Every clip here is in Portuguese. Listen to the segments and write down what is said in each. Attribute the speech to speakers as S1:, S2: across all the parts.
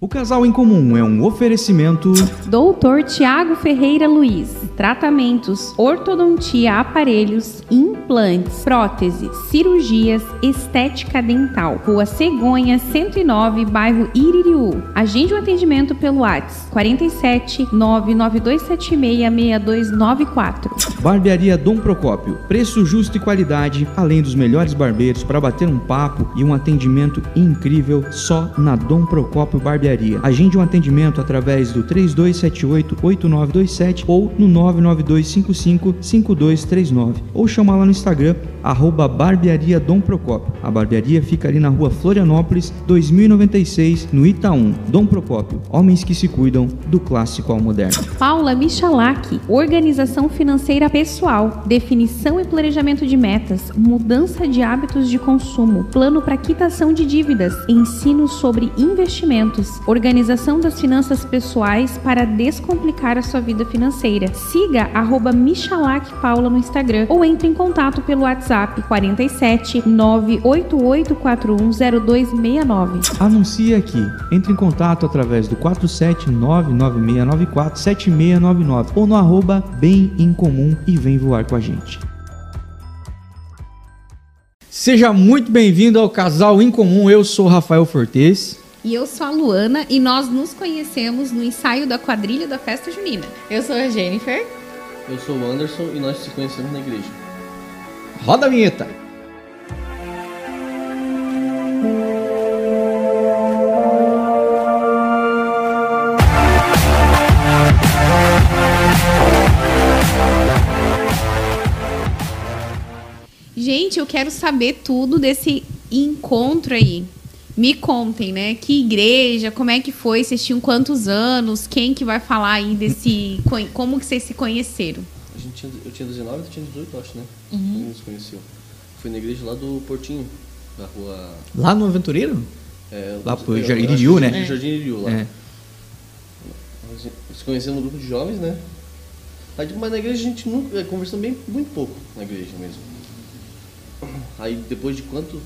S1: O Casal em Comum é um oferecimento.
S2: Doutor Tiago Ferreira Luiz. Tratamentos, ortodontia, aparelhos, implantes, próteses, cirurgias, estética dental. Rua Cegonha, 109, bairro Iririú. Agende o um atendimento pelo WhatsApp 47 99276 6294.
S1: Barbearia Dom Procópio. Preço justo e qualidade, além dos melhores barbeiros para bater um papo e um atendimento incrível só na Dom Procópio Barbearia. Agende um atendimento através do 3278-8927 ou no 99255-5239 ou chama lá no Instagram, arroba Barbearia Dom Procópio. A barbearia fica ali na rua Florianópolis, 2096, no Itaú. Dom Procópio, homens que se cuidam do clássico ao moderno.
S2: Paula Michalak, organização financeira pessoal, definição e planejamento de metas, mudança de hábitos de consumo, plano para quitação de dívidas, ensino sobre investimentos, organização das finanças pessoais para descomplicar a sua vida financeira. Siga arroba Michalak Paula no Instagram ou entre em contato pelo WhatsApp 47 988410269.
S1: Anuncie aqui. Entre em contato através do 47996947699 ou no arroba Bem em Comum e vem voar com a gente. Seja muito bem-vindo ao Casal em Comum. Eu sou Rafael Fortes.
S2: E eu sou a Luana e nós nos conhecemos no ensaio da quadrilha da festa junina.
S3: Eu sou a Jennifer.
S4: Eu sou o Anderson e nós nos conhecemos na igreja.
S1: Roda a vinheta!
S2: Gente, eu quero saber tudo desse encontro aí. Me contem, né? Que igreja, como é que foi? Vocês tinham quantos anos? Quem que vai falar aí desse... Como que vocês se conheceram?
S4: A gente tinha, eu tinha 19, tu tinha 18, acho, né?
S2: Uhum.
S4: A gente se conheceu. Fui na igreja lá do Portinho, na rua...
S1: Lá no Aventureiro?
S4: É,
S1: lá pro
S4: eu,
S1: Jardim Iriu, né?
S4: É. Jardim Iriu, lá. É. Se conheceu no grupo de jovens, né? Mas na igreja a gente nunca... Conversamos bem, muito pouco na igreja mesmo. Aí depois de quanto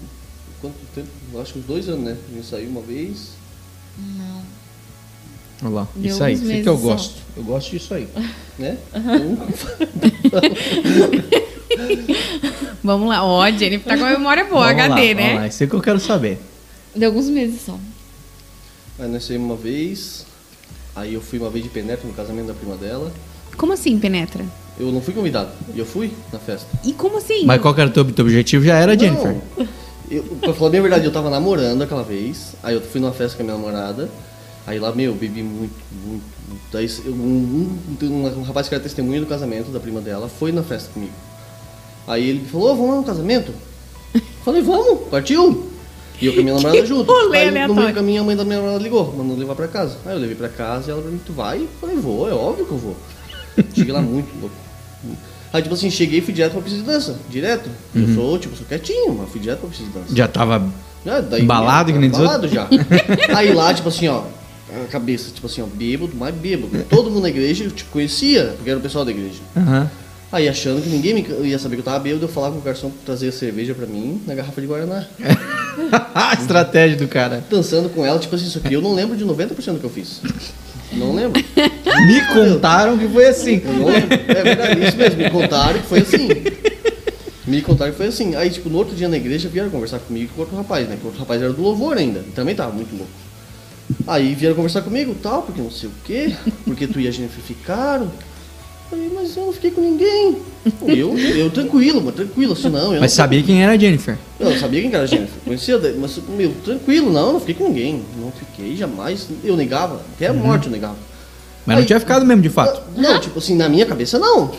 S4: quanto tempo? Acho que uns dois anos, né? Gente saiu uma vez.
S3: Não.
S1: Olha lá, Deu isso aí, isso que eu só. gosto. Eu gosto disso aí.
S4: Né?
S2: Uhum. vamos lá, ó, Jennifer tá com a memória boa,
S1: vamos
S2: HD,
S1: lá,
S2: né?
S1: Vamos lá, isso é que eu quero saber.
S3: Deu alguns meses só.
S4: Aí nós saímos uma vez, aí eu fui uma vez de penetra no casamento da prima dela.
S2: Como assim, penetra?
S4: Eu não fui convidado, e eu fui na festa.
S2: E como assim?
S1: Mas qual que era o teu, teu objetivo? Já era, Jennifer?
S4: Eu, pra falar bem a verdade, eu tava namorando aquela vez, aí eu fui numa festa com a minha namorada, aí lá, meu, bebi muito, muito, muito. Eu, um, um, um, rapaz que era testemunha do casamento da prima dela foi na festa comigo. Aí ele falou, oh, vamos lá no casamento? Falei, vamos, partiu! E eu com a minha namorada junto.
S2: Rolê,
S4: aí no meio do caminho a mãe da minha namorada ligou, mandou levar pra casa. Aí eu levei pra casa e ela falou, tu vai? Falei, vou, é óbvio que eu vou. Cheguei lá muito louco. Aí, tipo assim, cheguei e fui direto pra pista de dança. Direto. Uhum. Eu sou, tipo, sou quietinho, mas fui direto pra pista de dança.
S1: Já tava
S4: já, daí,
S1: embalado,
S4: já,
S1: que nem diz
S4: Embalado já. Aí lá, tipo assim, ó, a cabeça, tipo assim, ó, bêbado, mais bêbado. Todo mundo na igreja, tipo, conhecia, porque era o pessoal da igreja.
S1: Uhum.
S4: Aí achando que ninguém me, ia saber que eu tava bêbado, eu falava com o garçom trazer a cerveja pra mim na garrafa de Guaraná.
S1: a estratégia do cara.
S4: Dançando com ela, tipo assim, isso aqui eu não lembro de 90% do que eu fiz. Não lembro.
S1: Me contaram que foi assim.
S4: Eu não lembro. É verdade, isso mesmo. Me contaram que foi assim. Me contaram que foi assim. Aí, tipo, no outro dia na igreja vieram conversar comigo com outro rapaz, né? Que o outro rapaz era do louvor ainda. E também tava muito louco. Aí vieram conversar comigo, tal, porque não sei o quê. Porque tu e a Jennifer ficaram. Falei, mas eu não fiquei com ninguém. Eu, eu tranquilo, mas tranquilo, assim, não.
S1: mas sabia quem era a Jennifer?
S4: Eu sabia quem era a Jennifer. Conhecia, mas, meu, tranquilo, não, não fiquei com ninguém. Não fiquei, jamais. Eu negava, até a morte eu negava.
S1: Mas Aí, não tinha ficado mesmo, de fato?
S4: Não, tipo assim, na minha cabeça, não.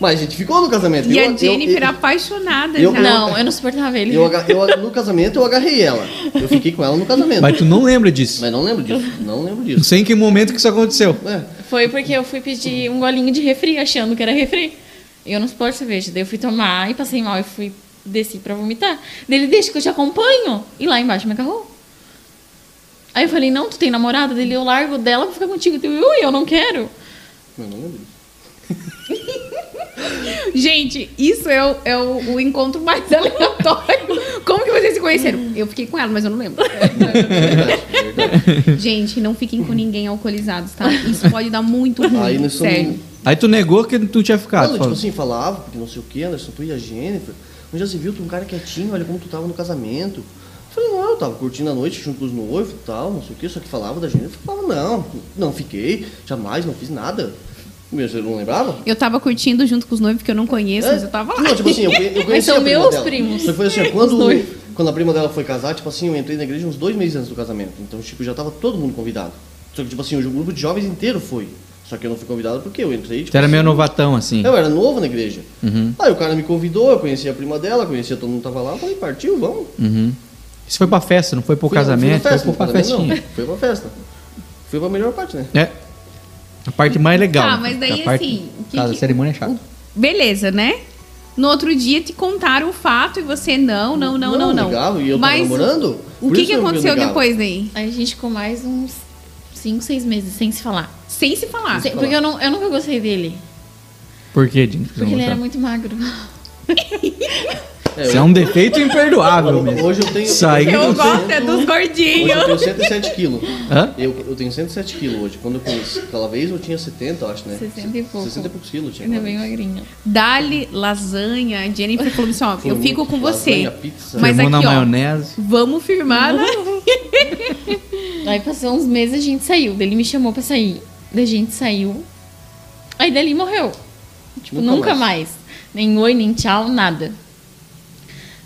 S4: Mas a gente ficou no casamento.
S2: E
S4: eu,
S2: a Jennifer eu, eu, apaixonada
S3: eu, já. Não, eu não suportava ele.
S4: Eu, no casamento eu agarrei ela. Eu fiquei com ela no casamento.
S1: Mas tu não lembra disso?
S4: Mas não lembro disso. Não lembro disso.
S1: Não sei em que momento que isso aconteceu.
S4: É.
S3: Foi porque eu fui pedir um golinho de refri, achando que era refri. Eu não suporto cerveja. Daí eu fui tomar e passei mal e fui desci pra vomitar. Daí ele, deixa que eu te acompanho. E lá embaixo me agarrou. Aí eu falei, não, tu tem namorada? Dele, eu largo dela pra ficar contigo. Ui, eu não quero.
S4: Eu não lembro disso.
S2: Gente, isso é, o, é o, o, encontro mais aleatório. Como que vocês se conheceram? Eu fiquei com ela, mas eu não lembro.
S4: É é.
S2: Gente, não fiquem com ninguém alcoolizados, tá? Isso pode dar muito ruim,
S4: Aí nós somos-
S2: sério.
S1: Aí tu negou que tu tinha ficado.
S4: Não, tipo assim, falava, porque não sei o que, Anderson, tu e a Jennifer. Mas já se viu, tu um cara quietinho, olha como tu tava no casamento. Eu falei, não, eu tava curtindo a noite junto com os noivos e tal, não sei o que, só que falava da Jennifer. Eu falava, não, não fiquei, jamais, não fiz nada. Meu, você não lembrava?
S2: Eu tava curtindo junto com os noivos que eu não conheço,
S4: É,
S2: mas eu tava lá.
S4: Não, tipo assim, eu, eu conheci
S3: são
S4: a prima
S3: meus
S4: dela.
S3: primos.
S4: Foi assim, quando, quando a prima dela foi casar, tipo assim, eu entrei na igreja uns dois meses antes do casamento. Então, tipo, já tava todo mundo convidado. Só que, tipo assim, o grupo de jovens inteiro foi. Só que eu não fui convidado porque eu entrei, tipo
S1: Tu era meio
S4: assim,
S1: novatão, assim.
S4: Eu era novo na igreja.
S1: Uhum.
S4: Aí o cara me convidou, eu conhecia a prima dela, conhecia todo mundo que tava lá, eu falei, partiu, vamos.
S1: Uhum. Isso foi pra festa, não foi pro
S4: Fui-
S1: casamento,
S4: fui festa,
S1: foi pra festinha.
S4: Não, foi pra festa. Foi pra melhor parte, né?
S1: É. A parte mais legal.
S2: Tá, mas daí
S1: a parte,
S2: assim, que
S1: a cerimônia é chata.
S2: Beleza, né? No outro dia te contaram o fato e você não, não, não, não, não.
S4: Ligava, e eu
S2: Mas
S4: tava namorando.
S2: O que, que
S4: eu
S2: aconteceu depois daí?
S3: Aí a gente ficou mais uns 5, 6 meses sem se falar.
S2: Sem se falar.
S3: Sem- porque eu, não, eu nunca gostei dele.
S1: Por quê, Jim?
S3: Porque ele era muito magro.
S4: É,
S1: Isso é um defeito imperdoável
S4: eu-
S1: mesmo.
S4: Hoje eu tenho.
S1: Isso aí
S2: Eu gosto é dos
S4: Hoje
S2: gordinhos.
S4: eu tenho 107 quilos.
S1: Hã?
S4: Eu, eu tenho 107 quilos hoje. Quando eu conheci aquela vez eu tinha 70, eu acho, né?
S3: 60 e pouco.
S4: 60 e poucos quilos eu tinha.
S3: Ainda bem magrinha.
S2: Dali, lasanha. A Jennifer falou assim: ó,
S4: Foi
S2: eu
S4: muito
S2: fico com você.
S4: lasanha, pizza.
S2: Mas aqui,
S1: na
S2: ó.
S1: maionese.
S2: Vamos firmar, né?
S3: Aí passou uns meses a gente saiu. Ele me chamou pra sair. Daí a gente saiu. Aí dali morreu. Tipo,
S4: Nunca
S3: nunca,
S4: mais.
S3: mais. Nem oi, nem tchau, nada.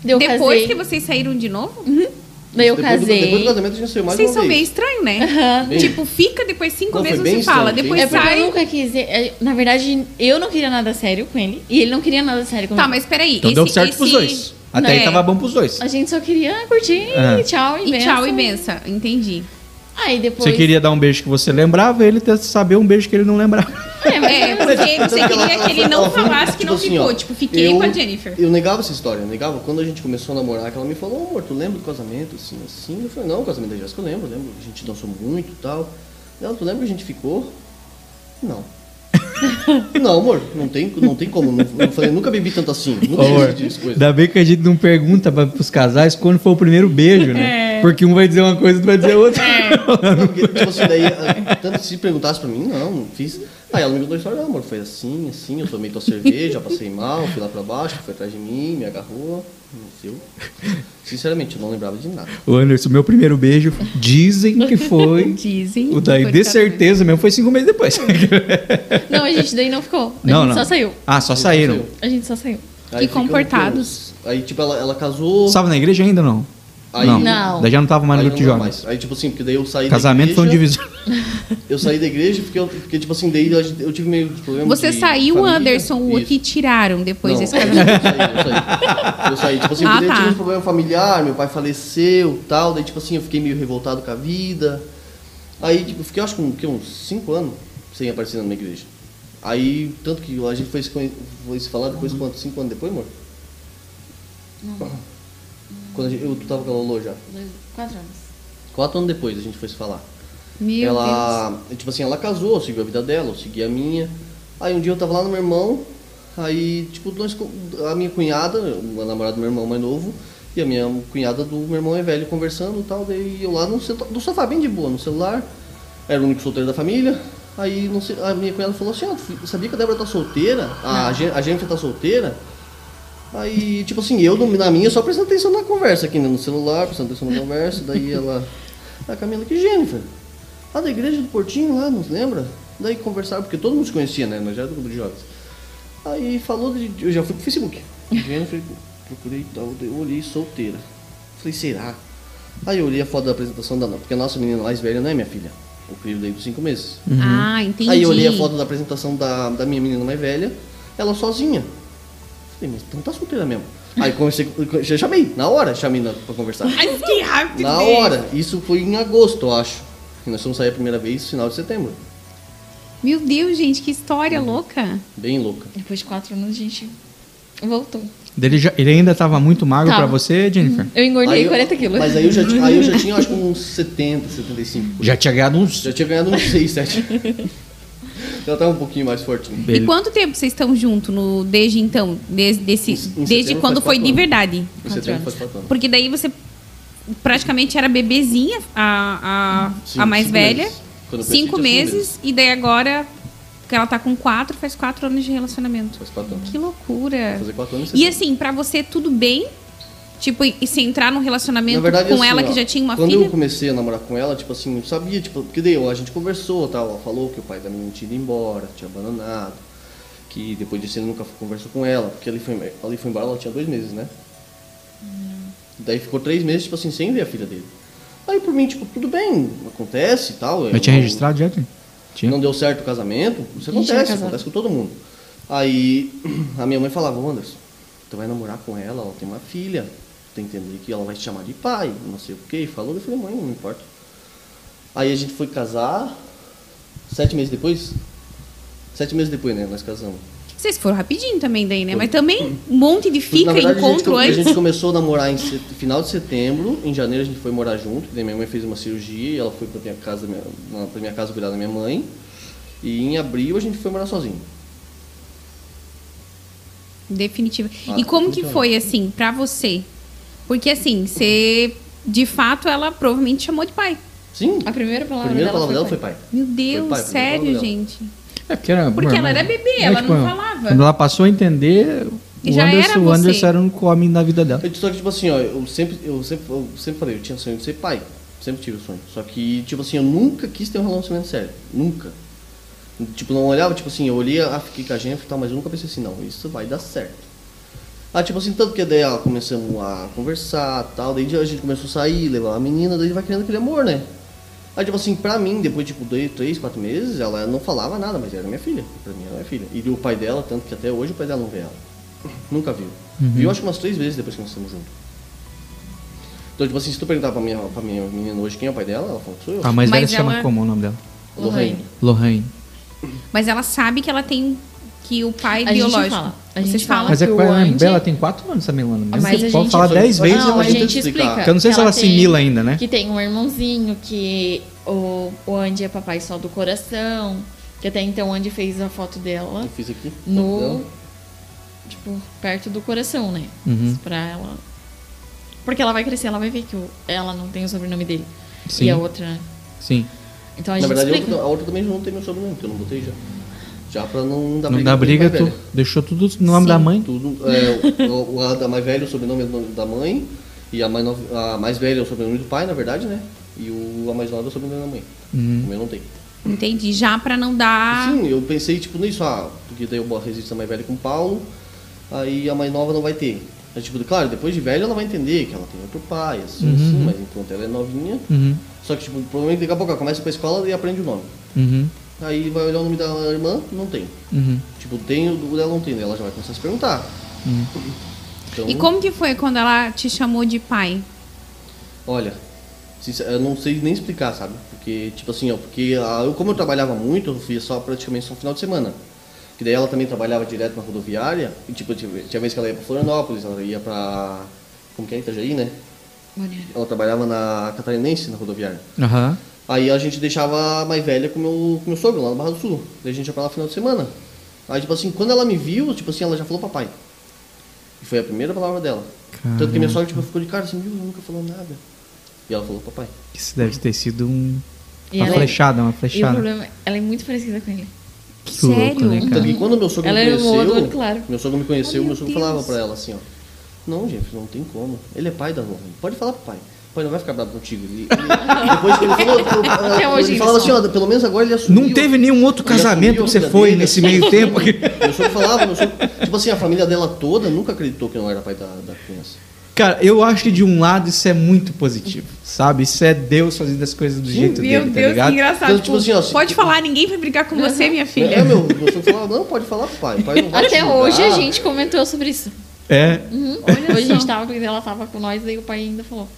S3: Daí eu
S2: Depois
S3: casei.
S2: que vocês saíram de novo,
S3: Daí eu
S4: depois, do,
S3: casei.
S4: depois do casamento a gente saiu mais
S2: vocês
S4: uma
S2: são
S4: vez.
S2: meio estranho, né?
S4: Bem-
S2: Tipo, fica, depois cinco
S4: Não,
S2: meses
S4: bem
S2: você fala,
S4: estranho,
S2: depois
S3: É porque eu
S2: sai.
S3: nunca quis. é, Na verdade, eu não queria nada sério com ele. E ele não queria nada sério comigo.
S2: Tá, mas peraí.
S1: Então
S2: esse,
S1: deu certo
S2: esse...
S1: pros dois. Até aí
S2: É.
S1: tava bom pros dois.
S3: A gente só queria curtir,
S1: É.
S3: tchau e,
S2: E
S3: benção.
S2: tchau e benção. Entendi.
S3: Aí depois.
S1: Você queria dar um beijo que você lembrava, ele ter saber um beijo que ele não lembrava.
S3: É, mas
S2: É, porque você
S4: Tanto ela-
S2: queria que ele não falasse que
S4: tipo
S2: não
S4: assim,
S2: ficou.
S4: ó,
S2: Tipo, fiquei
S4: eu-
S2: com a Jennifer.
S4: Eu negava essa história, eu negava. Quando a gente começou a namorar, que ela me falou, amor, tu lembra do casamento, assim, assim? Eu falei, não, o casamento da Jéssica eu lembro, eu lembro, a gente dançou muito e tal. Ela, tu lembra que a gente ficou? Não. não, amor, não tem, não tem como. Não, eu falei, nunca bebi tanto assim. Nunca
S1: amor,
S4: coisa.
S1: ainda bem que a gente não pergunta pra, pros casais quando foi o primeiro beijo, né? Porque um vai dizer uma coisa e outro vai dizer outra.
S4: Não, porque, tipo assim, daí, ah, tanto se perguntasse pra mim, não, não fiz. Aí ela me contou a história, não, amor, foi assim, assim, eu tomei tua cerveja, passei mal, fui lá pra baixo, foi atrás de mim, me agarrou. Não sei. eu- Sinceramente, eu não lembrava de nada.
S1: O Anderson, meu primeiro beijo, dizem que foi.
S2: Dizem.
S1: O daí, de certeza mesmo, foi cinco meses depois.
S3: Não, a gente daí não ficou. A
S1: Não,
S3: gente
S1: não.
S3: só saiu.
S1: Ah, só saíram.
S3: A gente só saiu.
S4: Aí
S2: Que comportados.
S4: Aí, tipo, ela, ela casou.
S1: Estava na igreja ainda ou não?
S4: Aí,
S1: não.
S3: Não.
S1: Daí já não tava mais no grupo de
S4: não
S1: jovens.
S4: mais. Aí, tipo assim, porque daí eu saí
S1: Casamento
S4: da
S1: foi um
S4: igreja.
S1: divisor.
S4: Eu saí da igreja porque, eu, porque tipo assim, daí eu tive meio problema
S2: Você
S4: de
S2: saiu,
S4: família.
S2: Anderson, o que tiraram depois
S4: Não,
S2: desse
S4: eu
S2: casamento?
S4: saí, eu saí. Eu saí, tipo assim,
S2: Ah,
S4: porque daí eu
S2: tá.
S4: tive um problema familiar, meu pai faleceu tal, daí tipo assim, eu fiquei meio revoltado com a vida. Aí, tipo, eu fiquei acho que uns 5 anos sem aparecer na minha igreja. Aí, tanto que a gente foi se, foi se falar depois quanto? 5 anos depois, amor? Quando a gente, eu, tu tava com a Lolo já.
S3: Dois, quatro anos.
S4: Quatro anos depois a gente foi se falar.
S2: Meu Deus.
S4: ela, tipo assim, ela casou, seguiu a vida dela, eu segui a minha. Aí um dia eu tava lá no meu irmão, aí, tipo, nós, a minha cunhada, a namorada do meu irmão mais novo, e a minha cunhada do meu irmão mais velho conversando e tal, daí eu lá no, no sofá, bem de boa, no celular, era o único solteiro da família. Aí não sei, a minha cunhada falou assim, ó, tu sabia que a Débora tá solteira? A, Gen- a Jennifer tá solteira? Aí, tipo assim, eu na minha só prestando atenção na conversa aqui, né, no celular, prestando atenção na conversa, daí ela. A Camila, que Jennifer? Lá da igreja do Portinho lá, não se lembra? Daí conversaram, porque todo mundo se conhecia, né? Nós já era do grupo de jovens. Aí falou de. Eu já fui pro Facebook. Jennifer, procurei e eu olhei solteira. Falei, será? Aí eu olhei a foto da apresentação da. Porque a nossa menina mais velha não é minha filha. O filho daí dos cinco meses.
S2: Ah, entendi.
S4: Aí eu olhei a foto da apresentação da, da minha menina mais velha, ela sozinha. Falei, mas então tá solteira mesmo. Aí comecei, já chamei, na hora chamei na, pra conversar.
S2: Ai, que rápido.
S4: Na hora, isso foi em agosto, eu acho. E nós fomos sair a primeira vez final de setembro.
S2: Meu Deus, gente, que história
S4: Uhum.
S2: louca.
S4: Bem louca.
S3: Depois de quatro anos a gente voltou.
S1: Ele, já- ele ainda tava muito magro
S3: Tava.
S1: pra você, Jennifer?
S3: Eu engordei
S4: Aí eu-
S3: 40 quilos.
S4: Mas aí eu, já, aí eu já tinha, acho que uns 70, 75.
S1: Já tinha ganhado uns.
S4: Já tinha ganhado uns 6, 7. já tava um pouquinho mais fortinho.
S2: E quanto tempo vocês estão juntos no, desde então? Desde, desse,
S4: Em- em
S2: desde quando foi de verdade?
S4: Em setembro faz 4 anos.
S2: Porque daí você praticamente era bebezinha, a, a,
S4: Sim,
S2: a mais
S4: cinco
S2: velha.
S4: meses. Quando eu conheci,
S2: Cinco
S4: cinco
S2: meses, e daí agora que ela tá com quatro, faz quatro anos de relacionamento.
S4: Faz quatro anos.
S2: Que loucura.
S4: Vai fazer quatro anos
S2: E assim, pra você tudo bem? Tipo, e se entrar num relacionamento
S4: Na verdade,
S2: com
S4: assim,
S2: ela
S4: ó,
S2: que já tinha uma
S4: quando
S2: filha?
S4: eu comecei a namorar com ela, tipo assim, eu sabia, tipo, porque daí a gente conversou, tal, ela falou que o pai da menina tinha ido embora, tinha abandonado, que depois disso ele nunca conversou com ela, porque ele foi, ali foi embora, ela tinha dois meses, né? Daí ficou três meses, tipo assim, sem ver a filha dele. Aí por mim, tipo, tudo bem, acontece e tal.
S1: Eu tinha
S4: não-
S1: registrado já? Tinha? Tinha.
S4: Não deu certo o casamento, isso acontece, acontece com todo mundo. Aí a minha mãe falava, "Ô, Anderson, tu vai namorar com ela, ela tem uma filha, tu tem que ela vai te chamar de pai, não sei o que. Falou, eu falei, mãe, não importa. Aí a gente foi casar, sete meses depois, sete meses depois, né, nós casamos.
S2: Vocês foram rapidinho também daí, né?
S4: Foi.
S2: Mas também um monte de fica,
S4: verdade,
S2: encontro
S4: a gente,
S2: antes.
S4: a gente começou a namorar em set- final de setembro, em janeiro a gente foi morar junto, daí minha mãe fez uma cirurgia e ela foi pra minha casa, minha, pra minha casa cuidar da minha mãe. E em abril a gente foi morar sozinho.
S2: Definitiva.
S4: Ah,
S2: e como que foi, assim, pra você? Porque, assim, você... De fato, ela provavelmente chamou de pai.
S4: Sim.
S3: A primeira
S4: A
S3: palavra
S4: primeira
S3: dela
S4: palavra dela
S3: foi
S4: foi pai.
S2: Meu Deus,
S4: pai, a
S2: sério, gente.
S1: É porque era
S2: Porque ela era bebê, ela
S1: tipo,
S2: não falava.
S1: Quando ela passou a entender, o
S2: Já era
S1: Anderson, o
S2: você.
S1: Anderson era o único homem da vida dela.
S4: Eu- Só que, tipo assim, ó, eu sempre, eu sempre, eu sempre falei, eu tinha sonho de ser pai. Sempre tive o sonho. Só que, tipo assim, eu nunca quis ter um relacionamento sério. Nunca. Tipo, não olhava, tipo assim, eu olhia, ah, fiquei com a gente e tal, mas eu nunca pensei assim, não, isso vai dar certo. Ah, tipo assim, tanto que daí ó, começamos a conversar tal, daí a gente começou a sair, levar a menina, daí vai criando aquele amor, né? Aí, tipo assim, pra mim, depois, tipo, dois, três, quatro meses, ela não falava nada, mas era minha filha. Pra mim, era minha filha. E o pai dela, tanto que até hoje o pai dela não vê ela. Nunca viu. Viu, acho que umas três vezes depois que nós estamos juntos. Então, tipo assim, se tu perguntar pra minha, pra minha menina hoje quem é o pai dela, ela fala que sou eu.
S1: A mais velha
S2: Mas
S1: se chama
S2: ela-
S1: como o nome dela?
S4: Lorraine.
S1: Lohane.
S2: Mas ela sabe que ela tem... Que o pai
S3: A gente
S2: biológico.
S3: fala. A gente
S2: Vocês
S3: fala.
S2: falam.
S1: Mas é
S3: que
S1: que
S3: o
S1: a
S3: Andy-
S1: Bela tem quatro anos também, Luana. Mesmo
S3: Mas
S1: que
S3: a
S1: pode
S3: gente-
S1: falar dez vezes.
S3: Não,
S1: ela
S3: a
S4: gente
S3: gente explica.
S1: Que eu não sei se ela
S3: tem-
S1: assimila ainda, né?
S3: Que tem um irmãozinho, que o, o Andy é papai só do coração. Que até então o Andy fez a foto dela
S4: Eu fiz aqui.
S3: no. Tipo, perto do coração, né?
S1: Uhum.
S3: Pra ela. Porque ela vai crescer, ela vai ver que o- ela não tem o sobrenome dele.
S1: Sim.
S3: E a outra.
S1: Sim.
S3: Então a
S4: Na
S3: gente
S4: verdade, a
S3: explica.
S4: outra, a outra também não tem meu sobrenome, porque eu não botei já. Já pra não dar
S1: Não
S4: briga.
S1: dá
S4: com a
S1: briga, tu
S4: velha.
S1: deixou tudo no nome
S3: Sim.
S1: da mãe.
S4: Tudo, é, o, o, a da mais velha, o sobrenome é o nome da mãe. E a mais, nova, a mais velha é o sobrenome do pai, na verdade, né? E o, a mais nova é o sobrenome da mãe.
S1: Uhum.
S4: O meu não tem.
S2: Entendi. Já pra não dar...
S4: Sim, eu pensei tipo nisso, ah, porque daí eu boto registro da mais velha com o Paulo, aí a mais nova não vai ter. Aí, tipo, claro, depois de velha ela vai entender que ela tem outro pai, assim,
S1: Uhum.
S4: assim, mas enquanto ela é novinha.
S1: Uhum.
S4: Só que, tipo, provavelmente daqui a pouco ela começa pra escola e aprende o nome.
S1: Uhum.
S4: Aí vai olhar o nome da irmã, não tem.
S1: Uhum.
S4: Tipo, tem o dela, não tem. Daí ela já vai começar a se perguntar.
S1: Uhum.
S4: Então,
S2: E como que foi quando ela te chamou de pai?
S4: olha, eu não sei nem explicar, sabe? Porque, tipo assim, ó, porque eu, como eu trabalhava muito, eu fui só praticamente só no final de semana. Que daí ela também trabalhava direto na rodoviária, e tipo, tinha, tinha vez que ela ia pra Florianópolis, ela ia pra. Como que é Itajaí, né? Ela trabalhava na Catarinense, na rodoviária.
S1: Aham.
S4: Aí a gente deixava a mais velha com meu, com meu sogro lá no Barra do Sul. Daí a gente ia pra lá no final de semana. Aí, tipo assim, quando ela me viu, tipo assim, ela já falou papai. E foi a primeira palavra dela. Tanto que minha sogra tipo, ficou de cara assim, viu, nunca falou nada. E ela falou papai.
S1: Isso deve ter sido um... Uma
S3: é-
S1: flechada, uma
S3: E o
S1: flechada.
S3: problema, ela é muito parecida com ele.
S1: Que
S2: Sério?
S1: louco, né,
S4: Tanto
S1: cara?
S4: que quando meu sogro
S3: Ela
S4: me
S3: era do olho
S4: conheceu,
S3: claro.
S4: meu sogro me conheceu,
S2: Oh,
S4: meu
S2: meu
S4: sogro
S2: Deus.
S4: falava pra ela assim, ó. Não, gente, não tem como. Ele é pai da Lohane. Pode falar pro pai. O pai não vai ficar bravo contigo. Ele, ele- depois que ele falou, eu- ele falava assim, ó, pelo menos agora ele assumiu.
S1: Não teve nenhum outro
S4: Ele
S1: casamento que você foi
S4: dele,
S1: nesse meio tempo.
S4: Meu sogro falava, meu sogro, tipo assim, a família dela toda nunca acreditou que eu não era pai da, da criança.
S1: Cara, eu acho que de um lado isso é muito positivo, sabe? Isso é Deus fazendo as coisas do jeito
S2: Meu
S1: dele, tá
S2: Deus,
S1: ligado?
S2: que engraçado.
S4: Então, tipo
S2: Tipo,
S4: assim, ó, se-
S2: pode falar, ninguém vai brigar com você, minha filha.
S4: É, meu, meu sogro falava, não, pode falar pro pai. Pai não vai
S3: Até hoje a gente comentou sobre isso.
S1: É.
S3: Uhum. Hoje a gente tava, porque ela tava com nós, daí o pai ainda falou.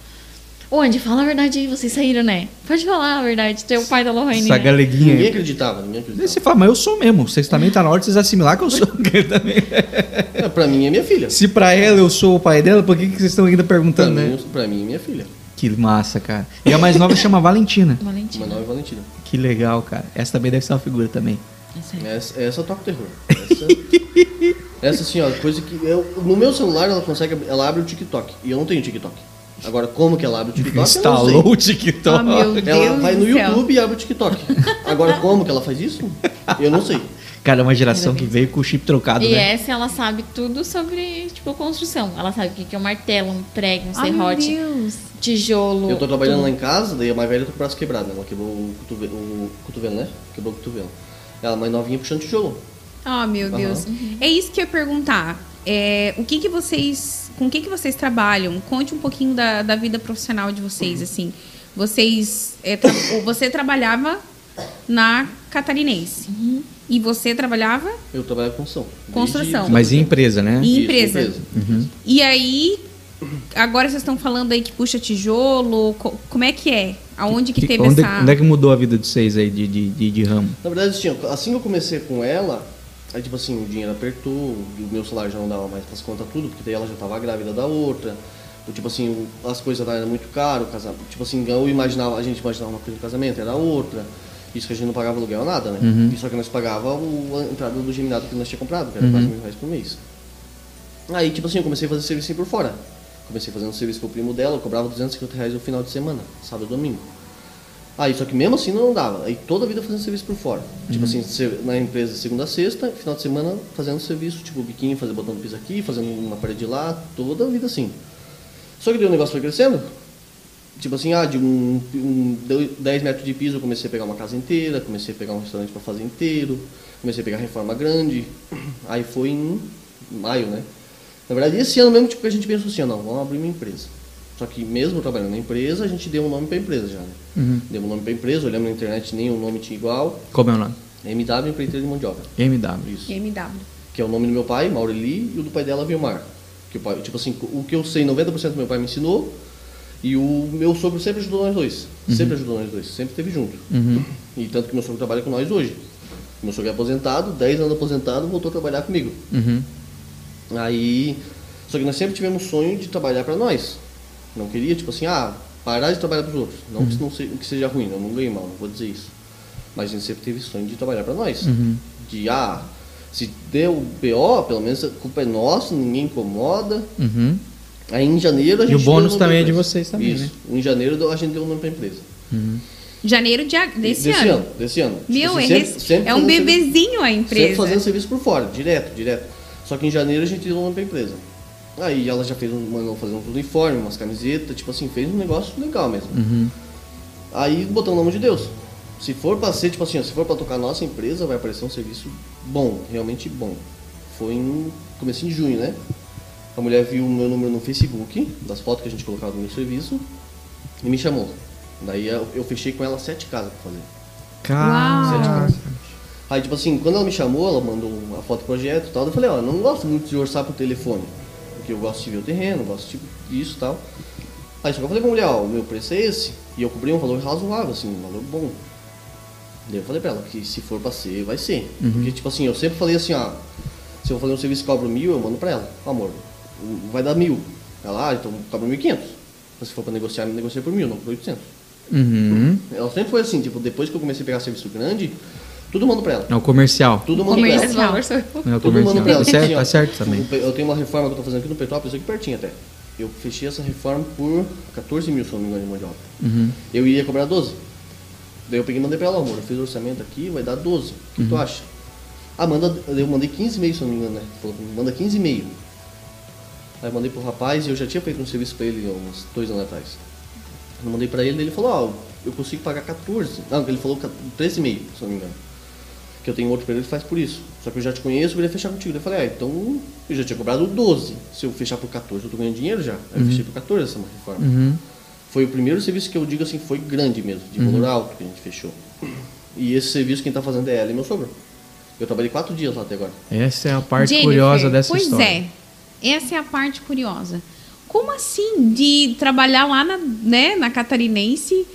S3: Ô, Andy, fala a verdade aí, vocês saíram, né? Pode falar a verdade, tu é o pai da Lorraine,
S1: Essa
S3: né?
S1: galeguinha
S4: Ninguém acreditava, ninguém acreditava.
S1: você fala, mas eu sou mesmo. Vocês também tá na hora de vocês assimilar que eu sou. também.
S4: É, pra mim é minha filha.
S1: Se pra ela eu sou o pai dela, por que, que vocês estão ainda
S4: Pra
S1: perguntando,
S4: mim,
S1: né?
S4: pra mim é minha filha.
S1: Que massa, cara. E a mais nova chama Valentina.
S3: Valentina.
S4: Uma nova Valentina.
S1: Que legal, cara. Essa também deve ser uma figura também.
S3: Essa.
S4: Essa, essa toca o terror. Essa, essa assim, ó, coisa que. Eu, no meu celular ela consegue. Ela abre o TikTok. E eu não tenho TikTok. Agora, como que ela abre o TikTok? eu não sei.
S1: Instalou o TikTok.
S2: Ah, meu Deus
S4: Ela vai no
S2: céu.
S4: YouTube e abre o TikTok. Agora, como que ela faz isso? Eu não sei.
S1: Cara, é uma geração que veio com o chip trocado,
S3: E
S1: né?
S3: essa ela sabe tudo sobre, tipo, construção. Ela sabe o que que é um martelo, um prego, um
S2: Ai, meu
S3: serrote,
S2: Deus.
S3: tijolo.
S4: Eu tô trabalhando
S3: tudo.
S4: lá em casa, daí a mais velha tá com o braço quebrado, né? Ela quebrou o cotovelo, o cotovelo, né? Quebrou o cotovelo. Ela, mais novinha, puxando tijolo.
S2: Ah, meu Deus. É isso que eu ia perguntar. É, o que que vocês, com o que que vocês trabalham? Conte um pouquinho da, da vida profissional de vocês, assim. Vocês, é, tra- você trabalhava na Catarinense e você trabalhava
S4: Eu trabalho com construção.
S2: Construção.
S1: Mas em empresa, né?
S2: em
S4: Isso,
S2: empresa. E aí, agora vocês estão falando aí que puxa tijolo. co- como é que é? Aonde que teve
S1: onde,
S2: essa?
S1: onde é que mudou a vida de vocês aí de, de, de, de ramo?
S4: Na verdade, assim, assim que eu comecei com ela, aí tipo assim, o dinheiro apertou, o meu salário já não dava mais pras contas tudo, porque daí ela já tava grávida da outra. Ou, tipo assim, o- as coisas eram muito caro, o casa- tipo assim, eu imaginava, a gente imaginava uma coisa no casamento, era outra. Isso que a gente não pagava aluguel nada, né?
S1: Uhum.
S4: Só que nós pagava o- a entrada do geminado que nós tínhamos comprado, que era quase mil reais por mês. Aí, tipo assim, eu comecei a fazer serviço por fora. Comecei fazendo serviço com o primo dela, eu cobrava 250 reais no final de semana, sábado e domingo. Aí, só que mesmo assim não dava. Aí toda a vida fazendo serviço por fora. Tipo assim, se- na empresa de segunda a sexta, final de semana fazendo serviço, tipo biquinho, fazer botando piso aqui, fazendo uma parede lá, toda a vida assim. Só que daí o negócio foi crescendo. Tipo assim, ah, de um, um deu 10 metros de piso eu comecei a pegar uma casa inteira, comecei a pegar um restaurante para fazer inteiro, comecei a pegar reforma grande. Aí foi em maio, né? Na verdade, esse ano mesmo tipo, que a gente pensou assim, não, vamos abrir uma empresa. Só que mesmo trabalhando na empresa, a gente deu um nome para a empresa já, né?
S1: Uhum.
S4: Deu um nome para a empresa, olhamos na internet, nenhum nome tinha igual.
S1: Como é o nome?
S4: MW Empreiteiro de Mão de Obra.
S1: MW.
S4: Isso.
S2: MW.
S4: Que é o nome do meu pai, Maureli, e o do pai dela, Vilmar. Que o pai, tipo assim, o que eu sei, 90% do meu pai me ensinou. E o meu sogro sempre ajudou nós dois. Sempre ajudou nós dois. Sempre esteve junto.
S1: Uhum.
S4: E tanto que meu sogro trabalha com nós hoje. Meu sogro é aposentado, 10 anos aposentado, voltou a trabalhar comigo.
S1: Uhum.
S4: Aí. Só que nós sempre tivemos sonho de trabalhar para nós. Não queria, tipo assim, ah, parar de trabalhar para os outros. Não, que, não se- que seja ruim, eu não ganhei mal, não vou dizer isso. Mas a gente sempre teve sonho de trabalhar para nós.
S1: Uhum.
S4: De, ah, se deu BO, pelo menos a culpa é nossa, ninguém incomoda.
S1: Uhum.
S4: Aí em janeiro a
S1: E
S4: gente.
S1: o bônus também é de vocês também,
S4: Isso.
S1: né?
S4: Em janeiro a gente deu um nome para a empresa.
S2: Janeiro de, a- desse, ano.
S4: Desse ano. Tipo
S2: Meu,
S4: assim,
S2: é,
S4: sempre- sempre
S2: é um
S4: fazendo serviço-
S2: bebezinho a
S4: Sempre
S2: empresa.
S4: fazendo serviço por fora, direto, direto. Só que em janeiro a gente deu o nome pra empresa. Aí ela já fez um, mandou fazer um uniforme, umas camisetas, tipo assim, fez um negócio legal mesmo.
S1: Uhum.
S4: Aí botou o nome de Deus. Se for pra ser, tipo assim, ó, se for pra tocar a nossa empresa, vai aparecer um serviço bom, realmente bom. Foi em começo de junho, né? A mulher viu o meu número no Facebook, das fotos que a gente colocava no meu serviço, e me chamou. Daí eu, eu fechei com ela sete casas pra fazer.
S1: Cara.
S4: Aí, tipo assim, quando ela me chamou, ela mandou uma foto do projeto e tal. Eu falei, ó, não gosto muito de orçar por telefone. Porque eu gosto de ver o terreno, gosto tipo disso e tal. Aí só que eu falei pra mulher, ó, o meu preço é esse. E eu cobri um valor razoável, assim, um valor bom. Daí eu falei pra ela que se for pra ser, vai ser. Porque, tipo assim, eu sempre falei assim, ó, se eu vou fazer um serviço que cobra mil, eu mando pra ela. Amor, vai dar mil. Ela, ah, então cobra mil e quinhentos. Se for pra negociar, me negocia por mil, não por oitocentos.
S1: Uhum.
S4: Ela sempre foi assim, tipo, depois que eu comecei a pegar serviço grande, tudo mando pra ela.
S1: É o comercial.
S4: Tudo mando pra ela.
S1: É o
S4: Todo mundo
S1: comercial.
S4: pra ela.
S1: Tá certo,
S4: Assim, ó,
S1: tá certo também.
S4: Eu tenho uma reforma que eu tô fazendo aqui no Petrópolis, aqui pertinho até. Eu fechei essa reforma por 14 mil, se não me engano, de mão de obra.
S1: Uhum.
S4: Eu ia cobrar 12. Daí eu peguei e mandei pra ela, amor, eu fiz o orçamento aqui, vai dar 12. O que tu acha? Ah, manda. Eu mandei 15 e se eu não me engano, né? Falou, manda 15 e meio. Aí eu mandei pro rapaz e eu já tinha feito um serviço pra ele uns dois anos atrás. Eu mandei pra ele e ele falou, ó, eu consigo pagar 14. Não, ele falou 13,5, se eu não me engano. Que eu tenho outro período que faz por isso. Só que eu já te conheço, eu queria fechar contigo. Eu falei, ah, então eu já tinha cobrado 12. Se eu fechar por 14, eu tô ganhando dinheiro já. Aí eu fechei por 14 essa reforma.
S1: Uhum.
S4: Foi o primeiro serviço que eu digo assim, foi grande mesmo, de valor alto que a gente fechou. E esse serviço quem tá fazendo é ela e meu sogro. Eu trabalhei quatro dias lá até agora.
S1: Essa é a parte
S2: Jennifer,
S1: curiosa dessa
S2: pois
S1: história.
S2: é. Essa é a parte curiosa. Como assim de trabalhar lá na, né, na Catarinense?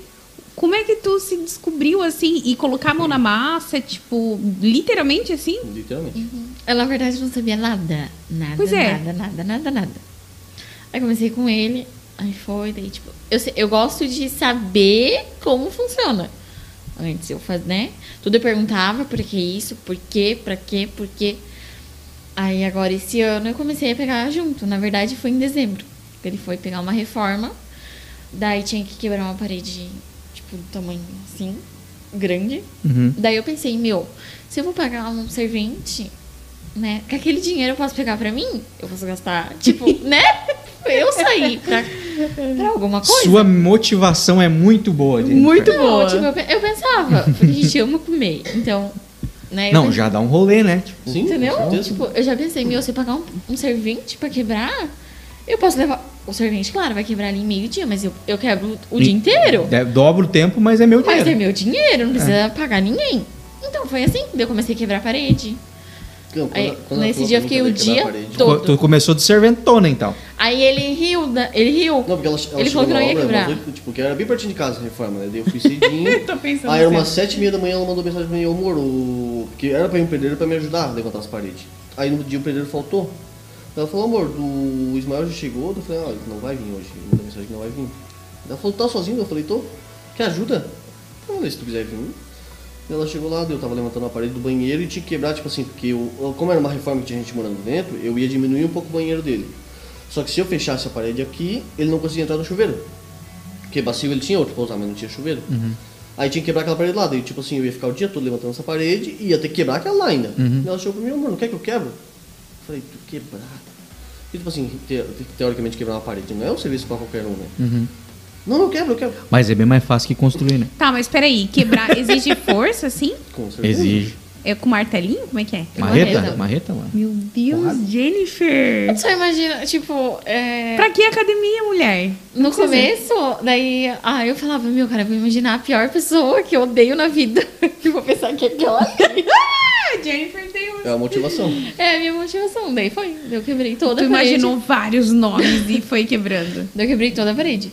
S2: Como é que tu se descobriu assim e colocar a mão na massa, tipo, literalmente assim?
S4: Literalmente.
S3: Eu, na verdade, não sabia nada. Nada,
S2: Pois é.
S3: nada, nada, nada, nada. Aí comecei com ele, aí foi, daí, tipo, eu, eu gosto de saber como funciona. Antes eu fazia, né? Tudo eu perguntava por que isso, por quê, pra quê, por quê. Aí agora esse ano eu comecei a pegar junto. Na verdade foi em dezembro. Ele foi pegar uma reforma Daí tinha que quebrar uma parede, tipo, do tamanho assim, grande.
S1: Uhum.
S3: Daí eu pensei, meu, se eu vou pagar um servente, né? Com aquele dinheiro eu posso pegar pra mim? Eu posso gastar, tipo, né? Eu sair pra, pra alguma coisa.
S1: Sua motivação é muito boa, Jennifer.
S2: Muito
S3: Não,
S2: boa.
S3: tipo, eu, pe- eu pensava, porque a gente ama comer. Então, né?
S1: Não,
S3: pensei-
S1: já dá um rolê, né? Tipo,
S4: Sim,
S3: Entendeu? Tipo, eu já pensei, meu, se eu pagar um, um servente pra quebrar, eu posso levar. O servente, claro, vai quebrar ali em meio-dia, mas eu, eu quebro o
S1: E-
S3: dia inteiro.
S1: de- dobra o tempo, mas é meu
S3: Mas
S1: dinheiro.
S3: é meu dinheiro, não precisa pagar ninguém. Então foi assim, daí eu comecei a quebrar a parede.
S4: Não, quando-
S3: Aí,
S4: quando
S3: nesse dia eu fiquei
S4: que
S3: o dia todo.
S1: Tu começou de serventona, então.
S3: Aí ele riu, da- ele riu.
S4: Não, porque ela, ela
S3: Ele
S4: chegou
S3: falou que não ia
S4: obra,
S3: quebrar.
S4: mas eu, tipo, que era bem pertinho de casa a reforma, né? Daí eu fui cedinho.
S2: Tô pensando
S4: Aí era
S2: assim.
S4: umas sete e meia da manhã, ela mandou mensagem pra mim, ô amor, o... porque era pra ir um pedreiro pra me ajudar a levantar as paredes. Aí no dia o pedreiro faltou. Ela falou, amor, do... o Ismael já chegou, eu falei, ah, ele não vai vir hoje, ele mandou mensagem que não vai vir. Ela falou, tá sozinho? Eu falei, tô. Quer ajuda? Eu falei, se tu quiser vir. Ela chegou lá, eu tava levantando a parede do banheiro e tinha que quebrar, tipo assim, porque eu, como era uma reforma que tinha gente morando dentro, eu ia diminuir um pouco o banheiro dele. Só que se eu fechasse a parede aqui, ele não conseguia entrar no chuveiro. Porque bacio ele tinha outro pra usar, mas não tinha chuveiro. Aí tinha que quebrar aquela parede lá. Daí, tipo assim, eu ia ficar o dia todo levantando essa parede e ia ter que quebrar aquela lá ainda. E ela chegou pra mim, amor, não quer que eu quebro? Eu falei, tu quebrar? E tipo assim, te- teoricamente quebrar uma parede não é um serviço pra qualquer um, né? Não, eu quebro, eu quebro.
S1: Mas é bem mais fácil que construir, né?
S2: Tá, mas peraí, quebrar exige força, assim?
S4: Com certeza.
S1: Exige.
S2: É com martelinho? Como é que é?
S1: Marreta?
S3: marreta.
S1: Marreta, mano.
S2: Meu Deus, Jennifer!
S3: Só imagina, tipo, é,
S2: Pra que academia, mulher?
S3: no
S2: precisa.
S3: começo, daí, ah, eu falava, meu, cara, eu vou imaginar a pior pessoa que eu odeio na vida. que eu vou pensar que é aquela ali.
S2: Ah, Jennifer tem um...
S4: É a motivação.
S3: É a minha motivação. Daí foi. Eu quebrei toda
S2: Tu
S3: a parede.
S2: imaginou vários nomes e foi quebrando.
S3: Eu quebrei toda a parede.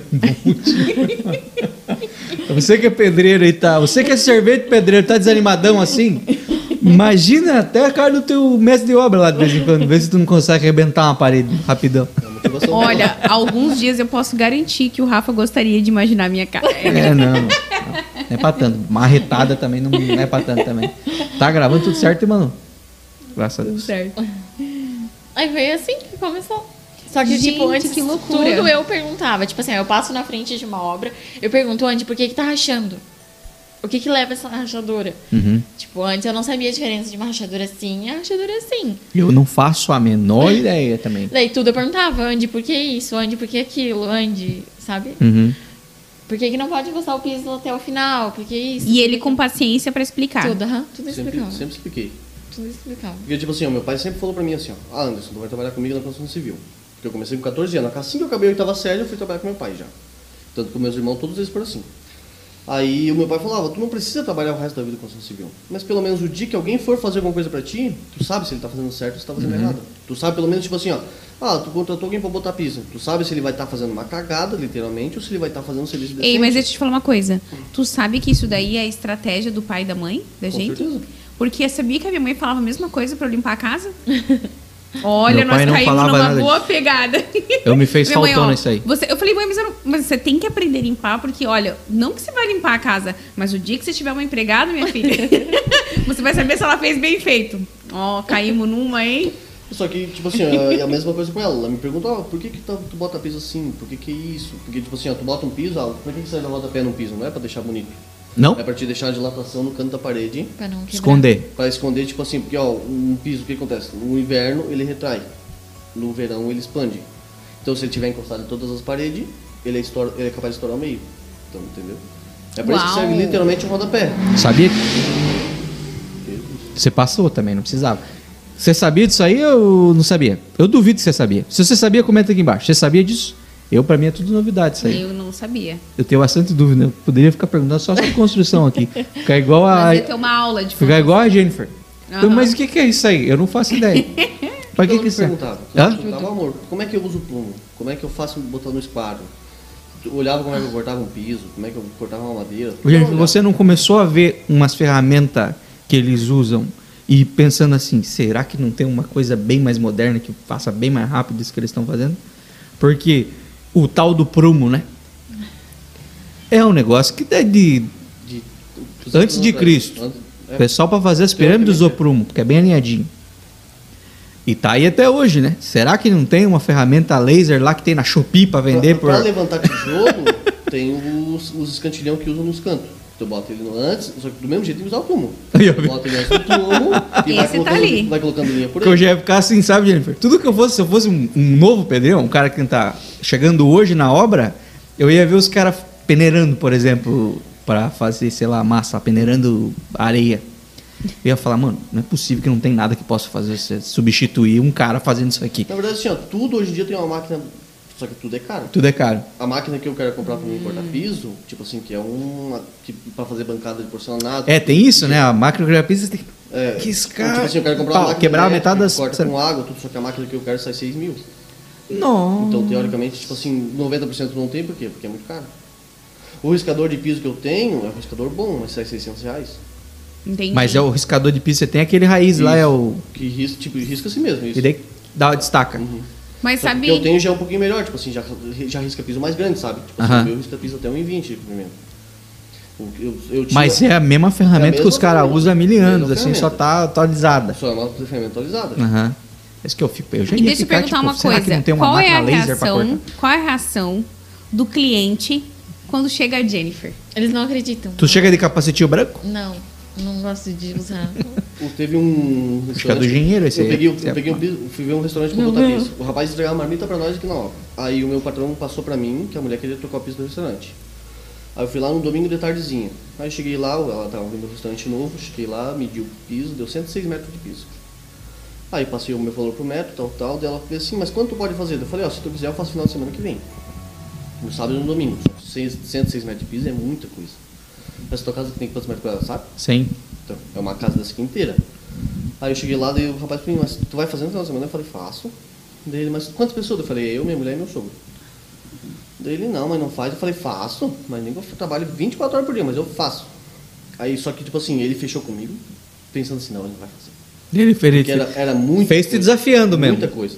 S1: Você que é pedreiro aí, tá? Você que é servente pedreiro, tá desanimadão assim? Imagina até a cara do teu mestre de obra lá de vez em quando, ver se tu não consegue arrebentar uma parede rapidão.
S4: É.
S2: Olha, alguns dias eu posso garantir que o Rafa gostaria de imaginar a minha cara.
S1: É, não. Não é pra tanto. Marretada também não é pra tanto também. Tá gravando tudo certo, mano? Graças a Deus.
S2: Certo.
S3: Aí foi assim que começou. Só que,
S2: Gente,
S3: tipo, antes
S2: que loucura.
S3: tudo eu perguntava. Tipo assim, eu passo na frente de uma obra, eu pergunto, Andy, por que que tá rachando? O que que leva essa rachadura?
S1: Uhum.
S3: Tipo, antes eu não sabia a diferença de uma rachadura assim e a rachadura assim.
S1: Eu não faço a menor ideia também.
S3: Daí tudo eu perguntava, Andy, por que isso? Andy, por que aquilo? Andy, sabe?
S1: Uhum.
S3: Por que, que não pode encostar o piso até o final? Por que isso?
S2: E ele com paciência pra explicar.
S3: Tudo, aham, tudo
S4: Sempre,
S3: explicava.
S4: sempre expliquei.
S3: Tudo explicava.
S4: Porque, tipo assim, ó, meu pai sempre falou pra mim assim, ó, ah, Anderson, tu vai trabalhar comigo na construção civil. Porque eu comecei com 14 anos. Assim que eu acabei a oitava série, eu fui trabalhar com meu pai já. Tanto que meus irmãos, todos eles foram assim. Aí o meu pai falava, tu não precisa trabalhar o resto da vida com construção civil. Mas pelo menos o dia que alguém for fazer alguma coisa pra ti, tu sabe se ele tá fazendo certo ou se tá fazendo errado. Tu sabe pelo menos, tipo assim, ó, ah, tu contratou alguém pra botar piso. Tu sabe se ele vai estar fazendo uma cagada, literalmente, ou se ele vai estar fazendo um serviço decente.
S2: Ei, mas deixa eu te falar uma coisa. Tu sabe que isso daí é a estratégia do pai e da mãe, da
S4: Com
S2: gente?
S4: certeza.
S2: Porque sabia que a minha mãe falava a mesma coisa pra eu limpar a casa? Olha, nós caímos numa
S1: nada
S2: boa pegada.
S1: Eu me fez faltando
S2: ó,
S1: isso aí.
S2: Você, eu falei, mãe, mas, eu não- mas você tem que aprender a limpar, porque, olha, não que você vai limpar a casa, mas o dia que você tiver uma empregada, minha filha, você vai saber se ela fez bem feito. Ó, caímos numa, hein?
S4: Só que, tipo assim, é a mesma coisa com ela. Ela me perguntou, ah, por que, que tu tu bota piso assim? Por que, que é isso? Porque, tipo assim, ó, tu bota um piso, ah, por que, que você bota pé no piso? Não é pra deixar bonito.
S1: Não?
S4: É pra te deixar a dilatação no canto da parede,
S3: Pra não quebrar.
S1: Esconder.
S4: pra esconder, tipo assim, porque, ó, um piso, o que acontece? No inverno, ele retrai. No verão, ele expande. Então, se ele tiver encostado em todas as paredes, ele é, estoura- ele é capaz de estourar o meio. Então, entendeu? É pra isso que
S2: Uau.
S4: serve literalmente o rodapé.
S1: Sabia? Você passou também, não precisava. Você sabia disso aí ou não sabia? Eu duvido que você sabia. Se você sabia, comenta aqui embaixo. Você sabia disso? Eu, pra mim, é tudo novidade isso aí.
S2: Eu não sabia.
S1: Eu tenho bastante dúvida. Eu poderia ficar perguntando só sobre construção aqui. Ficar igual a.
S2: Mas ia ter uma aula de
S1: Ficar igual a Jennifer. Eu,
S2: Aham.
S1: mas o que, que é isso aí? Eu não faço ideia. pra que
S4: Então,
S1: que
S4: eu
S1: isso é? Hã?
S4: Eu perguntava, amor, como é que eu uso o plumo? Como é que eu faço botando no esquadro? Eu olhava como é que eu cortava um piso, como é que eu cortava uma madeira. Olhava.
S1: você não começou a ver umas ferramentas que eles usam e pensando assim, será que não tem uma coisa bem mais moderna que faça bem mais rápido isso que eles estão fazendo? Porque o tal do prumo, né? É um negócio que é de
S4: De-
S1: antes de Cristo.
S4: Antes-
S1: O
S4: é,
S1: pessoal para fazer as pirâmides usou prumo, porque é bem alinhadinho. E tá aí até hoje, né? Será que não tem uma ferramenta laser lá que tem na Shopee pra vender
S4: pra
S1: por.
S4: levantar tijolo, tem os, os escantilhão que usam nos cantos. Tu bota ele no antes, só que do mesmo jeito tem que usar o túmulo.
S1: Aí, ó.
S4: Bota ele antes do túmulo e vai
S2: Esse tá
S4: colocando,
S2: ali.
S4: vai colocando linha por
S1: Porque eu
S4: aí.
S1: já ia ficar assim, sabe, Jennifer? Tudo que eu fosse, se eu fosse um, um novo pedreiro, um cara que tá chegando hoje na obra, eu ia ver os caras peneirando, por exemplo, pra fazer, sei lá, massa, peneirando areia. Eu ia falar, mano, não é possível que não tem nada que possa fazer você substituir um cara fazendo isso aqui.
S4: Na verdade, assim, ó, tudo hoje em dia tem uma máquina, só que tudo é caro.
S1: Tudo é caro.
S4: A máquina que eu quero comprar pra mim cortar piso, tipo assim, que é uma. Que, pra fazer bancada de porcelanato.
S1: É, tem isso, né? A macrografia você tem que
S4: É,
S1: Que escada.
S4: Tipo assim, eu quero comprar
S1: Pau,
S4: uma máquina
S1: quebrar
S4: elétrica
S1: metade das-
S4: que Corta com água, tudo, só que a máquina que eu quero sai 6 mil.
S1: Não.
S4: Então, teoricamente, tipo assim, 90% não tem, por quê? Porque é muito caro. O riscador de piso que eu tenho é um riscador bom, mas sai 600 reais.
S2: Entendi.
S1: Mas é o riscador de piso, você tem aquele raiz lá, é o.
S4: Que risca, tipo, risca assim mesmo. Isso.
S1: E daí dá, destaca.
S4: Uhum.
S2: Mas
S4: Só
S2: sabe.
S4: que eu tenho já é um pouquinho melhor, tipo assim, já, já risca piso mais grande, sabe? Tipo assim, o meu risca piso até 1,20 primeiro. O que Eu, eu tinha-
S1: Mas é a mesma ferramenta
S4: É a
S1: que os
S4: mesma
S1: caras usam há mil
S4: Mesma
S1: anos, assim, só tá atualizada.
S4: Só é uma ferramenta atualizada.
S1: Aham. É isso que eu fico. Eu já
S2: E
S1: ia
S2: deixa eu perguntar
S1: tipo,
S2: uma coisa.
S1: tem uma
S2: qual é a reação? Qual é a reação do cliente quando chega a Jennifer?
S3: Eles não acreditam.
S1: Tu chega de capacetinho branco?
S3: Não, não gosto de usar.
S4: Teve um
S1: Acho que é do engenheiro esse
S4: eu
S1: aí.
S4: peguei, eu
S1: é-
S4: peguei um piso, fui ver um restaurante pra botar piso. O rapaz entregava uma marmita pra nós aqui na obra. Aí o meu patrão passou pra mim que a mulher queria trocar o piso do restaurante. Aí eu fui lá no domingo de tardezinha. Aí cheguei lá, ela tava vendo um restaurante novo, cheguei lá, medi o piso, deu 106 metros de piso. Aí passei o meu valor pro metro, tal, tal, dela fez assim, mas quanto tu pode fazer? Eu falei, ó, se tu quiser eu faço final de semana que vem. No sábado e no domingo. Só que 100 106 metros de piso é muita coisa. Essa tua casa tem quantos metros quadrados, sabe?
S1: Sim.
S4: Então, é uma casa dessa aqui inteira. Aí eu cheguei lá, daí o rapaz falou, mas tu vai fazer no final de semana? Eu falei, faço. Daí ele, mas quantas pessoas? Eu falei, eu, minha mulher e meu sogro. Daí ele, não, mas não faz. Eu falei, faço, mas nem que eu trabalho 24 horas por dia, mas eu faço. Aí, só que, tipo assim, ele fechou comigo, pensando assim, não, ele não vai fazer.
S1: Ele fez,
S4: Porque era, era muito
S1: fez te desafiando mesmo.
S4: Muita coisa.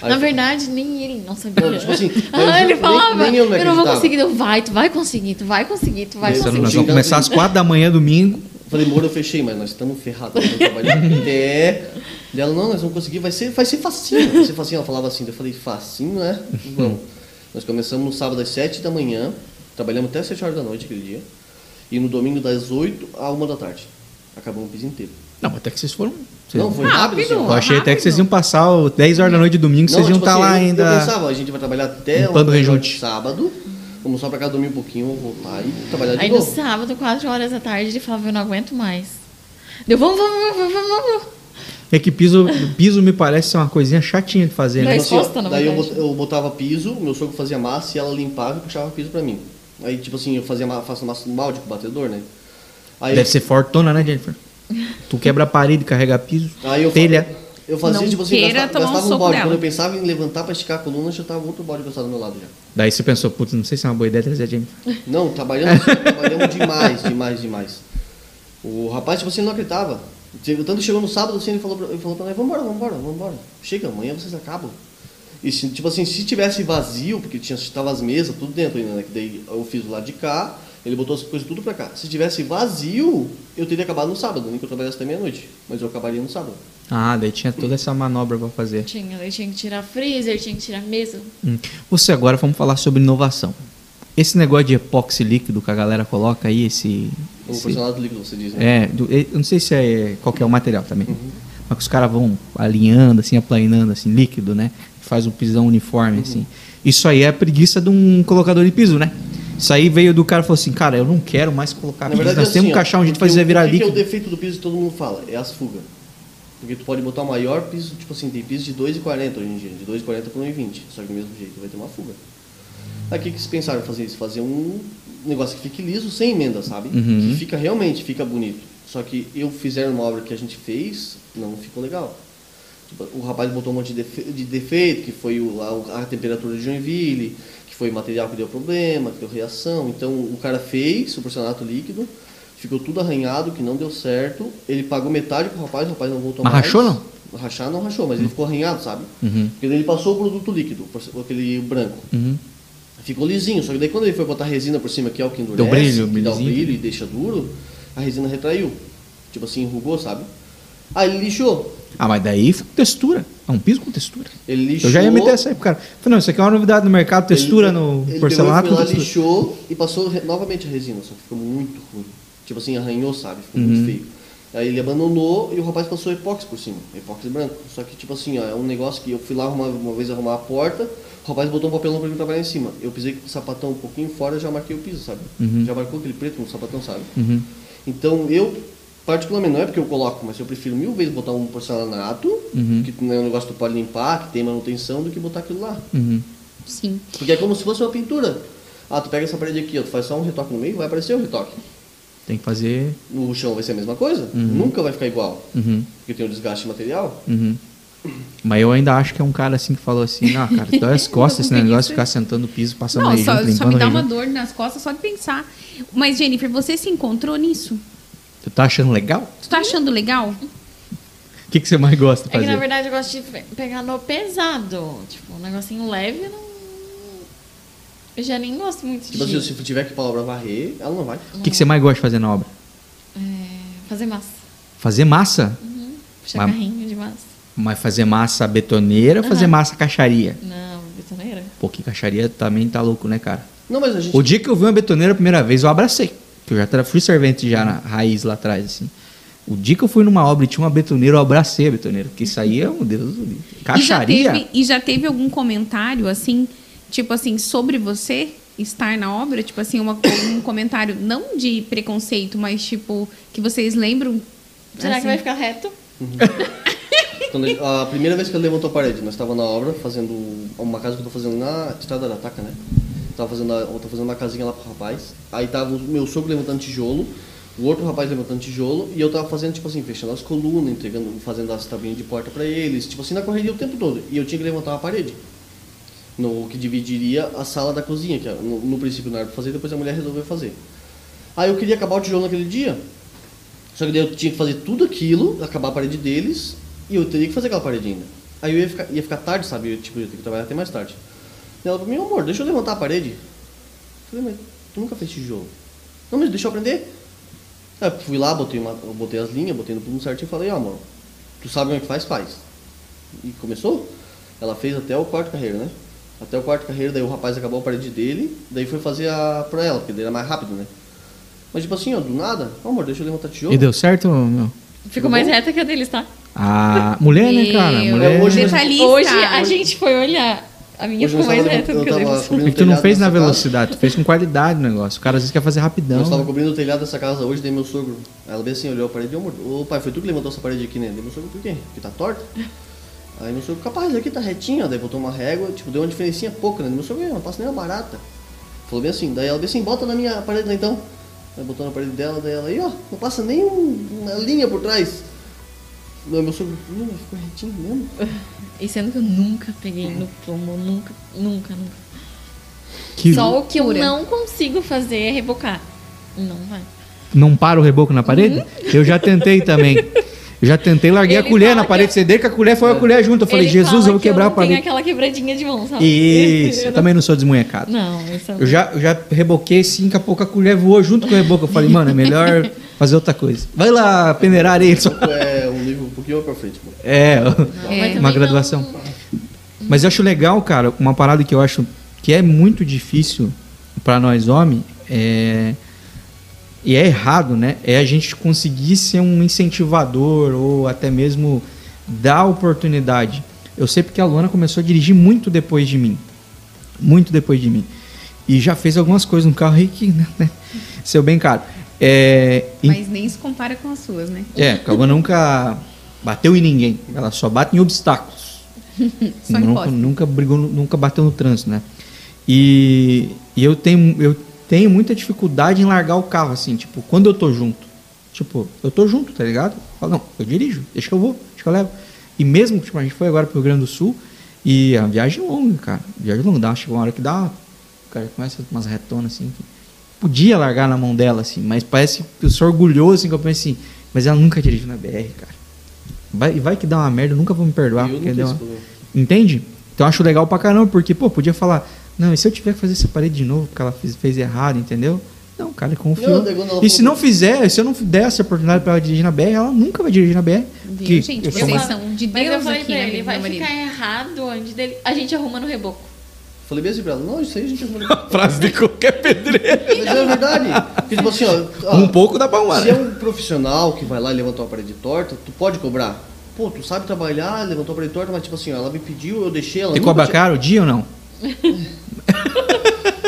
S4: Aí
S3: Na
S4: eu-
S3: verdade, nem ele não sabia.
S4: Não, tipo assim,
S3: ah,
S4: eu-
S3: ele
S4: nem-
S3: falava,
S4: nem eu
S3: eu,
S4: não
S3: não vou conseguir. Eu, vai, tu vai conseguir, tu vai conseguir, tu vai
S4: eu
S1: Nós
S3: conseguir.
S1: vamos
S4: Então,
S1: começar às
S4: assim-
S1: quatro da manhã, domingo.
S4: Falei, amor, eu fechei, mas nós estamos ferrados. Nós trabalhar até. Dela, não, nós vamos conseguir, vai ser, vai ser facinho. Vai ser facinho. Ela falava assim, eu falei, facinho, né? Vamos. Nós começamos no sábado às 7 da manhã, trabalhamos até 7 horas da noite aquele dia. E no domingo das 8 à 1 da tarde. Acabamos o piso inteiro.
S1: Não, até que vocês foram. vocês-
S4: Não, foi rápido,
S2: Rápido.
S4: assim.
S1: Eu achei até que vocês
S2: rápido.
S1: iam passar o 10 horas da noite de domingo, vocês iam
S4: tipo
S1: estar
S4: assim,
S1: lá
S4: eu-
S1: ainda.
S4: Eu pensava, a gente vai trabalhar até uma
S1: rejunte.
S4: sábado. Vamos só pra cá dormir um pouquinho, vou voltar e trabalhar de
S3: Aí no
S4: novo.
S3: sábado, 4 horas da tarde, ele falava, eu não aguento mais. Deu, vamos, vamos, vamos, vamos, vamos.
S1: É que piso, piso me parece ser uma coisinha chatinha de fazer, né?
S3: Daí-
S4: assim, ó,
S3: Resposta, na
S4: daí eu,
S3: verdade.
S4: bot- eu botava piso, meu sogro fazia massa e ela limpava e puxava piso pra mim. Aí, tipo assim, eu fazia faço massa no balde com o batedor, né? Aí,
S1: Deve ser fortona, né, Jennifer? Tu quebra a parede, carrega piso,
S4: aí eu,
S1: telha.
S4: eu fazia,
S2: Não
S4: tipo assim, gastava,
S2: um
S4: gastava um
S2: soco
S4: balde.
S2: dela.
S4: Quando eu pensava em levantar pra esticar a coluna, já tava outro balde encostado do meu lado já.
S1: Daí você pensou, putz, não sei se é uma boa ideia trazer a Jennifer.
S4: Não, trabalhamos, trabalhamos demais, demais, demais. O rapaz, tipo assim, não acreditava. Tanto que chegou no sábado, assim, ele falou pra, ele falou pra nós, vambora, vambora, vambora. Chega, amanhã vocês acabam. E se, tipo assim, se tivesse vazio, porque tinha, tava as mesas, tudo dentro ainda, né? Que daí eu fiz o lado de cá, ele botou as coisas tudo pra cá. Se tivesse vazio, eu teria acabado no sábado, nem que eu trabalhasse até meia-noite. Mas eu acabaria no sábado.
S1: Ah, daí tinha toda essa manobra pra fazer.
S3: Tinha, ele tinha que tirar freezer, tinha que tirar mesa.
S1: Hum. Você agora vamos falar sobre inovação. Esse negócio de epóxi líquido que a galera coloca aí, esse.
S4: O
S1: esse-
S4: personagem líquido, você diz, né?
S1: é, do- eu não sei se é qual que é o material também. Mas que os caras vão alinhando, assim, aplanando, assim, líquido, né? Faz um pisão uniforme, assim. Isso aí é a preguiça de um colocador de piso, né? Isso aí veio do cara e falou assim, cara, eu não quero mais colocar piso. Nós
S4: assim,
S1: temos que achar um jeito de fazer virar
S4: o que é
S1: líquido.
S4: o defeito do piso que todo mundo fala? É as fugas. Porque tu pode botar o maior piso, tipo assim, tem piso de 2,40 hoje em dia, de 2,40 para 1,20. Só que do mesmo jeito vai ter uma fuga. Aí o que, que eles pensaram fazer isso? Fazer um negócio que fique liso, sem emenda, sabe?
S1: Uhum.
S4: Que fica realmente, fica bonito. Só que eu fizeram uma obra que a gente fez, não ficou legal. Tipo, O rapaz botou um monte de defe- de defeito, que foi o- a, a temperatura de Joinville, foi material que deu problema, que deu reação. Então o cara fez o porcelanato líquido, ficou tudo arranhado, que não deu certo. Ele pagou metade pro rapaz, o rapaz não voltou
S1: Mas
S4: mais.
S1: rachou, não?
S4: Rachar não rachou, mas ele ficou arranhado, sabe?
S1: Uhum.
S4: Porque daí ele passou o produto líquido, aquele branco.
S1: Uhum.
S4: Ficou lisinho, só que daí quando ele foi botar resina por cima, que é o que endurece,
S1: Deu brilho,
S4: que dá o brilho e deixa duro, a resina retraiu. Tipo assim, enrugou, sabe? Aí ele lixou.
S1: Ah, mas daí com textura. É um piso com textura.
S4: Ele lixou.
S1: Eu já ia meter essa aí pro cara. Falei, não, isso aqui é uma novidade no mercado, textura
S4: ele,
S1: no
S4: ele
S1: porcelanato
S4: e foi lá, lixou e passou re- novamente a resina, só que ficou muito ruim. Tipo assim, arranhou, sabe? Ficou
S1: Uhum.
S4: muito feio. Aí ele abandonou e o rapaz passou epóxi por cima, epóxi branco. Só que, tipo assim, ó, é um negócio que eu fui lá uma, uma vez arrumar a porta, o rapaz botou um papelão pra mim trabalhar em cima. Eu pisei com o sapatão um pouquinho fora já marquei o piso, sabe?
S1: Uhum.
S4: Já marcou aquele preto no sapatão, sabe?
S1: Uhum.
S4: Então eu, particularmente, não é porque eu coloco, mas eu prefiro mil vezes botar um porcelanato,
S1: Uhum.
S4: que não é um negócio que tu pode limpar, que tem manutenção, do que botar aquilo lá.
S1: Uhum.
S2: Sim.
S4: Porque é como se fosse uma pintura. Ah, tu pega essa parede aqui, ó, tu faz só um retoque no meio, vai aparecer o retoque.
S1: Tem que fazer.
S4: No chão vai ser a mesma coisa,
S1: Uhum.
S4: nunca vai ficar igual,
S1: Uhum.
S4: porque tem o desgaste material.
S1: Uhum. Mas eu ainda acho que é um cara assim que falou assim, ah, cara, dói as costas esse negócio de ficar sentando no piso, passando
S2: Não,
S1: aí
S2: só, só me dá uma dor nas costas só de pensar. Mas, Jennifer, você se encontrou nisso?
S1: Tu tá achando legal?
S2: Tu tá achando legal?
S1: O que, que você mais gosta de
S3: É que
S1: fazer?
S3: na verdade eu gosto de pe- pegar no pesado. Tipo, um negocinho leve, eu não. Eu já nem gosto muito
S4: Tipo
S3: de
S4: assim, se tiver que palavra varrer, ela não vai.
S1: O que, que você mais gosta de fazer na obra?
S3: é, fazer massa.
S1: Fazer massa?
S3: Puxar
S1: Mas-
S3: carrinho de massa.
S1: Mas fazer massa betoneira ou fazer massa caixaria?
S3: Não, betoneira.
S1: Pô, que caixaria também tá louco, né, cara?
S4: Não, mas a gente.
S1: O dia que eu vi uma betoneira a primeira vez, eu abracei. Que eu já fui servente já na raiz lá atrás, assim. O dia que eu fui numa obra e tinha uma betoneira, eu abracei a betoneira. Porque isso aí é um Deus do livro. Caixaria?
S2: E já, teve, e já teve algum comentário, assim, tipo assim, sobre você estar na obra? Tipo assim, uma, um comentário não de preconceito, mas tipo, que vocês lembram?
S3: Será
S2: assim?
S3: que vai ficar reto?
S4: Quando ele- a primeira vez que ele levantou a parede, nós estávamos na obra, fazendo uma casa que eu tô fazendo na Estrada da Taca, né? Tava fazendo, a, eu tô fazendo uma casinha lá pro rapaz. Aí tava o meu sogro levantando tijolo, o outro rapaz levantando tijolo, e eu tava fazendo, tipo assim, fechando as colunas, entregando, fazendo as tabelinhas de porta pra eles, tipo assim, na correria o tempo todo. E eu tinha que levantar uma parede. No que dividiria a sala da cozinha, que no, no princípio não era pra fazer, depois a mulher resolveu fazer. Aí eu queria acabar o tijolo naquele dia, só que daí eu tinha que fazer tudo aquilo, acabar a parede deles, e eu teria que fazer aquela parede ainda. Aí eu ia ficar, ia ficar tarde, sabe? Eu, tipo, eu ia ter que trabalhar até mais tarde. E ela falou, meu amor, deixa eu levantar a parede. Eu falei, mas tu nunca fez tijolo. Não, mas deixa eu aprender. Aí eu fui lá, botei, uma, botei as linhas, botei no ponto certinho e falei, ó amor, tu sabe como é que faz? Faz. E começou. Ela fez até o quarto carreira, né? Até o quarto carreira, daí o rapaz acabou a parede dele, daí foi fazer a pra ela, porque daí era mais rápido, né? Mas tipo assim, ó, do nada, ó, amor, deixa eu levantar tijolo.
S1: E deu certo, meu?
S3: Ficou mais reta que a deles, tá?
S1: A mulher, né, cara? Mulher.
S4: Hoje-.
S3: Hoje a gente foi olhar. A minha
S4: Hoje
S3: ficou mais
S4: tava-
S3: reta do
S4: eu
S3: que deles.
S4: cobrindo
S1: É que tu não fez na
S4: casa.
S1: velocidade, tu fez com qualidade o negócio. O cara às vezes quer fazer rapidão.
S4: Nós estávamos cobrindo o telhado dessa casa hoje, daí meu sogro. Ela bem assim, olhou a parede e amor, ô pai, foi tu que levantou essa parede aqui, né? Daí meu sogro, por quê? Porque tá torta? Aí meu sogro, capaz, aqui tá retinho, ó. Daí botou uma régua, tipo, deu uma diferencinha pouca, né? Meu sogro, não passa nem uma barata. Falou bem assim, daí ela bem assim, bota na minha parede lá então. Aí botou na parede dela, daí ela, aí ó, não passa nem um- uma linha por trás. Não, meu mas ficou retinho mesmo.
S3: E sendo que eu nunca peguei no plomo, nunca, nunca, nunca.
S1: Que
S3: Só o que eu
S2: loucura.
S3: não consigo fazer é rebocar. Não vai.
S1: não para o reboco na parede? Eu já tentei também. Eu já tentei, larguei a
S3: Ele
S1: colher
S3: fala
S1: na
S3: que
S1: parede,
S3: eu-
S1: ceder que a colher foi a colher junto. Eu falei,
S3: Ele
S1: Jesus,
S3: fala
S1: eu vou
S3: que
S1: quebrar a
S3: não tenho
S1: parede.
S3: aquela quebradinha de mão, sabe?
S1: Isso, eu também não sou desmunhecado.
S3: Não, isso
S1: Eu já, eu já reboquei assim, daqui a pouco a colher voou junto com o reboco. Eu falei, mano, é melhor fazer outra coisa. Vai lá peneirar areia. Só...
S4: É pouquinho pra frente.
S1: É,
S2: É,
S1: uma graduação.
S3: não-
S1: Mas eu acho legal, cara, uma parada que eu acho que é muito difícil para nós homens, é... e é errado, né? É a gente conseguir ser um incentivador ou até mesmo dar oportunidade. Eu sei porque a Luana começou a dirigir muito depois de mim. Muito depois de mim. E já fez algumas coisas no carro aí que, né? Seu bem caro. É,
S2: Mas nem se compara com as suas, né?
S1: é, a Luana nunca bateu em ninguém. Ela só bate em obstáculos.
S2: Só
S1: nunca, nunca brigou, nunca bateu no trânsito, né? E, e eu tenho eu tenho muita dificuldade em largar o carro assim, tipo, quando eu tô junto. Tipo, eu tô junto, tá ligado? Eu falo, não, eu dirijo, deixa que eu vou, deixa que eu levo. E mesmo, tipo, a gente foi agora pro Rio Grande do Sul e é uma viagem longa, cara. Viagem longa, dá, chega uma hora que dá, o cara começa umas retonas assim. que podia largar na mão dela, assim, mas parece que eu sou orgulhoso, assim, que eu penso assim, mas ela nunca dirigiu na BR, cara. Vai, vai que dá uma merda, eu nunca vou me perdoar.
S4: eu
S1: porque deu uma... Entende? Então eu acho legal pra caramba, porque, pô, podia falar, não, e se eu tiver que fazer essa parede de novo, porque ela fez, fez errado, entendeu? Não, cara, confiou. E se não fizer, se eu não der essa oportunidade pra ela dirigir na BR, ela nunca vai dirigir na BR. Que
S2: gente? Vocês são de
S3: Mas eu
S2: Deus
S3: falei
S2: aqui,
S3: pra ele, vai
S2: marido?
S3: ficar errado onde dele. A gente arruma no reboco.
S4: Falei bem assim pra ela, não, isso aí a gente arruma.
S1: Frase de qualquer pedreiro.
S4: Mas é verdade. Porque, tipo assim, ó, ó,
S1: Um pouco dá pra arrumar,
S4: Se é
S1: né?
S4: um profissional que vai lá e levanta uma parede torta, tu pode cobrar. Pô, tu sabe trabalhar, levantou a parede torta, mas tipo assim, ó, ela me pediu, eu deixei ela. Nunca
S1: cobra
S4: tinha-
S1: caro o dia ou não?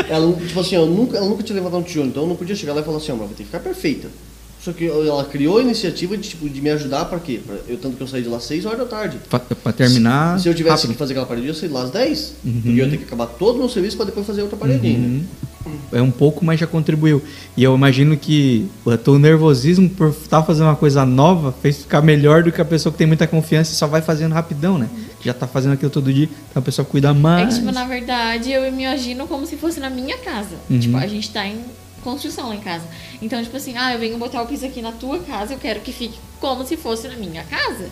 S4: Ela, tipo assim, eu nunca, ela nunca tinha levantado um tijolo, então eu não podia chegar lá e falar assim, ó, mas vai ter que ficar perfeita. Só que ela criou a iniciativa de, tipo, de me ajudar pra quê? Pra, eu, tanto que eu saí de lá às 6 horas da tarde.
S1: Pra, pra terminar.
S4: Se eu tivesse
S1: rápido.
S4: que fazer aquela parede, eu sair de lá às 10. Porque eu ia ter que acabar todo o meu serviço pra depois fazer outra parede ainda.
S1: É um pouco, mas já contribuiu. E eu imagino que o teu nervosismo por estar fazendo uma coisa nova fez ficar melhor do que a pessoa que tem muita confiança e só vai fazendo rapidão, né? Já tá fazendo aquilo todo dia, então a pessoa cuida
S3: É
S1: mais.
S3: que, tipo, na verdade, eu me imagino como se fosse na minha casa.
S1: Uhum.
S3: Tipo, a gente tá em construção lá em casa. Então, tipo assim, ah, eu venho botar o piso aqui na tua casa, eu quero que fique como se fosse na minha casa.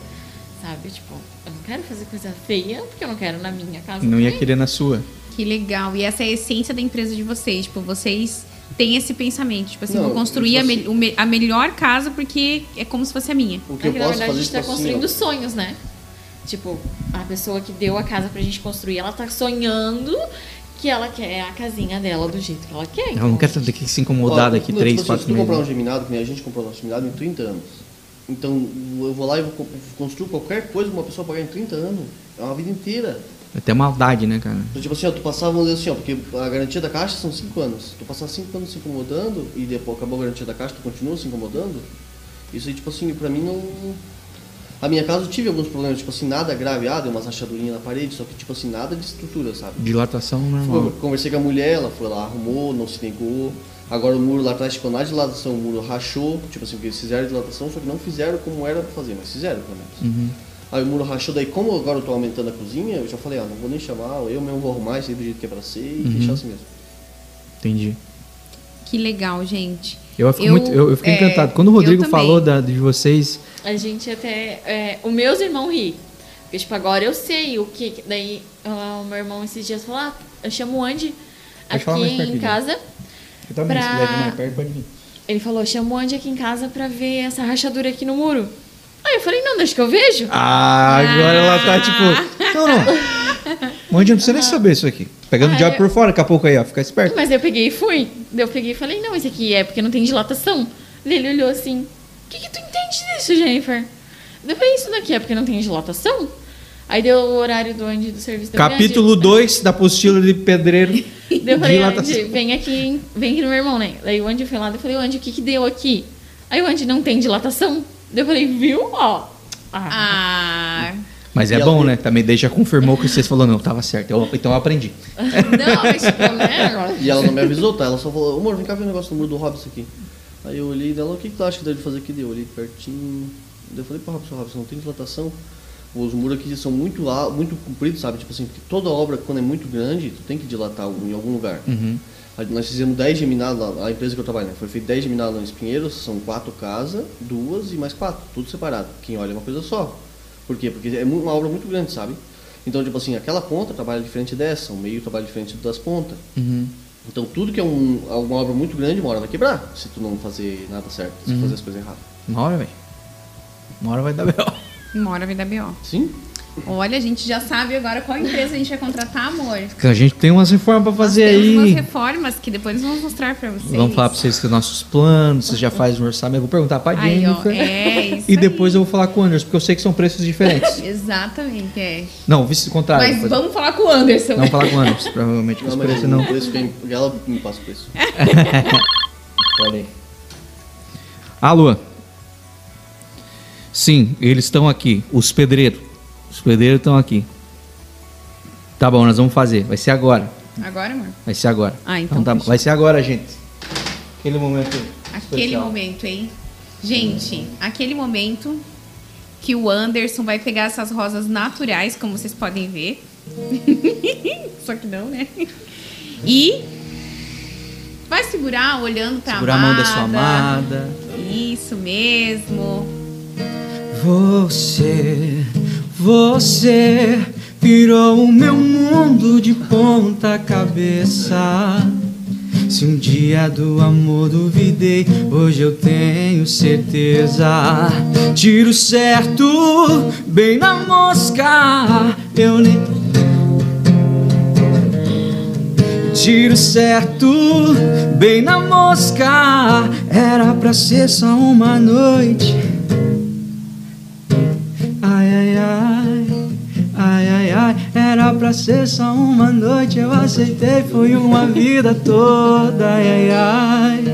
S3: Sabe? Tipo, eu não quero fazer coisa feia, porque eu não quero na minha casa.
S1: Não ia
S3: também.
S1: querer na sua.
S2: Que legal. E essa é a essência da empresa de vocês. Tipo, vocês têm esse pensamento. Tipo assim,
S4: Não,
S2: vou construir a,
S4: tipo
S2: me-
S4: assim-
S2: me- a melhor casa porque é como se fosse a minha.
S4: O que
S3: É
S4: eu
S3: que, na
S4: posso
S3: verdade, a
S4: fazer,
S3: gente
S4: tipo
S3: tá
S4: assim,
S3: construindo
S4: ó,
S3: sonhos, né? Tipo, a pessoa que deu a casa pra gente construir, ela tá sonhando que ela quer a casinha dela do jeito que ela quer.
S1: Ela não
S3: Então,
S1: quer ter que se incomodar
S4: Ó,
S1: daqui
S4: não,
S1: 3,
S4: tipo assim,
S1: 4
S4: Se tu comprar um
S1: meses.
S4: geminado, que nem a gente comprou nosso geminado em 30 anos. Então, eu vou lá e vou co- construir qualquer coisa pra uma pessoa pagar em 30 anos. É uma vida inteira.
S1: É Até maldade, né, cara?
S4: Então, tipo assim, ó, tu passava, vamos dizer assim, ó, porque a garantia da caixa são 5 anos. Tu passar 5 anos se incomodando e depois acabou a garantia da caixa, tu continua se incomodando. Isso aí, tipo assim, pra mim não. A minha casa eu tive alguns problemas, tipo assim, nada grave, ah, deu umas rachadurinhas na parede, só que, tipo assim, nada de estrutura, sabe?
S1: Dilatação
S4: Foi-
S1: normal.
S4: Conversei com a mulher, ela foi lá, arrumou, não se negou. Agora o muro lá atrás ficou na dilatação, o muro rachou, tipo assim, porque eles fizeram dilatação, só que não fizeram como era pra fazer, mas fizeram pelo menos.
S1: Uhum.
S4: Aí o muro rachou, daí como agora eu tô aumentando a cozinha, eu já falei, ah, não vou nem chamar, eu mesmo vou arrumar isso aí do jeito que é pra ser e
S1: Uhum.
S4: deixar assim mesmo.
S1: Entendi.
S2: Que legal, gente.
S1: Eu, fico
S2: Eu-
S1: muito, eu, eu fiquei
S2: é,
S1: encantado. Quando o Rodrigo falou da, de vocês,
S3: A gente até. É, os meus irmãos ri. Porque, tipo, agora eu sei o que. Daí ah, o meu irmão esses dias falou: ah, eu chamo o Andy aqui em casa.
S1: eu também,
S3: Pra-
S1: se quiser mais perto, pode vir.
S3: Ele falou: chama o Andy aqui em casa pra ver essa rachadura aqui no muro. Aí eu falei: não, deixa que eu vejo.
S1: Ah, agora ela tá tipo. Não, não. Mande não precisa nem saber isso aqui. Pegando
S3: Ah,
S1: o diabo
S3: eu-
S1: por fora, daqui a pouco aí, ó. Fica esperto.
S3: Mas eu peguei e fui. Eu peguei e falei: não, esse aqui é porque não tem dilatação. Ele olhou assim: o que, que tu entende disso, Jennifer? Falei: isso daqui é porque não tem dilatação? Aí deu o horário do Andy do serviço da
S1: Capítulo 2 da apostila de pedreiro.
S3: Daí eu falei. Andy, vem aqui, vem aqui no meu irmão, né? Daí o Andy foi lá, daí eu falei, Andy, o que que deu aqui? Aí o Andy não tem dilatação. Daí eu falei, viu? Ó. Ah.
S2: Ah.
S1: Mas é bom, né? Também já confirmou que vocês falaram, não, tava certo. Eu- então eu aprendi.
S3: Não, mas tipo, né?
S4: E ela não me avisou, tá? Ela só falou, amor, vem cá ver o negócio do muro do Robson aqui. Aí eu olhei dela, o que, que tu acha que deve fazer aqui? Eu olhei pertinho. Eu falei, pô, Robson, Robson, não tem dilatação. Os muros aqui são muito, muito compridos, sabe? Tipo assim, porque toda obra, quando é muito grande, tu tem que dilatar em algum lugar.
S1: Uhum.
S4: Aí Nós fizemos 10 geminados lá, a empresa que eu trabalho, né? Foi feito 10 geminados lá em Pinheiros, são quatro casas, duas e mais quatro, tudo separado. Quem olha é uma coisa só. Por quê? Porque é uma obra muito grande, sabe? Então, tipo assim, aquela ponta trabalha diferente dessa, o meio trabalha diferente das pontas.
S1: Uhum.
S4: Então, tudo que é um, uma obra muito grande, uma hora vai quebrar, se tu não fazer nada certo, se tu fazer as coisas erradas.
S1: Uma hora, velho. Uma hora vai dar B.O.
S2: Uma hora vai dar B.O.
S4: Sim?
S2: Olha, a gente já sabe agora qual empresa a gente vai contratar, amor.
S1: Porque A gente tem umas reformas pra fazer
S2: Nós temos umas
S1: aí.
S2: reformas que depois nós vamos mostrar pra vocês.
S1: Vamos falar pra vocês que os nossos planos, vocês já fazem um orçamento. Eu vou perguntar pra
S2: Aí, ó,
S1: Jennifer.
S2: é isso
S1: e depois
S2: aí.
S1: eu vou falar com o Anderson, porque eu sei que são preços diferentes.
S2: Exatamente, é.
S1: Não, vice contrário.
S2: Mas vamos falar com o Anderson.
S1: Vamos falar com o Anderson, provavelmente.
S4: Não,
S1: Os
S4: mas
S1: preços
S4: o
S1: não.
S4: preço vem, ela me passa o preço.
S1: Olha aí. Alô? Sim, eles estão aqui. Os pedreiros. Os pedreiros estão aqui. Tá bom, nós vamos fazer. Vai ser agora.
S2: Agora, amor?
S1: Vai ser agora.
S2: Ah, então
S1: tá bom. Vai ser agora, gente. Aquele momento.
S2: Aquele
S1: especial.
S2: momento, hein? Gente, aquele momento que o Anderson vai pegar essas rosas naturais, como vocês podem ver. Só que não, né? E vai segurar olhando pra
S1: Segura a mão da sua amada.
S2: Isso mesmo.
S1: Você, você virou o meu mundo de ponta cabeça. Se um dia do amor duvidei, hoje eu tenho certeza. Tiro certo, bem na mosca. Eu nem. Tiro certo, bem na mosca. Era pra ser só uma noite. Era pra ser só uma noite. Eu aceitei, foi uma vida toda. Ai, ai, ai,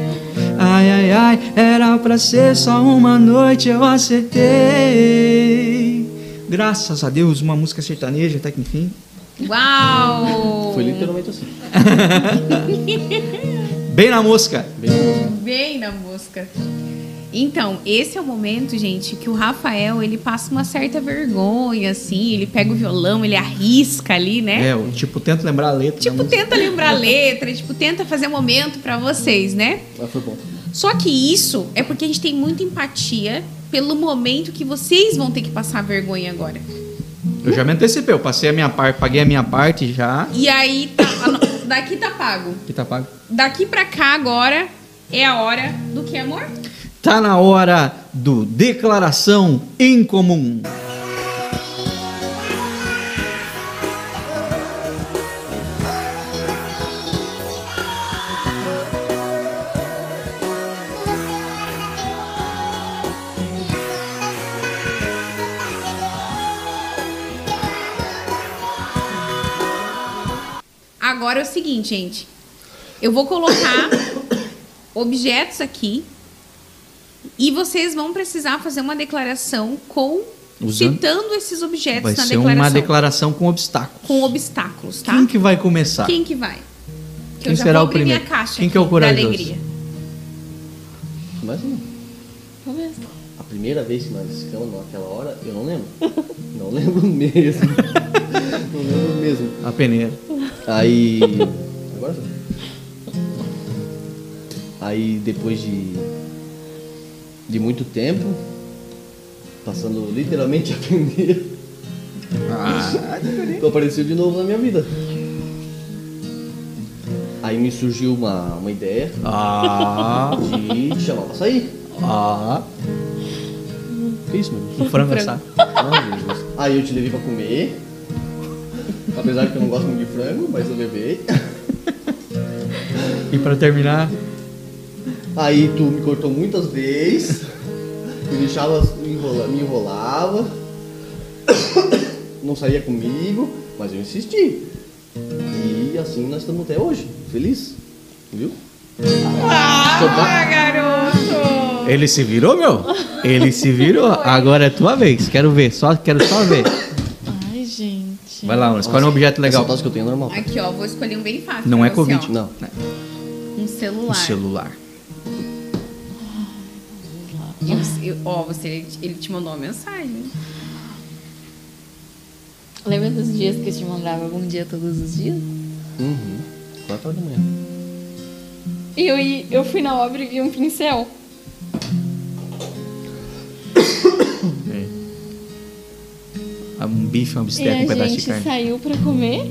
S1: ai, ai, ai. Era pra ser só uma noite. Eu acertei. Graças a Deus, uma música sertaneja, até que enfim.
S2: Uau!
S4: Foi literalmente assim.
S1: Bem na mosca.
S4: Bem na música.
S2: Bem na mosca. Então, esse é o momento, gente, que o Rafael, ele passa uma certa vergonha, assim, ele pega o violão, ele arrisca ali, né?
S1: É, eu, tipo, tento lembrar a letra.
S2: Tipo,
S1: música.
S2: tenta lembrar a letra, tipo, tenta fazer momento pra vocês, né?
S4: Mas foi bom.
S2: Só que isso é porque a gente tem muita empatia pelo momento que vocês vão ter que passar vergonha agora.
S1: Eu já me antecipei, eu passei a minha parte, paguei a minha parte já.
S2: E aí, tá, daqui tá pago.
S1: Que tá pago.
S2: Daqui pra cá agora é a hora do que, amor?
S1: Tá na hora do Declaração em Comum.
S2: Agora é o seguinte, gente. Eu vou colocar objetos aqui e vocês vão precisar fazer uma declaração com
S1: Usando-
S2: citando esses objetos
S1: Vai
S2: na
S1: ser
S2: declaração.
S1: uma declaração com obstáculos.
S2: com obstáculos, tá?
S1: Quem que vai começar?
S2: Quem que vai? Que
S1: Quem
S2: eu já
S1: será
S2: vou
S1: o primeiro?
S2: minha caixa
S1: Quem que é o
S2: aqui da
S1: corajoso?
S2: alegria.
S4: Mas não.
S3: Talvez.
S4: A primeira vez que nós ficamos naquela hora, eu não lembro. Não lembro mesmo. não lembro mesmo.
S1: A peneira.
S4: Aí. Agora. Aí depois de. De muito tempo, passando literalmente a peneira,
S1: Ah,
S4: tu apareceu de novo na minha vida. Aí me surgiu uma, uma ideia
S1: ah,
S4: de te chamar pra sair.
S1: ah.
S4: Que isso, meu Deus?
S1: O frango assado.
S4: Ah, Jesus. Aí eu te levei pra comer. Apesar de que eu não gosto muito de frango, mas eu levei.
S1: E pra terminar,
S4: Aí tu me cortou muitas vezes, me deixava, me, enrola, me enrolava, não saía comigo, mas eu insisti. E assim nós estamos até hoje, feliz, viu?
S2: Ah, garoto!
S1: ele se virou, meu? Ele se virou. Agora é tua vez. Quero ver, só quero só ver.
S3: Ai, gente.
S1: Vai lá, escolhe um objeto legal.
S4: Essa que eu tenho é normal.
S2: Aqui, ó, vou escolher um bem fácil.
S1: Não é
S2: você,
S1: Covid.
S2: ó.
S4: Não.
S2: Um celular.
S1: Um celular.
S2: Eu- eu- ó, você, ele te mandou uma mensagem.
S3: Lembra dos dias que eu te mandava bom dia todos os dias?
S4: Uhum. Quatro horas da manhã.
S3: E eu, eu fui na obra e vi um pincel.
S1: Um bife, uma bisteca, um
S3: a
S1: pedaço de
S3: gente
S1: carne.
S3: saiu pra comer.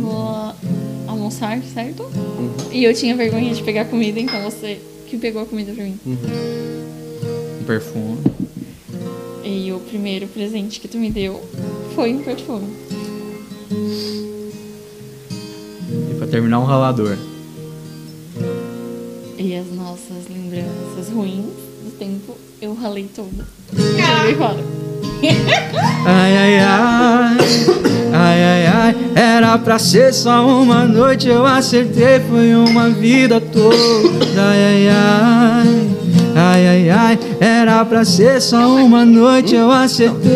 S3: Vou almoçar, certo? E eu tinha vergonha de pegar comida, então você que pegou a comida pra mim.
S1: Um perfume.
S3: E o primeiro presente que tu me deu foi um perfume.
S1: E pra terminar, um ralador.
S3: E as nossas lembranças ruins do tempo, eu ralei tudo. Joguei fora.
S1: Ai, ai, ai. Ai, ai, ai. Era pra ser só uma noite, eu acertei, foi uma vida toda. Ai, ai, ai. Ai, ai, ai. Era pra ser só uma noite, eu acertei.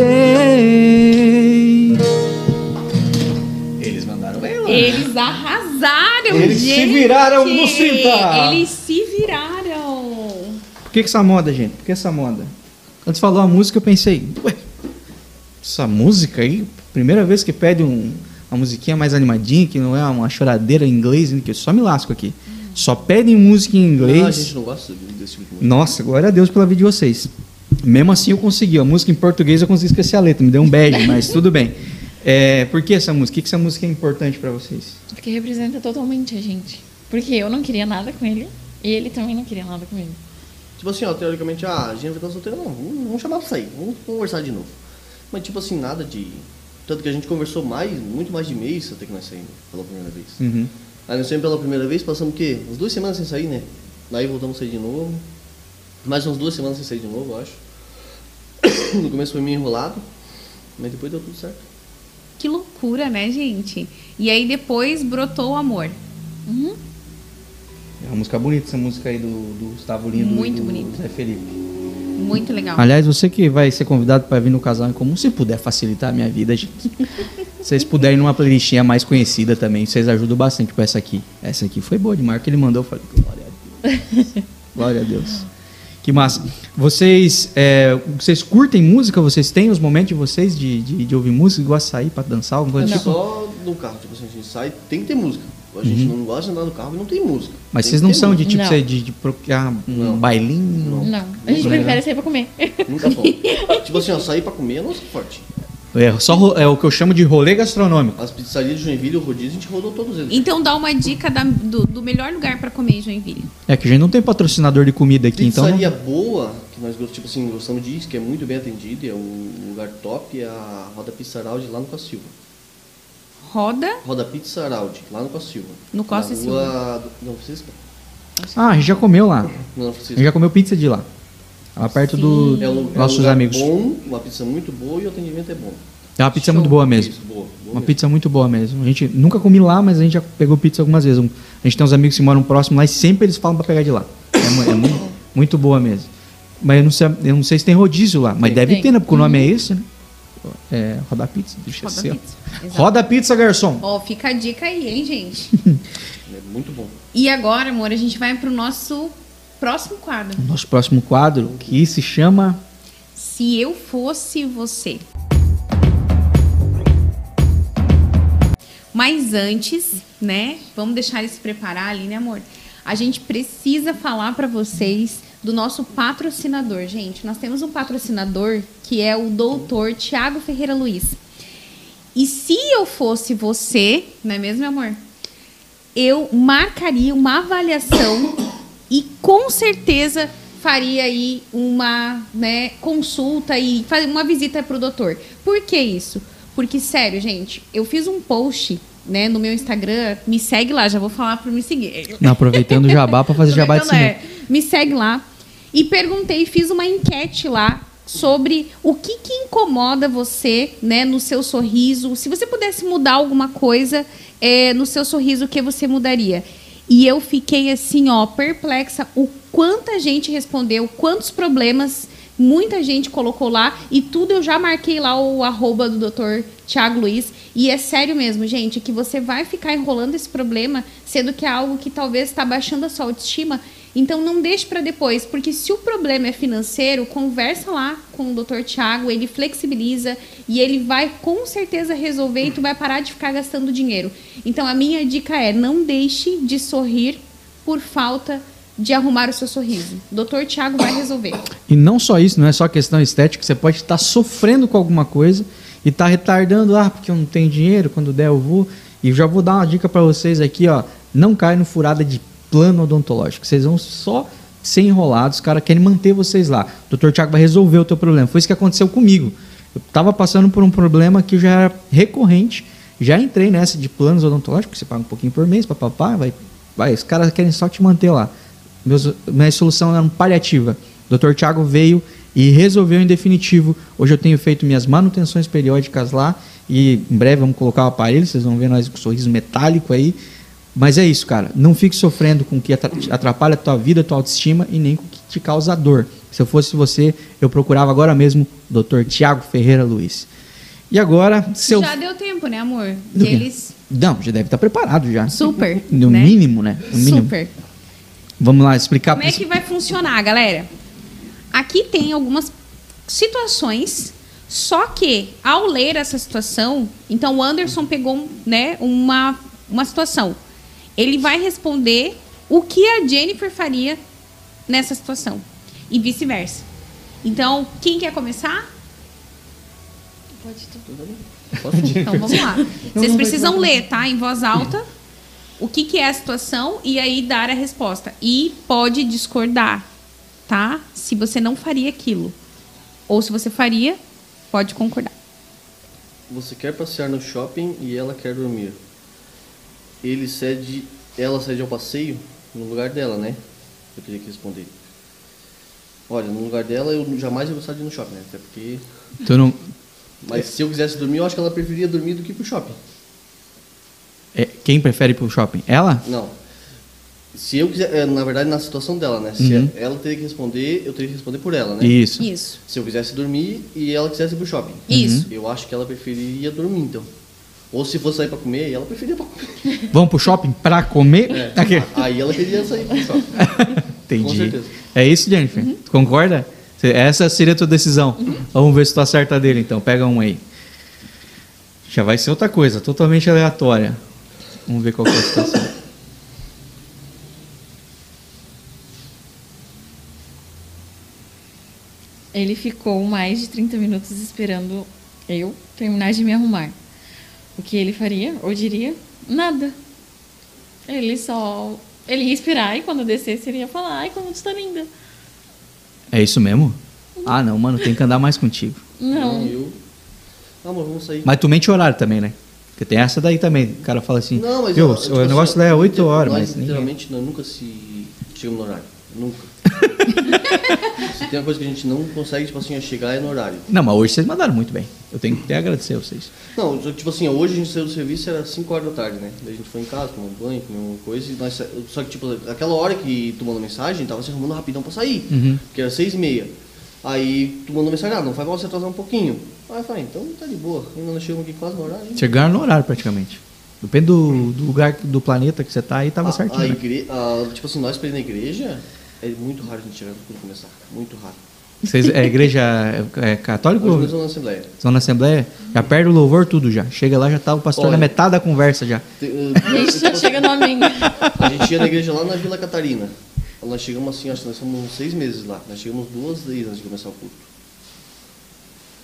S1: Eles mandaram bem lá.
S2: Eles arrasaram,
S1: Eles se
S2: gente!
S1: viraram no 30.
S2: Eles se viraram!
S1: Por que, que essa moda, gente? Por que essa moda? Quando você falou a música, eu pensei, ué, essa música aí, primeira vez que pede um, uma musiquinha mais animadinha, que não é uma choradeira em inglês, que eu só me lasco aqui. Só pedem música em
S4: Ah, a
S1: inglês.
S4: gente não gosta desse tipo de música.
S1: Nossa, glória a Deus pela vida de vocês. Mesmo assim eu consegui. A música em português eu consegui esquecer a letra. Me deu um bad, mas tudo bem. É, por que essa música? O que, que essa música é importante para vocês?
S3: Porque representa totalmente a gente. Porque eu não queria nada com ele. E ele também não queria nada comigo.
S4: Tipo assim, ó, teoricamente, ah, a gente vai estar solteiro, não, vamos, vamos chamar pra sair, vamos conversar de novo. Mas tipo assim, nada de. Tanto que a gente conversou mais, muito mais de mês até que nós saímos pela primeira vez.
S1: Uhum.
S4: Aí nós saímos pela primeira vez, passamos o quê? Umas duas semanas sem sair, né? Daí voltamos a sair de novo. Mais umas duas semanas sem sair de novo, eu acho. No começo foi meio enrolado, mas depois deu tudo certo.
S2: Que loucura, né, gente? E aí depois brotou o amor.
S1: É uma música bonita essa música aí do, do Gustavo Lindo
S2: Muito
S1: do
S2: bonito.
S1: Zé Felipe.
S2: Muito legal.
S1: Aliás, você que vai ser convidado para vir no Casal em Comum, se puder facilitar a minha vida, gente. Se vocês puderem ir numa playlistinha mais conhecida também, vocês ajudam bastante com essa aqui. Essa aqui foi boa demais, que ele mandou, eu falei, glória a Deus. glória a Deus. Que massa. Vocês, é, vocês curtem música? Vocês têm os momentos de vocês de, de, de ouvir música? Gostam de sair para dançar? Alguma coisa do tipo?
S4: Só no carro, tipo assim, a gente sai, tem que ter música. A gente não gosta de andar no carro e não tem música.
S1: Uhum. Mas
S4: Tem
S1: vocês não são de tipo
S3: Não.
S1: ser de, de procurar um
S4: Não.
S1: bailinho?
S3: Não. A gente
S1: Não,
S3: prefere sair pra comer.
S4: Nunca fomos. tipo assim, ó, sair pra comer é nosso forte.
S1: É, só ro- é o que eu chamo de rolê gastronômico.
S4: As pizzarias de Joinville e o rodízio, a gente rodou todos eles.
S2: Então dá uma dica da- do, do melhor lugar pra comer em Joinville.
S1: É que a gente não tem patrocinador de comida aqui, então.
S4: Pizzaria boa, que nós gostamos, tipo assim, gostamos disso, que é muito bem atendido, é um lugar top, é a Roda Pizza Araldi lá no Costa Silva.
S2: Roda
S4: Roda Pizza Araldi, lá no Costa Silva.
S2: No Costa Silva.
S4: Rua do- Não, Francisco?
S1: Ah, a gente já comeu lá.
S4: Não,
S1: A gente
S4: Francisco.
S1: já comeu pizza de lá. Lá perto do
S4: É um, lu- é um
S1: nossos
S4: lugar
S1: amigos.
S4: bom, uma pizza muito boa e o atendimento é bom.
S1: É uma pizza
S2: Show.
S1: muito boa mesmo.
S4: Isso, boa. boa
S1: Uma
S4: mesmo.
S1: pizza muito boa mesmo. A gente nunca comi lá, mas a gente já pegou pizza algumas vezes. A gente tem uns amigos que moram próximo lá e sempre eles falam pra pegar de lá. É, é muito, muito boa mesmo. Mas eu não, sei, eu não sei se tem rodízio lá. Mas
S4: Tem.
S1: deve
S3: Tem.
S1: ter, né? Porque o nome é esse, né? É, roda pizza. Deixa
S2: Roda
S1: ser.
S2: Pizza. Exato.
S1: Roda pizza, garçom.
S2: Ó, fica a dica aí, hein, gente?
S4: É muito bom.
S2: E agora, amor, a gente vai pro nosso próximo quadro.
S1: Nosso próximo quadro, que se chama
S2: Se eu fosse você. Mas antes, né? Vamos deixar ele se preparar ali, né, amor? A gente precisa falar para vocês do nosso patrocinador, gente. Nós temos um patrocinador que é o doutor Tiago Ferreira Luiz. E se eu fosse você, não é mesmo, meu amor? Eu marcaria uma avaliação e com certeza faria aí uma né, consulta e fazer uma visita para o doutor. Por que isso? Porque, sério, gente, eu fiz um post né, no meu Instagram, me segue lá, já vou falar para me seguir.
S1: Não, aproveitando o jabá pra fazer jabá de cinema.
S2: é, me segue lá. E perguntei, fiz uma enquete lá sobre o que, que incomoda você, né, no seu sorriso. Se você pudesse mudar alguma coisa é, no seu sorriso, o que você mudaria? E eu fiquei assim, ó, perplexa. O quanta gente respondeu, quantos problemas muita gente colocou lá e tudo eu já marquei lá o arroba do Dr. Tiago Luiz. E é sério mesmo, gente, que você vai ficar enrolando esse problema, sendo que é algo que talvez está baixando a sua autoestima. Então não deixe para depois, porque se o problema é financeiro, conversa lá com o Dr. Tiago, ele flexibiliza e ele vai com certeza resolver e tu vai parar de ficar gastando dinheiro. Então a minha dica é: não deixe de sorrir por falta de arrumar o seu sorriso. Dr. Tiago vai resolver.
S1: E não só isso, não é só questão estética, você pode estar sofrendo com alguma coisa e estar retardando, ah, porque eu não tenho dinheiro, quando der eu vou. E já vou dar uma dica para vocês aqui, ó, não caia no furada de plano odontológico. Vocês vão só ser enrolados, os caras querem manter vocês lá. O Dr. Tiago vai resolver o teu problema. Foi isso que aconteceu comigo. Eu estava passando por um problema que já era recorrente, já entrei nessa de planos odontológicos, você paga um pouquinho por mês, papapá, vai, vai, os caras querem só te manter lá. Meus, minha solução era paliativa. O Dr. Tiago veio e resolveu em definitivo. Hoje eu tenho feito minhas manutenções periódicas lá e em breve vamos colocar o aparelho, vocês vão ver nós com um sorriso metálico aí. Mas é isso, cara. Não fique sofrendo com o que atra- atrapalha a tua vida, a tua autoestima e nem com o que te causa dor. Se eu fosse você, eu procurava agora mesmo o Dr. Tiago Ferreira Luiz. E agora, seu.
S2: Já deu tempo, né, amor?
S1: Do
S2: eles.
S1: Não, já deve estar preparado já.
S2: Super.
S1: No
S2: né?
S1: mínimo, né? No mínimo.
S2: Super.
S1: Vamos lá explicar
S2: Como é que vai funcionar, galera? Aqui tem algumas situações, só que ao ler essa situação, então o Anderson pegou né, uma, uma situação. Ele vai responder o que a Jennifer faria nessa situação. E vice-versa. Então, quem quer começar?
S3: Pode tu.
S4: Posso?
S2: Então vamos lá. Vocês precisam ler, tá? Em voz alta. o que, que é a situação e aí dar a resposta. E pode discordar, tá? Se você não faria aquilo. Ou se você faria, pode concordar.
S4: Você quer passear no shopping e ela quer dormir. Ele cede, ela cede ao passeio no lugar dela, né? Eu teria que responder. Olha, no lugar dela eu jamais ia gostar de ir no shopping, né? Até porque.
S1: Tu não.
S4: Mas se eu quisesse dormir, eu acho que ela preferia dormir do que ir pro shopping.
S1: é, quem prefere ir pro shopping? Ela?
S4: Não. Se eu quiser, é, na verdade, na situação dela, né? Se
S1: Uhum.
S4: ela teria que responder, eu teria que responder por ela, né?
S1: Isso.
S2: Isso.
S4: Se eu quisesse dormir e ela quisesse ir pro shopping.
S2: Isso.
S4: Eu acho que ela preferiria dormir, então. Ou se fosse sair pra comer, ela preferia pra comer.
S1: Vamos pro shopping pra comer?
S4: É.
S1: Aqui.
S4: Aí ela queria sair pro shopping.
S1: Entendi.
S4: Com certeza.
S1: É isso, Jennifer? Tu concorda? Essa seria a tua decisão. Vamos ver se tu acerta dele, então. Pega um aí. Já vai ser outra coisa, totalmente aleatória. Vamos ver qual que é a situação.
S3: Ele ficou mais de 30 minutos esperando eu terminar de me arrumar. O que ele faria? Ou diria? Nada. Ele só. Ele ia esperar e quando eu descesse ele ia falar: Ai, como tu tá linda.
S1: É isso mesmo? Ah, não, mano, tem que andar mais contigo.
S3: Não.
S4: eu. Ah, amor, vamos sair.
S1: Mas tu mente horário também, né? Porque tem essa daí também. O cara fala assim,
S4: Não, mas
S1: viu,
S4: eu-
S1: o
S4: tipo
S1: negócio
S4: assim,
S1: lá é 8
S4: liter-
S1: horas, mas ninguém...
S4: literalmente nós nunca se chegamos no horário. Nunca. se tem uma coisa que a gente não consegue, tipo assim, é chegar é no horário.
S1: Não, mas hoje vocês mandaram muito bem. Eu tenho que até agradecer a vocês.
S4: Não, tipo assim, hoje a gente saiu do serviço era 5 horas da tarde, né? Daí a gente foi em casa, tomou um banho, comeu uma coisa e nós sa- Só que, tipo, aquela hora que tu mandou mensagem, tava se arrumando rapidão pra sair.
S1: Uhum.
S4: Que era 6 e meia. Aí tu mandou mensagem, ah, não faz mal você atrasar um pouquinho. Aí eu falei, então tá de boa. Ainda nós chegamos aqui quase no horário. hein?
S1: Chegaram no horário praticamente. Depende do, do lugar do planeta que você tá aí, tava
S4: a,
S1: certinho.
S4: a
S1: né?
S4: igre... a- tipo assim, nós pra ir na igreja, é muito raro a gente chegar quando começar. Muito raro.
S1: Vocês, é igreja é, católica
S4: Hoje estamos na Assembleia.
S1: estão na Assembleia? Já perde o louvor tudo já. Chega lá, já tá o pastor
S4: Olha.
S1: na metade da conversa já.
S4: Te- uh,
S3: A gente já chega no amém.
S4: A gente ia na igreja lá na Vila Catarina. Nós chegamos assim, acho que nós fomos uns seis meses lá. Nós chegamos duas vezes antes de começar o culto.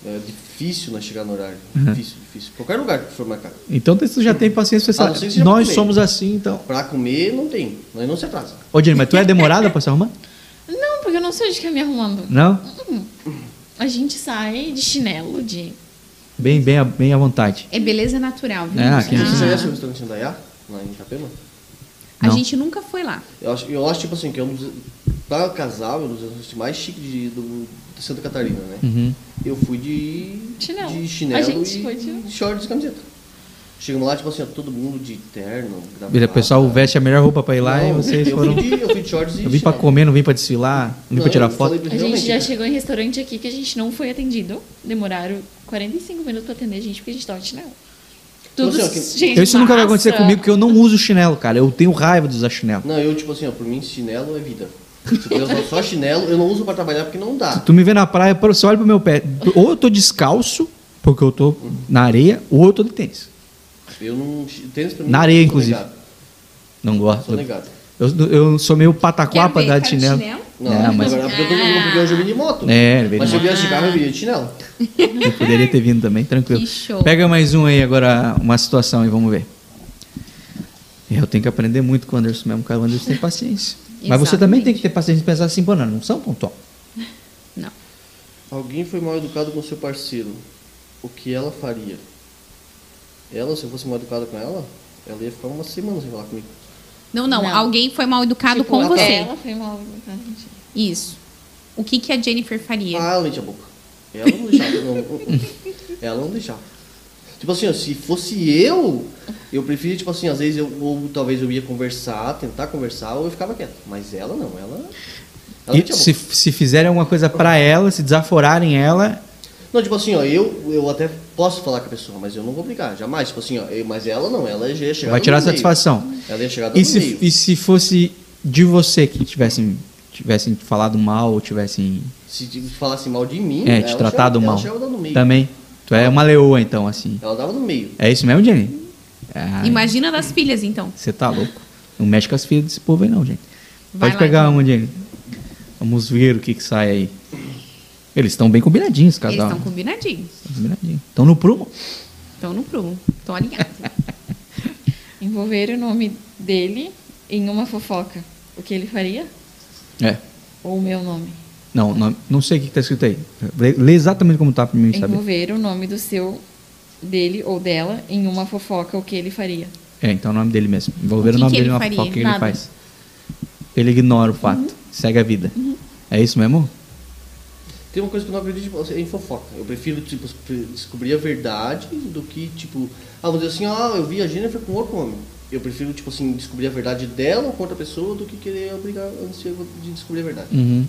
S4: É difícil nós chegar no horário.
S1: Uhum.
S4: Difícil, difícil. Qualquer lugar que for marcado.
S1: Então você já tem paciência, você
S4: A não
S1: sabe.
S4: ser que seja pra
S1: Nós somos assim, então.
S4: Pra comer, não tem. Nós não se atrasa.
S1: Ô, Jenny, mas tu é demorada pra se arrumar?
S3: Não, porque eu não sei de que é me arrumando.
S1: Não?
S3: A gente sai de chinelo, de.
S1: Bem, bem, à- bem à vontade.
S2: É beleza natural, viu?
S1: É, aqui
S4: Você
S1: Ah.
S4: conhece o restaurante Indaiá? Lá em Itapema?
S2: A gente nunca foi lá.
S4: Eu acho, eu acho tipo assim, que é um dos. Pra casal, é um dos restaurantes mais chiques de, do, de Santa Catarina, né?
S1: Uhum.
S4: Eu fui de
S3: Chinelo.
S4: de chinelo
S3: A gente
S4: e
S3: foi de-
S4: shorts e camiseta. Chegamos lá, tipo assim, ó, todo mundo de terno,
S1: O pessoal veste a melhor roupa pra ir lá e
S4: Não,
S1: vocês
S4: eu
S1: foram.
S4: Fui de, eu fui de shorts e
S1: Eu vim pra comer, não vim pra desfilar, não vim pra tirar foto.
S4: falei
S3: A gente já
S4: né?
S3: chegou em restaurante aqui que a gente não foi atendido. Demoraram 45 minutos pra atender a gente porque a gente tava de chinelo. Tudo
S4: assim, ó, que-
S3: de
S1: Isso nunca vai acontecer
S3: massa.
S1: comigo porque eu não uso chinelo, cara. Eu tenho raiva de usar chinelo.
S4: Não, eu, tipo assim, ó, por mim, chinelo é vida. Se eu usar só chinelo, eu não uso pra trabalhar porque não dá.
S1: Tu me vê na praia, você olha pro meu pé. Ou eu tô descalço, porque eu tô na areia, ou eu tô de tênis.
S4: Eu não. Tênis pra mim.
S1: Na areia, inclusive.
S4: negado.
S1: Não gosto.
S4: Sou negado.
S1: Eu, eu sou meio dar
S2: cara
S1: de chinelo.
S4: Não,
S1: É, mas-
S4: verdade, porque eu, tô, porque eu já vim de moto.
S1: É, ele veio
S4: Mas se eu viesse de carro, eu viria de chinelo.
S1: Eu poderia ter vindo também, tranquilo.
S2: Que show.
S1: Pega mais um aí agora, uma situação aí, vamos ver. Eu tenho que aprender muito com o Anderson mesmo, cara. O Anderson tem paciência. Mas você também
S2: Exatamente.
S1: tem que ter paciência de pensar assim, pô, não, não são pontual.
S2: Não.
S4: Alguém foi mal educado com seu parceiro. O que ela faria? Ela, se eu fosse mal educado com ela, ela ia ficar uma semana sem falar comigo.
S2: Não, não,
S3: Não.
S2: Alguém foi mal educado
S4: Tipo,
S2: com
S4: ela-
S2: você.
S3: Ela foi mal educada.
S2: Isso. O que, que a Jennifer faria?
S4: Ah, ela enche a boca. Ela não deixava. não, ela não deixava. Tipo assim, ó, se fosse eu, eu preferia, tipo assim, às vezes eu, ou talvez eu ia conversar, tentar conversar, ou eu ficava quieto. Mas ela não, ela. ela
S1: E
S4: a
S1: se, se fizerem alguma coisa pra ela, se desaforarem ela,
S4: Não, tipo assim, ó, eu, eu até posso falar com a pessoa, mas eu não vou brigar, jamais. Tipo assim, ó, eu- mas ela não, ela ia chegar
S1: vai tirar
S4: meio.
S1: satisfação.
S4: Ela ia chegar
S1: E se,
S4: meio.
S1: e se fosse de você que tivessem, tivessem falado mal, ou tivessem
S4: Se falasse mal de mim,
S1: é,
S4: ela
S1: te tratado
S4: chegava,
S1: mal,
S4: meio.
S1: também. Tu é uma leoa, então, assim.
S4: Ela dava no meio.
S1: É isso mesmo, Jenny? Ah,
S2: Imagina das filhas, então.
S1: Você tá louco. Não mexe com as filhas desse povo aí, não, gente.
S2: Vai
S1: Pode
S2: lá,
S1: pegar
S2: então.
S1: uma, Jenny. Vamos ver o que, que sai aí. Eles estão bem combinadinhos,
S2: Eles
S1: casal.
S2: estão combinadinhos.
S1: Estão combinadinhos. Estão no prumo.
S2: Estão no prumo. Estão alinhados.
S3: Envolver o nome dele em uma fofoca, o que ele faria?
S1: É.
S3: Ou o meu nome?
S1: Não, não, não sei o que está escrito aí. Lê, exatamente como tá para mim saber.
S3: Envolver o nome do seu, dele ou dela em uma fofoca, o que ele faria?
S1: É, então é o nome dele mesmo. Envolver
S2: O
S1: o, nome
S2: que
S1: dele
S2: ele
S1: numa
S2: faria?
S1: fofoca, o que ele
S3: Nada.
S1: faz? Ele ignora o fato, segue a vida. É isso mesmo?
S4: Tem uma coisa que eu não acredito tipo, em fofoca. Eu prefiro, tipo, descobrir a verdade do que, tipo... Ah, vamos dizer assim, ah, eu vi a Jennifer com outro homem. Eu prefiro, tipo assim, descobrir a verdade dela ou com outra pessoa do que querer obrigar antes de descobrir a verdade.
S1: Uhum.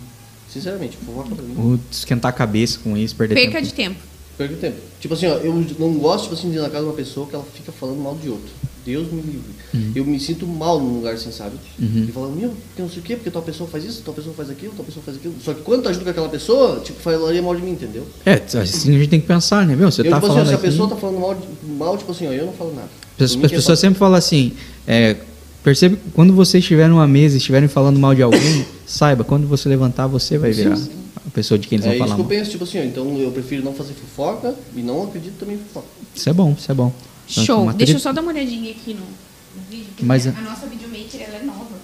S4: Sinceramente, fofoca pra mim.
S1: Vou esquentar a cabeça com isso, perder
S2: Perca
S1: tempo.
S2: de tempo.
S4: Perca tempo. Tipo assim, ó, eu não gosto, tipo assim, de ir na casa de uma pessoa que ela fica falando mal de outro. Deus me livre. Eu me sinto mal num lugar assim, sabe?
S1: Uhum.
S4: E falando, meu, porque não sei o quê, porque tal pessoa faz isso, tal pessoa faz aquilo, tal pessoa faz aquilo. Só que quando tá junto com aquela pessoa, tipo, falaria mal de mim, entendeu?
S1: É, assim a gente tem que pensar, né? Meu, você
S4: eu,
S1: tá
S4: tipo assim, ó,
S1: falando
S4: se a
S1: aqui...
S4: pessoa tá falando mal, de- mal, tipo assim, ó, eu não falo nada.
S1: As, as
S4: é
S1: pessoas sempre falam assim, é, percebe que quando você estiver numa mesa e estiverem falando mal de alguém, saiba, quando você levantar, você vai virar
S4: Sim,
S1: a pessoa de quem eles
S4: É
S1: vão
S4: isso
S1: falar
S4: que eu
S1: mal.
S4: penso, tipo assim, ó, então eu prefiro não fazer fofoca e não acredito também em fofoca.
S1: Isso é bom, isso é bom. Então,
S2: Show. Deixa eu só dar uma olhadinha aqui no, no vídeo. porque
S1: Mas
S2: a
S1: a-
S2: nossa videomaker ela é nova.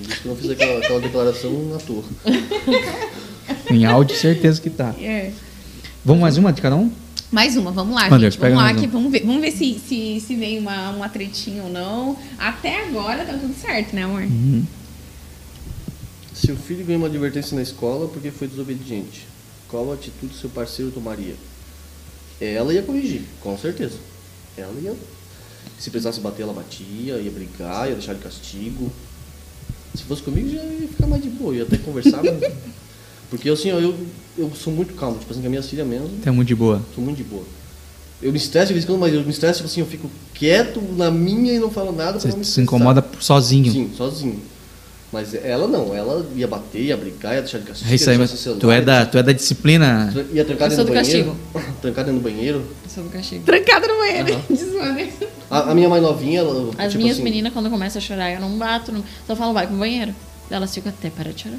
S4: Isso que eu não fiz aquela, aquela declaração à toa.
S1: Em áudio, certeza que tá.
S2: É.
S1: Vamos mais uma de cada um?
S2: Mais uma, vamos lá, gente. Vamos lá, que vamos ver, vamos ver se, se, se vem uma, uma tretinha ou não. Até agora tá tudo certo, né, amor?
S1: Uhum.
S4: Se o filho ganha uma advertência na escola porque foi desobediente, qual atitude seu parceiro tomaria? Ela ia corrigir, com certeza. Ela ia. Se precisasse bater, ela batia, ia brigar, ia deixar de castigo. Se fosse comigo, já ia ficar mais de boa, ia até conversar. mas- Porque assim, ó, eu, eu sou muito calmo, tipo assim, com a minha filha mesmo,
S1: Tá muito de boa.
S4: sou muito de boa. Eu me estresso de vez em quando, mas eu me estresso, tipo assim, eu fico quieto na minha e não falo nada. pra
S1: Você se incomoda sozinho.
S4: Sim, sozinho. Mas ela não, ela ia bater, ia brigar, ia deixar de castigo.
S1: É isso aí, mas
S4: seu
S1: tu é,
S4: celular,
S1: da, tu é da disciplina.
S4: Ia trancar
S3: Eu
S4: dentro
S3: sou
S4: do
S3: do
S4: banheiro. Trancar dentro do banheiro.
S3: Sobre o castigo.
S2: Trancada no banheiro. Anderson.
S4: A, a minha mais novinha, ela.
S3: As
S4: tipo
S3: minhas
S4: assim,
S3: meninas, quando começam a chorar, eu não bato, não- só falo, vai pro banheiro. Elas ficam até para de chorar.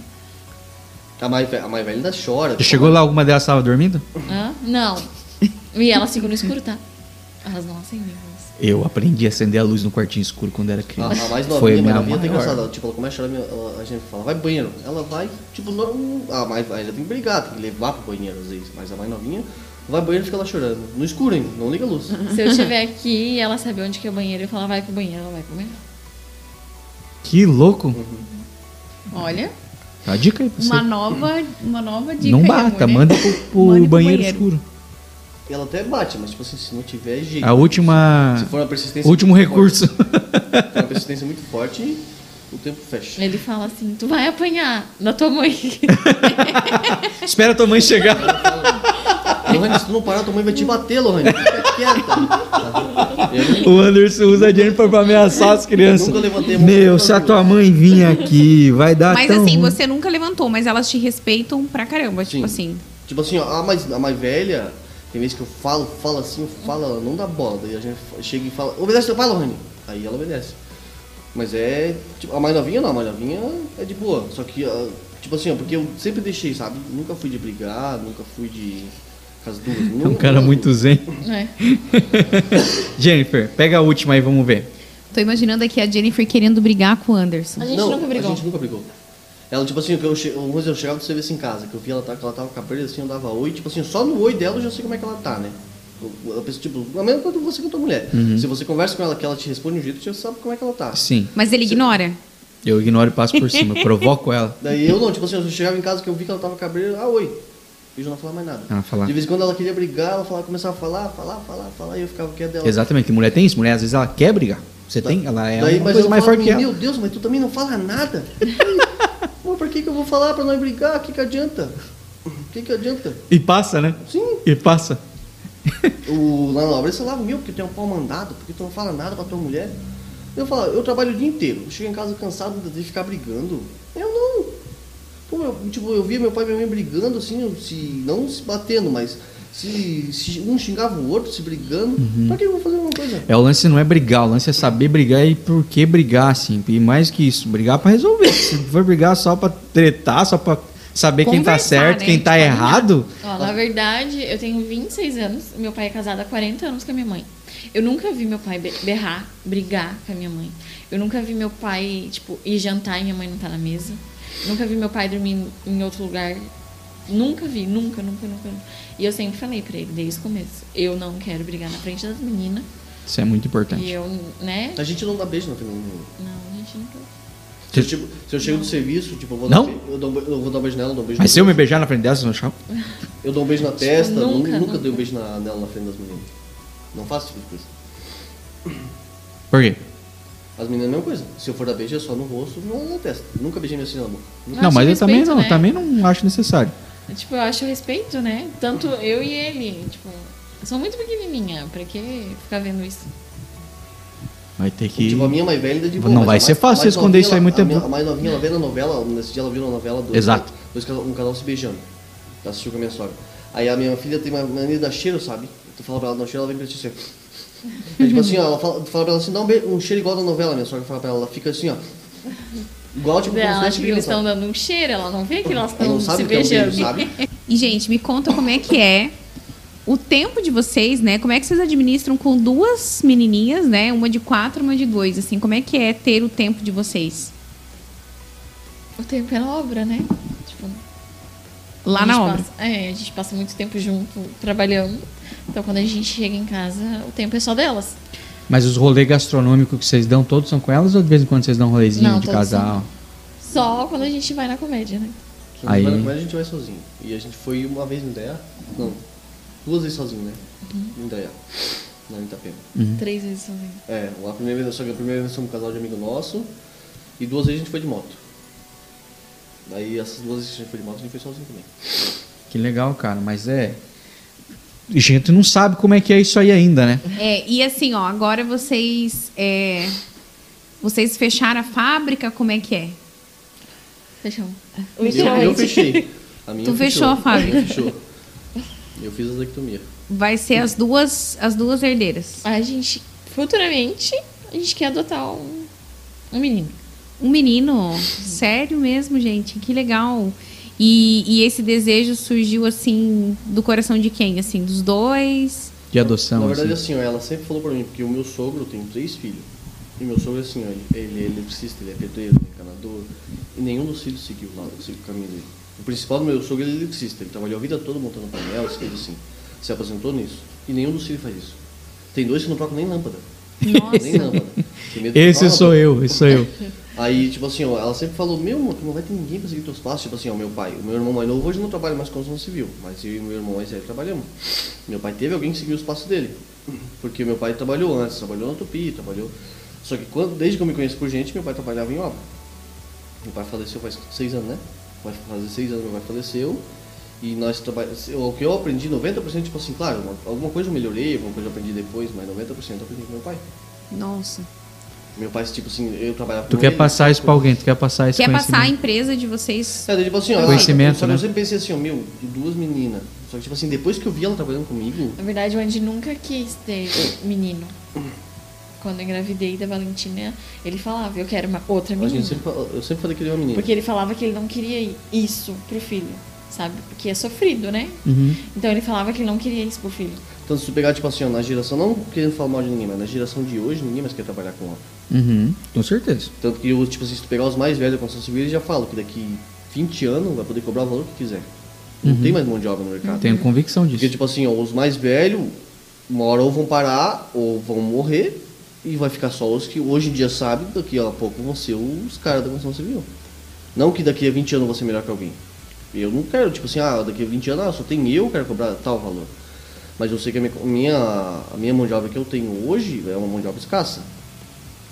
S4: A mais, ve- a mais velha ainda chora.
S1: Já
S4: tipo,
S1: chegou lá, alguma delas estava dormindo?
S3: Hã? Não. E elas ficam no escuro, tá? Elas não acendem a luz.
S1: Eu aprendi a acender a luz no quartinho escuro quando era
S4: A,
S1: criança.
S4: a mais novinha,
S1: a
S4: a
S1: minha
S4: novinha
S1: maior.
S4: engraçado. ela, Tipo, ela começa a chorar, ela- a gente fala, vai pro banheiro. Ela vai, tipo, não, a mais velha tem que brigar, tem que levar pro banheiro às vezes. Mas a mais novinha vai pro banheiro e fica lá chorando. No escuro ainda, não liga a luz.
S3: Se eu estiver aqui e ela saber onde que é o banheiro, eu falo, vai pro banheiro, ela vai pro banheiro.
S1: Que louco.
S2: Olha,
S1: Uma dica aí pra você.
S2: uma nova, uma nova dica.
S1: Não
S2: aí,
S1: bata,
S2: amor, né?
S1: manda pro, pro banheiro,
S2: banheiro.
S1: escuro.
S4: Ela até bate, mas tipo assim, se não tiver jeito.
S1: A última.
S4: Se for uma persistência.
S1: Último recurso.
S4: forte, se for uma persistência muito forte, o tempo fecha.
S3: Ele fala assim, tu vai apanhar da tua mãe.
S1: Espera a tua mãe chegar.
S4: Lohane, se tu não parar, tua mãe vai te bater, Lohane. Fica quieta. Eu
S1: O Anderson usa a Jennifer pra ameaçar as crianças.
S4: Nunca levantei a mão
S1: Meu, se a tua mãe vir aqui, vai dar
S2: Mas
S1: tão
S2: assim,
S1: ruim.
S2: você nunca levantou, mas elas te respeitam pra caramba, tipo
S4: Sim.
S2: assim.
S4: Tipo assim, ó, a mais, a mais velha, tem vezes que eu falo, falo assim, eu falo, ela não dá bola. Daí a gente chega e fala, obedece teu pai, Lohane. Aí ela obedece. Mas é. Tipo, a mais novinha não, a mais novinha é de boa. Só que, tipo assim, ó, porque eu sempre deixei, sabe? Nunca fui de brigar, nunca fui de. As duas.
S1: É um cara muito zen.
S3: É.
S1: Jennifer, pega a última aí, vamos ver.
S2: Tô imaginando aqui a Jennifer querendo brigar com o Anderson.
S3: A gente
S4: não,
S3: nunca brigou.
S4: A gente nunca brigou. Ela, tipo assim, eu, che... uma vez eu chegava do serviço em casa, que eu via ela, tá, que ela tava com a perna assim, eu dava oi, tipo assim, só no oi dela eu já sei como é que ela tá, né? Eu, eu penso, tipo, a mesma coisa que você com a tua mulher. Se você conversa com ela, que ela te responde de um jeito, você já sabe como é que ela tá.
S1: Sim,
S2: Mas ele ignora.
S1: eu ignoro e passo por cima. Eu provoco ela.
S4: Daí eu não, tipo assim, eu chegava em casa que eu vi que ela tava com a perna, ah, oi. E já não falava mais nada.
S1: Ah, falar.
S4: De vez em quando ela queria brigar, ela falava, começava a falar, falar, falar, falar, e eu ficava quieto dela.
S1: Exatamente, que mulher tem isso. Mulher, às vezes, ela quer brigar. Você tem? Ela é
S4: Daí,
S1: uma coisa mais
S4: falava
S1: forte que ela.
S4: Meu Deus, mas tu também não fala nada. Pô, pra que, que eu vou falar pra nós brigar? O que, que adianta? O que, que adianta?
S1: E passa, né?
S4: Sim.
S1: E passa.
S4: O, lá na obra, você falava, meu, porque tem um pau mandado, porque tu não fala nada pra tua mulher. Eu falo, eu trabalho o dia inteiro, eu chego em casa cansado de ficar brigando. Eu não. Pô, eu, tipo, eu via meu pai e minha mãe brigando, assim, se, não se batendo, mas se, se um xingava o outro, se brigando,
S1: Uhum.
S4: pra que eu vou fazer uma coisa?
S1: É, o lance não é brigar, o lance é saber brigar e por que brigar, assim. E mais que isso, brigar pra resolver. Se for brigar só pra tretar, só pra saber quem tá certo,
S2: né?
S1: quem tá
S2: Tipo,
S1: errado.
S3: Ó, na verdade, eu tenho 26 anos, meu pai é casado há 40 anos com a minha mãe. Eu nunca vi meu pai be- berrar, brigar com a minha mãe. Eu nunca vi meu pai, tipo, ir jantar e minha mãe não tá na mesa. Nunca vi meu pai dormir em- outro lugar. Nunca vi, nunca, nunca, nunca. nunca. E eu sempre falei pra ele, desde o começo, eu não quero brigar na frente das meninas.
S1: Isso é muito
S3: E
S1: importante.
S3: eu, né?
S4: A gente não dá beijo na frente.
S3: Não, a gente nunca.
S4: Se eu, tipo, se eu chego do serviço, tipo, eu vou,
S1: Não?
S4: Dar, eu, dou, eu vou dar um beijo nela, dou um beijo
S1: Mas se eu me beijar na frente dela, vocês vão achar?
S4: Eu dou um beijo na testa,
S3: nunca,
S4: nunca, nunca,
S3: nunca.
S4: dei um beijo na, nela na frente das meninas. Não faço esse tipo de coisa.
S1: Por quê?
S4: As meninas é a mesma coisa. Se eu for dar beijo é só no rosto, não na testa. Nunca beijei minha assim na boca.
S3: Não,
S1: Não, mas eu também não,
S3: né?
S1: também não acho necessário.
S3: Tipo, eu acho respeito, né? Tanto eu e ele. Tipo, eu sou muito pequenininha. Pra que ficar vendo isso?
S1: Vai ter que.
S4: Tipo, a minha mais velha de
S1: Não
S4: boa, mas
S1: vai
S4: a
S1: ser
S4: mais-
S1: fácil
S4: mais
S1: esconder
S4: novinha,
S1: isso aí muito
S4: a
S1: tempo.
S4: minha- A mais novinha, ela vê na novela, nesse dia ela viu na novela dois,
S1: Exato.
S4: dois um casal se beijando. Ela assistiu com a minha sogra. Aí a minha filha tem uma mania de dar cheiro, sabe? Tu fala pra ela um cheiro, ela vem pra ti assim. É tipo assim, ó, ela fala, fala pra ela assim, dá um, be- um cheiro igual da novela, minha sogra fala pra ela, ela fica assim, ó. Igual tipo como se
S3: Ela
S4: fosse
S3: acha que eles
S4: criança.
S3: estão dando um cheiro, ela não vê que elas
S4: Ela não
S3: estão
S4: sabe
S3: se
S4: o que é um
S3: beijando.
S4: beijo, sabe?
S2: E, gente, me conta como é que é o tempo de vocês, né? Como é que vocês administram com duas menininhas, né? Uma de quatro, uma de dois, assim. Como é que é ter o tempo de vocês?
S3: O tempo é na obra, né? Tipo,
S2: Lá
S3: a
S2: na
S3: gente
S2: obra.
S3: passa- é, a gente passa muito tempo junto, trabalhando. Então, quando a gente chega em casa, o tempo é só delas.
S1: Mas os rolês gastronômicos que vocês dão, todos são com elas ou de vez em quando vocês dão um rolezinho
S3: Não,
S1: de casal?
S3: Só quando a gente vai na comédia, né?
S4: Se não vai
S1: Aí-
S4: na comédia, a gente vai sozinho. E a gente foi uma vez no Ideia. Não, duas vezes sozinho, né? No Ideia. Em Itapema.
S3: Três vezes sozinho.
S4: É, a primeira vez, só que a primeira vez foi um casal de amigo nosso. E duas vezes a gente foi de moto. Aí essas duas vezes que a gente foi de moto, a gente foi sozinho também.
S1: Que legal, cara, mas é. A gente não sabe como é que é isso aí ainda, né?
S2: É, e assim, ó, agora vocês. é, vocês fecharam a fábrica, como é que é?
S3: Fechamos.
S4: Eu, eu fechei. A minha
S2: Tu fechou a fábrica.
S4: minha fechou. Eu fiz a vasectomia.
S2: Vai ser as duas, as duas herdeiras.
S3: A gente, futuramente, a gente quer adotar um, um menino.
S2: Um menino, sério mesmo, gente, que legal. E, e esse desejo surgiu assim do coração de quem? Assim, dos dois?
S1: De adoção.
S4: Na verdade,
S1: assim.
S4: assim, ó, ela sempre falou pra mim, porque o meu sogro tem três filhos. E meu sogro, assim, ó, ele é eletricista, ele é pedreiro, ele é encanador. E nenhum dos filhos seguiu lá, seguiu o caminho dele. O principal do meu sogro ele é eletricista. Ele trabalhou a vida toda montando painel, essas coisas assim. Se aposentou nisso. E nenhum dos filhos faz isso. Tem dois que não trocam nem lâmpada.
S2: Nossa.
S4: Nem lâmpada.
S1: Esse sou eu, esse sou eu.
S4: Aí, tipo assim, ó, ela sempre falou, meu, amor, tu não vai ter ninguém pra seguir teus passos. Tipo assim, ó, meu pai, o meu irmão mais novo hoje não trabalha mais com construção civil, mas eu e meu irmão mais velho trabalhamos. Meu pai teve alguém que seguiu os passos dele. Porque meu pai trabalhou antes, trabalhou na Tupi, trabalhou. Só que quando, desde que eu me conheço por gente, meu pai trabalhava em obra. Meu pai faleceu faz seis anos, né? Vai fazer seis anos meu pai faleceu. E nós trabalhamos. O que eu aprendi, 90%, tipo assim, claro, uma- alguma coisa eu melhorei, alguma coisa eu aprendi depois, mas 90% eu aprendi com meu pai.
S2: Nossa.
S4: Meu pai, tipo assim, eu trabalhava
S1: Tu
S4: com
S1: quer
S4: ele,
S1: passar isso pra
S4: coisa-
S1: alguém, tu quer passar esse
S2: Quer passar a empresa de vocês?
S4: É, tipo assim, ó,
S1: Conhecimento,
S4: só que
S1: né?
S4: eu sempre pensei assim, ó, meu, de duas meninas. Só que, tipo assim, depois que eu vi ela trabalhando comigo,
S3: Na verdade, o Andy nunca quis ter menino. Quando eu engravidei da Valentina, ele falava, eu quero uma outra menina.
S4: gente sempre, eu sempre falei que ele é uma menina.
S3: Porque ele falava que ele não queria isso pro filho, sabe? Porque é sofrido, né?
S1: Uhum.
S3: Então ele falava que ele não queria isso pro filho.
S4: Então, se tu pegar, tipo assim, ó, na geração, não querendo falar mal de ninguém, mas na geração de hoje, ninguém mais quer trabalhar com ela.
S1: Uhum. Com certeza.
S4: Tanto que, tipo assim, se tu pegar os mais velhos da construção civil, eles já falam que daqui 20 anos vai poder cobrar o valor que quiser. Não tem mais mão de obra no mercado.
S1: Tenho convicção
S4: Porque,
S1: disso.
S4: tipo assim, ó, os mais velhos, uma hora ou vão parar, ou vão morrer, e vai ficar só os que hoje em dia sabem, daqui a pouco vão ser os caras da construção civil. Não que daqui a 20 anos eu vou ser melhor que alguém. Eu não quero, tipo assim, ah, daqui a 20 anos ah, só tem eu que quero cobrar tal valor. Mas eu sei que a minha, a minha mão de obra que eu tenho hoje é uma mão de obra escassa.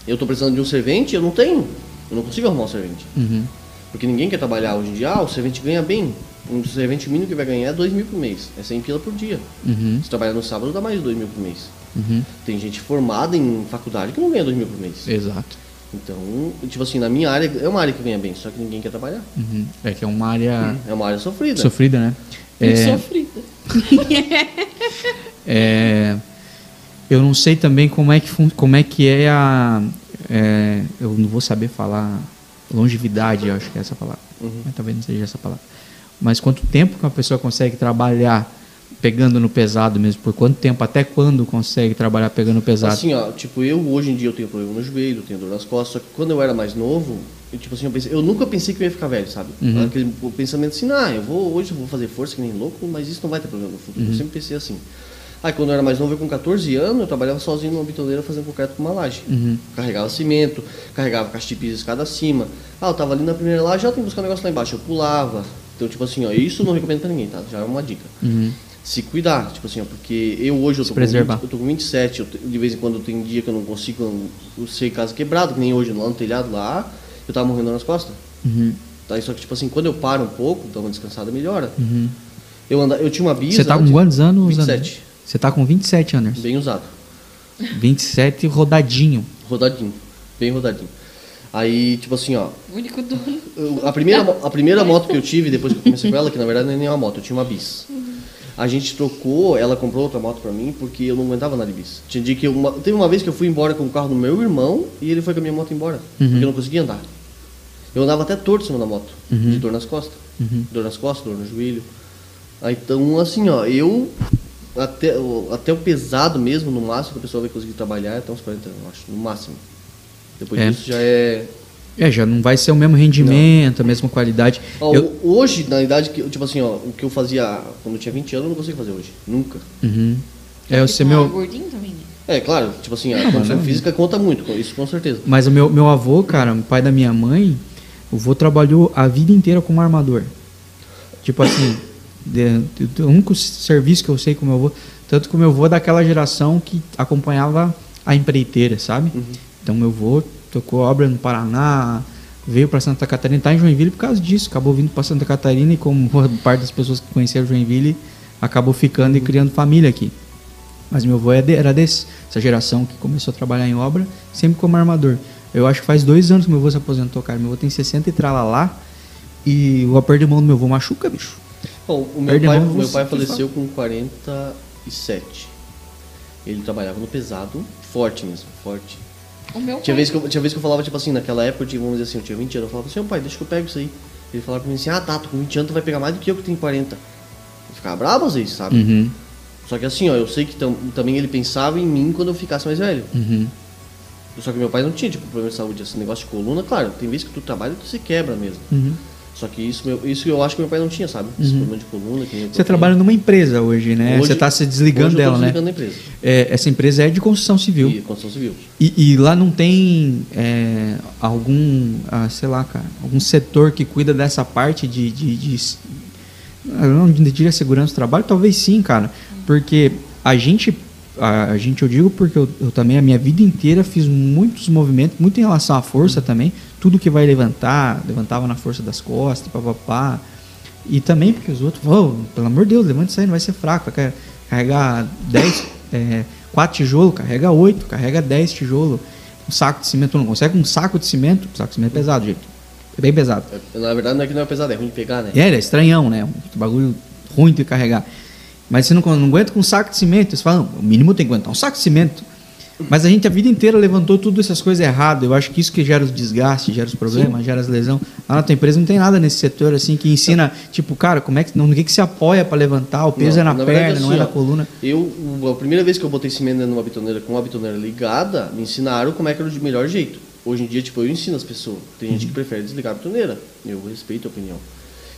S4: Eu estou precisando de um servente, eu não tenho. Eu não consigo arrumar um servente.
S1: Uhum.
S4: Porque ninguém quer trabalhar hoje em dia, ah, o servente ganha bem. Um servente mínimo que vai ganhar é 2 mil por mês. É 100 pila por dia.
S1: Uhum.
S4: Se trabalhar no sábado, dá mais de 2 mil por mês.
S1: Uhum.
S4: Tem gente formada em faculdade que não ganha 2 mil por mês.
S1: Exato.
S4: Então, tipo assim, na minha área, é uma área que ganha bem, só que ninguém quer trabalhar.
S1: Uhum. É que é uma área
S4: É uma área sofrida.
S1: sofrida, né? É,
S3: sofrida.
S1: é, eu não sei também como é que, como é, que é a. é, eu não vou saber falar longevidade, acho que é essa palavra.
S4: Uhum.
S1: Mas talvez não seja essa palavra. mas quanto tempo que uma pessoa consegue trabalhar pegando no pesado mesmo? Por quanto tempo? Até quando consegue trabalhar pegando pesado?
S4: Assim, ó, tipo, eu hoje em dia eu tenho problema no joelho, eu tenho dor nas costas, só que quando eu era mais novo, eu, tipo assim, eu, pensei, eu nunca pensei que eu ia ficar velho, sabe?
S1: Uhum.
S4: Aquele pensamento assim, ah, eu vou, hoje eu vou fazer força que nem louco, mas isso não vai ter problema no futuro.
S1: Uhum.
S4: Eu sempre pensei assim. Aí quando eu era mais novo, eu com 14 anos, eu trabalhava sozinho numa bitoneira fazendo concreto com uma laje.
S1: Uhum.
S4: Carregava cimento, carregava caixa de piso escada acima. Ah, eu tava ali na primeira laje, já tem que buscar um negócio lá embaixo, eu pulava. Então, tipo assim, ó, isso eu não recomendo pra ninguém, tá? Já é uma dica.
S1: Uhum.
S4: Se cuidar, tipo assim, ó, porque eu hoje eu tô, com
S1: preservar.
S4: 20, eu tô com 27, eu de vez em quando tem dia que eu não consigo, eu, eu sei casa quebrado, que nem hoje lá no telhado lá, eu tava morrendo nas costas.
S1: Uhum.
S4: Tá? Só que, tipo assim, quando eu paro um pouco, dá uma descansada, melhora.
S1: Uhum.
S4: Eu, anda, eu tinha uma bisa.
S1: Você tá com quantos anos?
S4: 27.
S1: Anderson? Você tá com 27 anos.
S4: Bem usado.
S1: 27 rodadinho.
S4: Rodadinho. Bem rodadinho. Aí, tipo assim, ó.
S3: O único dono.
S4: a, primeira, a primeira moto que eu tive depois que eu comecei com ela, que na verdade não é nem uma moto, eu tinha uma bis. A gente trocou, ela comprou outra moto pra mim porque eu não aguentava andar de bis. Tinha dia que eu, uma, teve uma vez que eu fui embora com o carro do meu irmão e ele foi com a minha moto embora.
S1: Uhum.
S4: Porque eu não conseguia andar. Eu andava até torto em cima da moto,
S1: Uhum.
S4: de dor nas costas.
S1: Uhum.
S4: Dor nas costas, dor no joelho. Aí, então, assim, ó, eu. Até, o- até o pesado mesmo, no máximo, que a pessoa vai conseguir trabalhar é até uns 40 anos, eu acho, no máximo. Depois
S1: É.
S4: disso já é.
S1: É, já não vai ser o mesmo rendimento, a mesma qualidade.
S4: Ó,
S1: Eu-
S4: Hoje, na idade que, tipo assim, ó, o que eu fazia quando eu tinha 20 anos, eu não consigo fazer hoje. Nunca.
S1: Uhum. É, você
S3: Tá
S1: meu.
S3: gordinho também, né?
S4: É, claro, tipo assim, a
S1: Não,
S4: condição
S1: não-
S4: física conta muito, isso com certeza.
S1: Mas o meu, meu avô, cara, o pai da minha mãe, o avô trabalhou a vida inteira como armador. Tipo assim, de, de- o único serviço que eu sei com o meu avô, tanto que o meu avô é daquela geração que acompanhava a empreiteira, sabe? Então meu avô tocou obra no Paraná, veio para Santa Catarina, tá em Joinville por causa disso, acabou vindo para Santa Catarina e como boa parte das pessoas que conheceram Joinville, acabou ficando e criando família aqui. Mas meu avô é era desse, essa geração que começou a trabalhar em obra, sempre como armador. Eu acho que faz dois anos que meu avô se aposentou, cara. Meu avô tem 60 e tralalá. E o aperto de mão do meu avô machuca, bicho.
S4: Bom, o meu pai,
S1: mão,
S4: meu pai faleceu com 47. Ele trabalhava no pesado, forte mesmo, forte.
S3: O meu
S4: Tinha
S3: pai-
S4: vez, que eu, tinha vez que eu falava, tipo assim, naquela época, eu tinha, vamos dizer assim, eu tinha 20 anos, eu falava assim, ô pai, deixa que eu pego isso aí. Ele falava pra mim assim, ah tá, tu com 20 anos tu vai pegar mais do que eu que tenho 40. Eu ficava bravo às vezes, sabe?
S1: Uhum,
S4: Só que assim, ó, eu sei que tam- também ele pensava em mim quando eu ficasse mais velho.
S1: uhum.
S4: Só que meu pai não tinha, tipo, problema de saúde, esse negócio de coluna, claro, tem vezes que tu trabalha e tu se quebra mesmo.
S1: Uhum.
S4: Só que isso, meu, isso eu acho que meu pai não tinha, sabe? Esse problema de coluna. Que
S1: Você trabalha numa empresa hoje, né?
S4: Hoje-
S1: Você está se desligando dela, né?
S4: desligando da empresa.
S1: É, essa empresa é de construção civil.
S4: E construção civil.
S1: E, e lá não tem é, algum, ah, sei lá, cara, algum setor que cuida dessa parte de, de, de eu não diria segurança do trabalho, talvez sim, cara, porque a gente, a, a gente eu digo porque eu, eu também a minha vida inteira fiz muitos movimentos, muito em relação à força também, tudo que vai levantar, levantava na força das costas, papapá, e também porque os outros, oh, pelo amor de Deus, levanta isso aí, não vai ser fraco, vai carregar 10, é, 4 tijolos, carrega 8, carrega 10 tijolos, um saco de cimento, não consegue um saco de cimento, saco de cimento é pesado, gente, é bem pesado.
S4: É, Na verdade, não é que não é pesado, é ruim de pegar, né?
S1: É, é estranhão, né? Um bagulho ruim de carregar. Mas você não, não aguenta com um saco de cimento. Você fala, o mínimo tem que aguentar um saco de cimento. Mas a gente a vida inteira levantou tudo essas coisas erradas. Eu acho que isso que gera os desgastes, gera os problemas, gera as lesões. Lá na tua empresa não tem nada nesse setor assim que ensina, tipo, cara, como é que, no que, que se apoia para levantar? O peso
S4: Não,
S1: é na,
S4: na
S1: perna,
S4: verdade,
S1: não
S4: assim,
S1: é na coluna.
S4: Eu, a primeira vez que eu botei cimento numa bitoneira com uma bitoneira ligada, me ensinaram como é que era o melhor jeito. Hoje em dia, tipo, eu ensino as pessoas. Tem gente que prefere desligar a bitoneira. Eu respeito a opinião.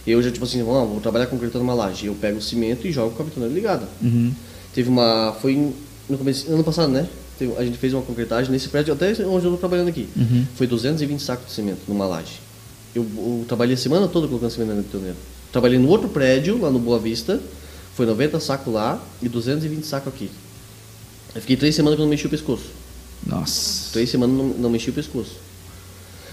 S4: Eu já, tipo assim, vamos, vou trabalhar concretando uma laje. Eu pego o cimento e jogo com a bitoneira ligada.
S1: Uhum.
S4: Teve uma. Foi no começo, ano passado, né? Teve- a gente fez uma concretagem nesse prédio, até onde eu tô trabalhando aqui.
S1: Uhum.
S4: Foi 220 sacos de cimento numa laje. Eu, eu trabalhei a semana toda colocando cimento na bitoneira. Trabalhei no outro prédio, lá no Boa Vista. Foi 90 sacos lá e 220 sacos aqui. Eu fiquei três semanas que eu não mexi o pescoço.
S1: Nossa.
S4: Três semanas não, não mexi o pescoço.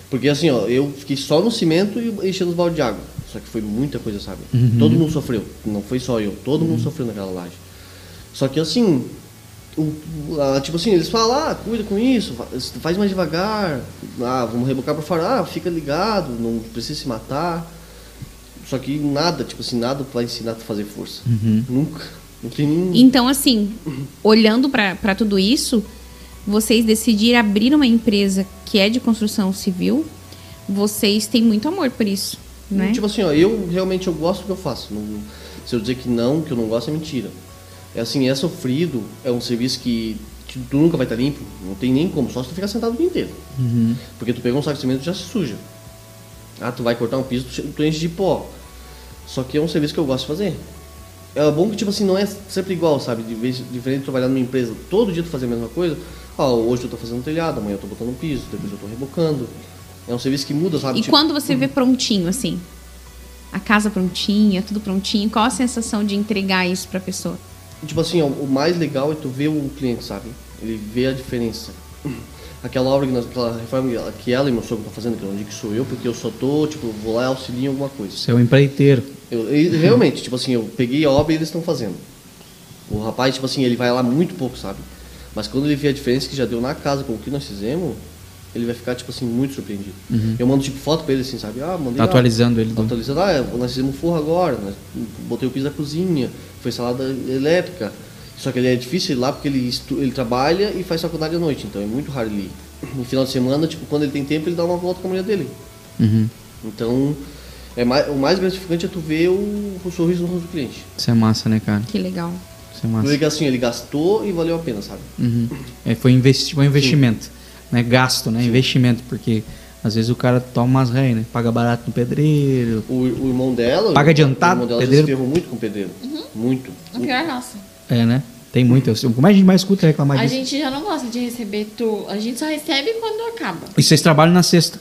S4: Porque assim, ó, eu fiquei só no cimento e enchendo os baldes de água. Só que foi muita coisa, sabe?
S1: Uhum.
S4: Todo mundo sofreu. Não foi só eu. Todo mundo sofreu naquela laje. Só que assim, o- ah, tipo assim, eles falam, ah, cuida com isso, fa- faz mais devagar, ah, vamos rebocar para fora, ah, fica ligado, não precisa se matar. Só que nada, tipo assim, nada vai ensinar tu a fazer força.
S1: Uhum.
S4: Nunca. Não tem nenhum.
S2: Então, assim, olhando para tudo isso, vocês decidiram abrir uma empresa que é de construção civil, vocês têm muito amor por isso. Né?
S4: Tipo assim, ó, eu realmente eu gosto do que eu faço. Não- se eu dizer que não, que eu não gosto, é mentira. É assim, é sofrido, é um serviço que, tu nunca vai estar limpo, não tem nem como, só se tu ficar sentado o dia inteiro. Porque tu pegou um saco de cimento e já se suja. Ah, tu vai cortar um piso, tu tu enche de pó. Só que é um serviço que eu gosto de fazer. É bom que, tipo assim, não é sempre igual, sabe? De vez, diferente de trabalhar numa empresa, todo dia tu fazer a mesma coisa. Ah, hoje eu tô fazendo telhado, amanhã eu tô botando um piso, depois eu tô rebocando. É um serviço que muda, sabe?
S2: E
S4: Tipo,
S2: quando você vê prontinho, assim, a casa prontinha, tudo prontinho, qual a sensação de entregar isso pra pessoa?
S4: Tipo assim, ó, o mais legal é tu ver o cliente, sabe? Ele vê a diferença. Aquela obra, que nós- aquela reforma que ela- e meu sogro estão fazendo, que eu não digo que sou eu, porque eu só tô, tipo, vou lá e auxilio em alguma coisa.
S1: Você é um empreiteiro.
S4: Eu, e, realmente, tipo assim, eu peguei a obra e eles estão fazendo. O rapaz, tipo assim, ele vai lá muito pouco, sabe? Mas quando ele vê a diferença que já deu na casa com o que nós fizemos, ele vai ficar, tipo assim, muito surpreendido. Eu mando, tipo, foto pra ele, assim, sabe? Ah, mandei...
S1: Tá
S4: lá.
S1: atualizando ele.
S4: Tá atualizando, ah, nós fizemos um forro agora, nós botei o piso da cozinha, foi salada elétrica. Só que ele é difícil ir lá porque ele, estu- ele trabalha e faz faculdade à noite, então é muito raro ele ir. No final de semana, tipo, quando ele tem tempo, ele dá uma volta com a mulher dele.
S1: Uhum.
S4: Então, é mais, o mais gratificante é tu ver o, o sorriso no rosto do cliente.
S1: Isso é massa, né, cara?
S2: Que legal.
S1: Isso é massa.
S4: vê que assim, ele gastou e valeu a pena, sabe?
S1: Uhum. É, foi investi foi um investimento. Né? Gasto, né? Investimento, porque às vezes o cara toma umas réis, né? Paga barato no pedreiro.
S4: O, o irmão dela.
S1: Paga
S4: o
S1: adiantado,
S4: irmão dela
S1: pedreiro?
S4: já se ferrou muito com pedreiro. Muito.
S3: A pior raça.
S1: É, né? Tem muito. Eu- Como é que a gente mais escuta reclamar
S3: A
S1: disso?
S3: gente já não gosta de receber tu. A gente só recebe quando acaba.
S1: E vocês trabalham na sexta.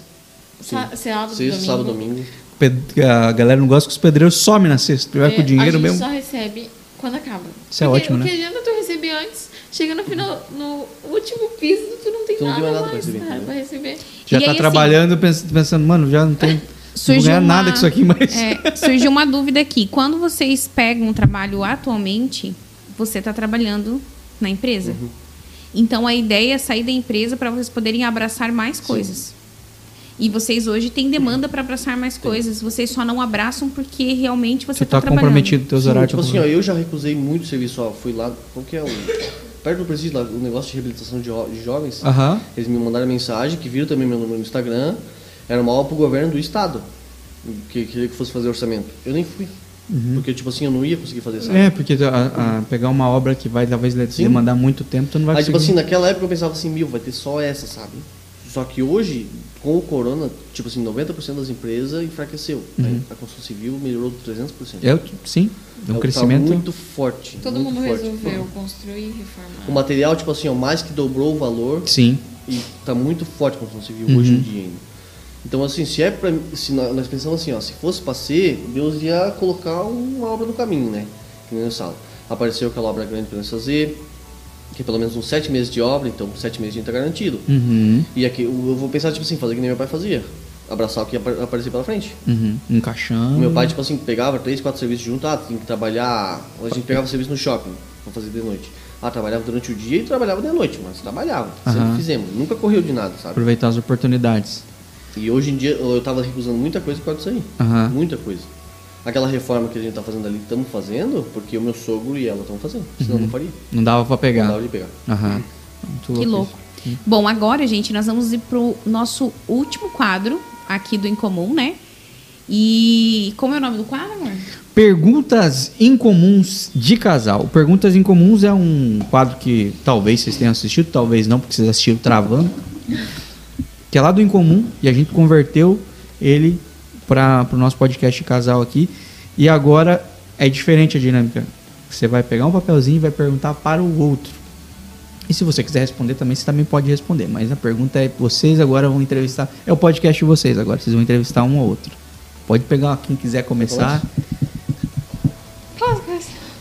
S3: Sa sábado,
S4: Sexta,
S3: domingo.
S4: sábado, domingo.
S1: Ped- A galera não gosta que os pedreiros somem na sexta. Tu vai com o
S3: É,
S1: dinheiro
S3: a gente
S1: mesmo.
S3: só recebe quando acaba.
S1: Isso é
S3: Porque
S1: ótimo,
S3: o
S1: né?
S3: que adianta tu receber antes? Chega no final, no último piso, tu não tem
S4: Tu não
S3: nada,
S4: tem nada pra
S3: mais,
S4: receber,
S3: cara,
S4: entendeu?
S3: pra receber.
S1: Já
S2: E
S1: tá
S2: aí, assim,
S1: trabalhando pens- pensando, mano, já não tem. Não
S2: Surgiu
S1: ganhar
S2: uma-
S1: nada com isso aqui, mas.
S2: É, surgiu uma dúvida aqui. Quando vocês pegam um trabalho atualmente, você está trabalhando na empresa.
S1: Uhum.
S2: Então a ideia é sair da empresa para vocês poderem abraçar mais coisas. E vocês hoje têm demanda para abraçar mais coisas. Vocês só não abraçam porque realmente você
S1: Você
S2: está
S1: tá comprometido com teus
S4: Sim,
S1: horários.
S4: tipo assim, ó, eu já recusei muito serviço, ó, fui lá, qual que é o... Perto do presídio lá, o negócio de reabilitação de, jo- de jovens,
S1: Aham.
S4: eles me mandaram mensagem, que viram também meu número no Instagram, era uma aula pro governo do estado, que queria que fosse fazer orçamento. Eu nem fui, porque tipo assim, eu não ia conseguir fazer, sabe?
S1: É, porque a, a- pegar uma obra que vai talvez
S4: Sim.
S1: demandar muito tempo, tu não vai
S4: Aí, tipo assim,
S1: conseguir.
S4: naquela época eu pensava assim, mil, vai ter só essa, sabe? Só que hoje, com o corona, tipo assim, 90% das empresas enfraqueceu.
S1: Uhum.
S4: A construção civil melhorou 300%.
S1: Eu, sim, é um
S4: Tá
S1: crescimento.
S4: muito forte.
S3: Todo
S4: muito
S3: mundo
S4: forte.
S3: resolveu construir, reformar.
S4: O material, tipo assim, ó, mais que dobrou o valor
S1: Sim.
S4: e tá muito forte a construção civil
S1: Uhum.
S4: hoje em dia ainda. Então, assim, se é pra, se nós nós pensamos assim, ó, se fosse pra ser, Deus ia colocar uma obra no caminho, né? Que nem eu falo. Apareceu aquela obra grande pra nós fazer, que é pelo menos uns sete meses de obra, então sete meses a gente tá garantido.
S1: Uhum.
S4: E aqui eu vou pensar, tipo assim, fazer que nem meu pai fazia. Abraçar o que aparecer pela frente.
S1: Uhum. Um caixão.
S4: O meu pai, tipo assim, pegava três, quatro serviços juntos, ah, tem que trabalhar. A gente pegava serviço no shopping pra fazer de noite. Ah, trabalhava durante o dia e trabalhava de noite, mas trabalhava. Sempre
S1: Aham.
S4: fizemos. Nunca correu de nada, sabe?
S1: Aproveitar as oportunidades.
S4: E hoje em dia eu tava recusando muita coisa por causa disso aí. Muita coisa. Aquela reforma que a gente tá fazendo ali, estamos fazendo porque o meu sogro e ela estão fazendo. Senão não faria.
S1: Não dava pra
S4: Não
S1: pegar.
S4: dava de pegar.
S1: Aham. Muito
S2: Que louco.
S1: isso.
S2: Bom, agora, gente, nós vamos ir pro nosso último quadro aqui do Incomum, né? E como é o nome do quadro, amor?
S1: Perguntas incomuns de casal. Perguntas incomuns é um quadro que talvez vocês tenham assistido, talvez não, porque vocês assistiram travando. Que é lá do Incomum e a gente converteu ele para o nosso podcast casal aqui. E agora é diferente a dinâmica. Você vai pegar um papelzinho e vai perguntar para o outro. E se você quiser responder também, você também pode responder. Mas a pergunta é: vocês agora vão entrevistar. É o podcast de vocês agora, vocês vão entrevistar um ao outro. Pode pegar quem quiser começar.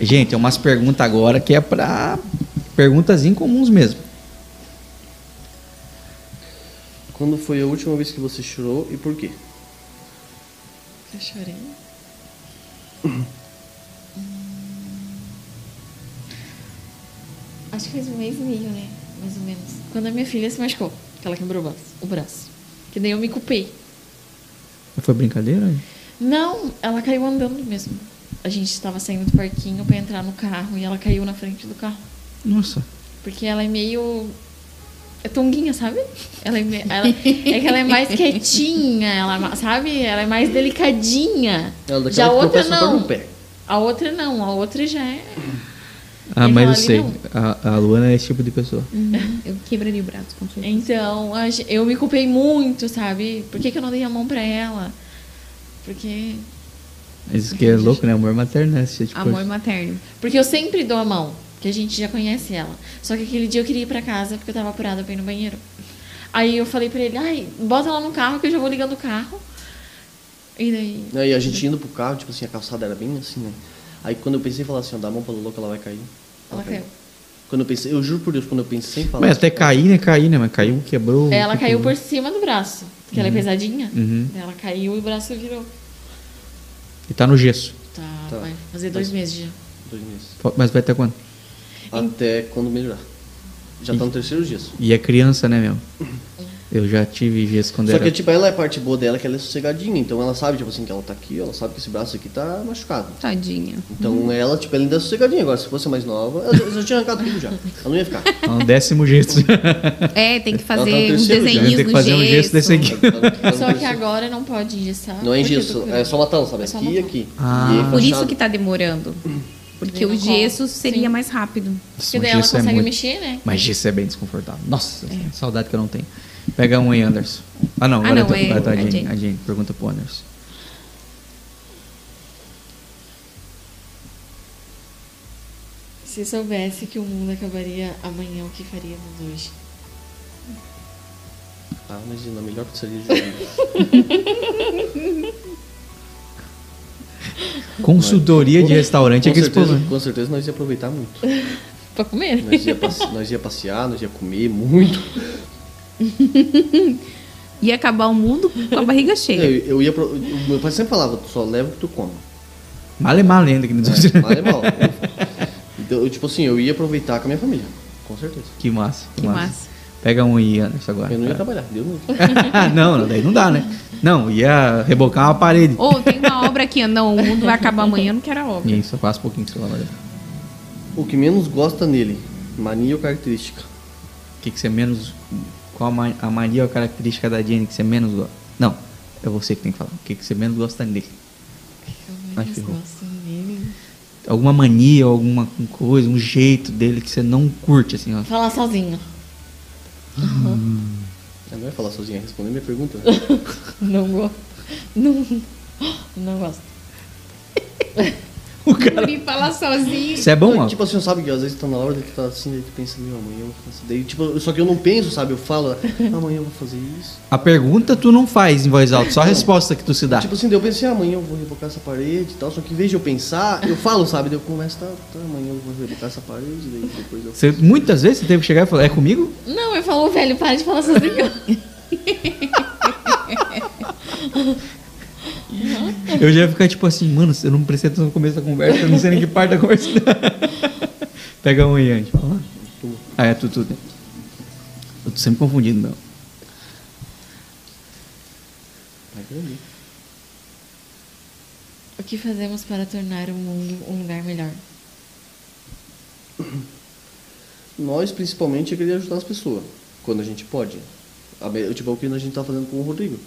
S1: Gente, é umas perguntas agora que é pra perguntas incomuns mesmo.
S4: Quando foi a última vez que você chorou e por quê?
S3: Eu chorei. Acho que faz um mês e meio, né? Mais ou menos. Quando a minha filha se machucou, que ela quebrou o braço. O braço. Que daí eu me culpei.
S1: Foi brincadeira?
S3: Não, ela caiu andando mesmo. A gente estava saindo do parquinho pra entrar no carro e ela caiu na frente do carro.
S1: Nossa.
S3: Porque ela é meio. É tonguinha, sabe? Ela é, ela- é que ela é mais quietinha, ela, é sabe? Ela é mais delicadinha.
S4: Ela daquela
S3: Já a
S4: que
S3: outra não. A outra não, a outra já é.
S1: Ah,
S3: E
S1: mas eu sei. A, a Luana é esse tipo de pessoa.
S2: Eu quebraria o braço com certeza.
S3: Então, eu me culpei muito, sabe? Por que, que eu não dei a mão pra ela? Porque.
S1: Mas isso que é louco, né? Amor materno, né? Esse tipo de
S2: Amor
S3: materno. Porque eu sempre dou a mão, que a gente já conhece ela. Só que aquele dia eu queria ir pra casa porque eu tava apurada pra ir no banheiro. Aí eu falei pra ele, ai, bota ela no carro que eu já vou ligando o carro. E daí.
S4: Aí a gente indo pro carro, tipo assim, a calçada era bem assim, né? Aí quando eu pensei em falar assim, ó, dá a mão pra Lulu que ela vai cair.
S3: Ela caiu.
S4: Quando eu pensei, eu juro por Deus, quando eu pensei em falar
S1: Mas até cair, né? Cair, né? Mas caiu, quebrou.
S3: Ela
S1: tipo,
S3: caiu por cima do braço, porque ela é pesadinha.
S1: Uhum.
S3: Ela caiu e o braço virou.
S1: E tá no gesso.
S3: Tá,
S4: Tá.
S3: vai fazer dois meses já.
S4: dois meses.
S1: Mas vai até quando?
S4: Até quando melhorar. Já tá no terceiro gesso.
S1: E é criança, né, meu? Eu já tive gesso quando
S4: Só
S1: era.
S4: que, tipo, ela é a parte boa dela, que ela é sossegadinha. Então ela sabe, tipo assim, que ela tá aqui, ela sabe que esse braço aqui tá machucado.
S2: Tadinha.
S4: Então ela, tipo, ela ainda é sossegadinha. Agora, se fosse mais nova, ela já- já tinha arrancado tudo já. Ela não ia ficar.
S1: É um décimo gesso.
S2: É, tem que
S4: tá
S2: fazer
S4: terceiro já.
S2: desenhinhos
S1: Tem que fazer um gesso desse aqui.
S4: Não
S3: Só que agora não pode engessar.
S4: Não é gesso, é só matão, sabe?
S3: É só
S4: Aqui e aqui.
S1: Ah.
S4: E aí,
S2: Por isso que tá demorando. Porque o gesso seria
S3: Sim.
S2: mais rápido.
S3: Porque daí ela
S1: é
S3: consegue
S1: muito-
S3: mexer, né?
S1: Mas gesso é bem desconfortável. Nossa, saudade que eu não tenho. Pega um aí, Anderson. Ah, não.
S2: Ah,
S1: Agora
S2: não,
S1: tá,
S2: é
S1: tá a, Jane. A Jane. Pergunta pro Anderson.
S3: Se soubesse que o mundo acabaria amanhã, o que faríamos hoje?
S4: Ah, mas na melhor pizzaria de
S1: Consultoria de restaurante é
S4: com,
S1: que esse
S4: certeza, com certeza nós ia aproveitar muito.
S3: Pra comer?
S4: Nós ia, passe- nós ia passear, nós ia comer muito.
S2: Ia acabar o mundo com a barriga
S4: Eu,
S2: cheia.
S4: eu ia pro, o meu pai sempre falava, tu só leva o que tu come.
S1: Mal é mal ainda. Que,
S4: É, mal é mal. Então, eu, tipo assim, eu ia aproveitar com a minha família. Com certeza.
S1: que massa. Que,
S2: Que
S1: massa.
S2: massa.
S1: Pega um aí, Anderson, agora.
S4: Eu não ia trabalhar, deu não.
S1: não, não, daí não dá, né? Não, ia rebocar uma parede.
S2: Ou tem uma obra aqui, não, o mundo vai acabar amanhã, eu não quero a obra.
S1: E só passa um pouquinho, pelo amor de Deus.
S4: O que menos gosta nele, mania ou característica?
S1: O que, que você menos. Qual a, ma- a mania ou característica da Jenny que você menos gosta? Não, é você que tem que falar. O que, que você menos gosta nele? Ferrou.
S3: gostam dele.
S1: Alguma mania alguma coisa, um jeito dele que você não curte, assim, ó.
S3: Falar sozinho.
S4: Eu não ia falar sozinha, responder minha pergunta.
S3: Não gosto. Não, não gosto.
S1: O cara.
S2: Fala sozinho.
S1: Isso é bom, ó.
S4: Tipo assim, sabe que às vezes tá na hora de que tá assim, daí tu pensa, meu, amanhã eu vou fazer. Daí, tipo, só que eu não penso, sabe? Eu falo, amanhã eu vou fazer isso.
S1: A pergunta tu não faz em voz alta, só a resposta que tu se dá.
S4: Tipo assim, daí eu pensei, ah, amanhã eu vou rebocar essa parede e tal. Só que em vez de eu pensar, eu falo, sabe? Daí eu começo, tá, tá, amanhã eu vou rebocar essa parede, daí depois eu.
S1: Você, muitas vezes você teve que chegar e falar, é comigo?
S3: Não, eu falo, velho, para de falar sozinho.
S1: Eu já ia ficar tipo assim, mano, eu não prestei atenção no começo da conversa, eu não sei nem que parte da conversa. Pega um aí, antes. Fala. Ah, é tu, tu. Eu tô sempre confundindo, meu.
S3: O que fazemos para tornar o mundo um lugar melhor?
S4: Nós, principalmente, é querer ajudar as pessoas, quando a gente pode. Tipo, é o que a gente tá fazendo com o Rodrigo.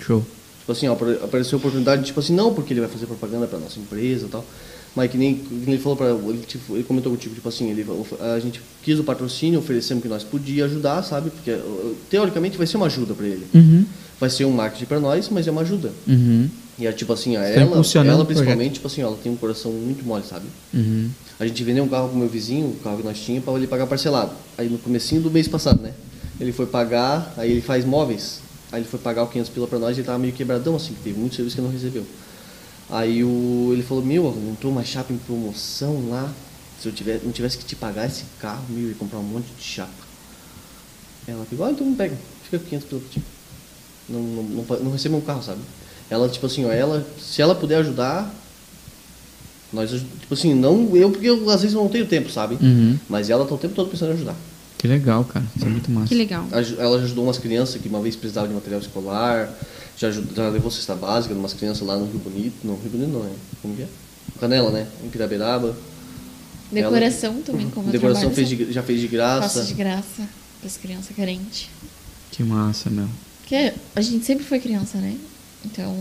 S1: Show.
S4: Tipo assim, ó, apare- apareceu a oportunidade, tipo assim, não porque ele vai fazer propaganda pra nossa empresa e tal, mas que nem, que nem ele falou para ele, tipo, ele comentou contigo, tipo assim, ele, a gente quis o patrocínio, oferecemos que nós podia ajudar, sabe? Porque teoricamente vai ser uma ajuda pra ele.
S1: Uhum.
S4: Vai ser um marketing pra nós, mas é uma ajuda.
S1: Uhum.
S4: E é tipo assim, a
S1: Tá
S4: ela, ela principalmente, tipo assim, ó, ela tem um coração muito mole, sabe?
S1: Uhum.
S4: A gente vendeu um carro pro meu vizinho, o carro que nós tínhamos, para ele pagar parcelado. Aí no comecinho do mês passado, né? Ele foi pagar, aí ele faz móveis. Aí ele foi pagar o 500 pila para nós e ele tava meio quebradão, assim, que teve muito serviço que não recebeu. Aí o, ele falou, meu, entrou uma chapa em promoção lá. Se eu tiver, não tivesse que te pagar esse carro, meu, eu ia comprar um monte de chapa. Ela pegou, ah, então não pega, fica com 500 pila pra ti. Não, não, não, não recebeu um carro, sabe? Ela, tipo assim, ó, ela, se ela puder ajudar, nós, tipo assim, não eu, porque eu, às vezes eu não tenho tempo, sabe?
S1: Uhum.
S4: Mas ela tá o tempo todo pensando em ajudar.
S1: Que legal, cara. Isso é muito massa.
S2: Que legal.
S4: Ela já ajudou umas crianças que uma vez precisavam de material escolar, já, ajudou, já levou cesta básica de umas crianças lá no Rio Bonito, no Rio Bonito não, é, como que é? Canela, né? Em Piraberaba.
S3: Decoração também, como eu
S4: Decoração fez de- já fez de graça.
S3: Faço de graça. pras crianças carentes.
S1: Que massa, meu.
S3: Porque a gente sempre foi criança, né? Então,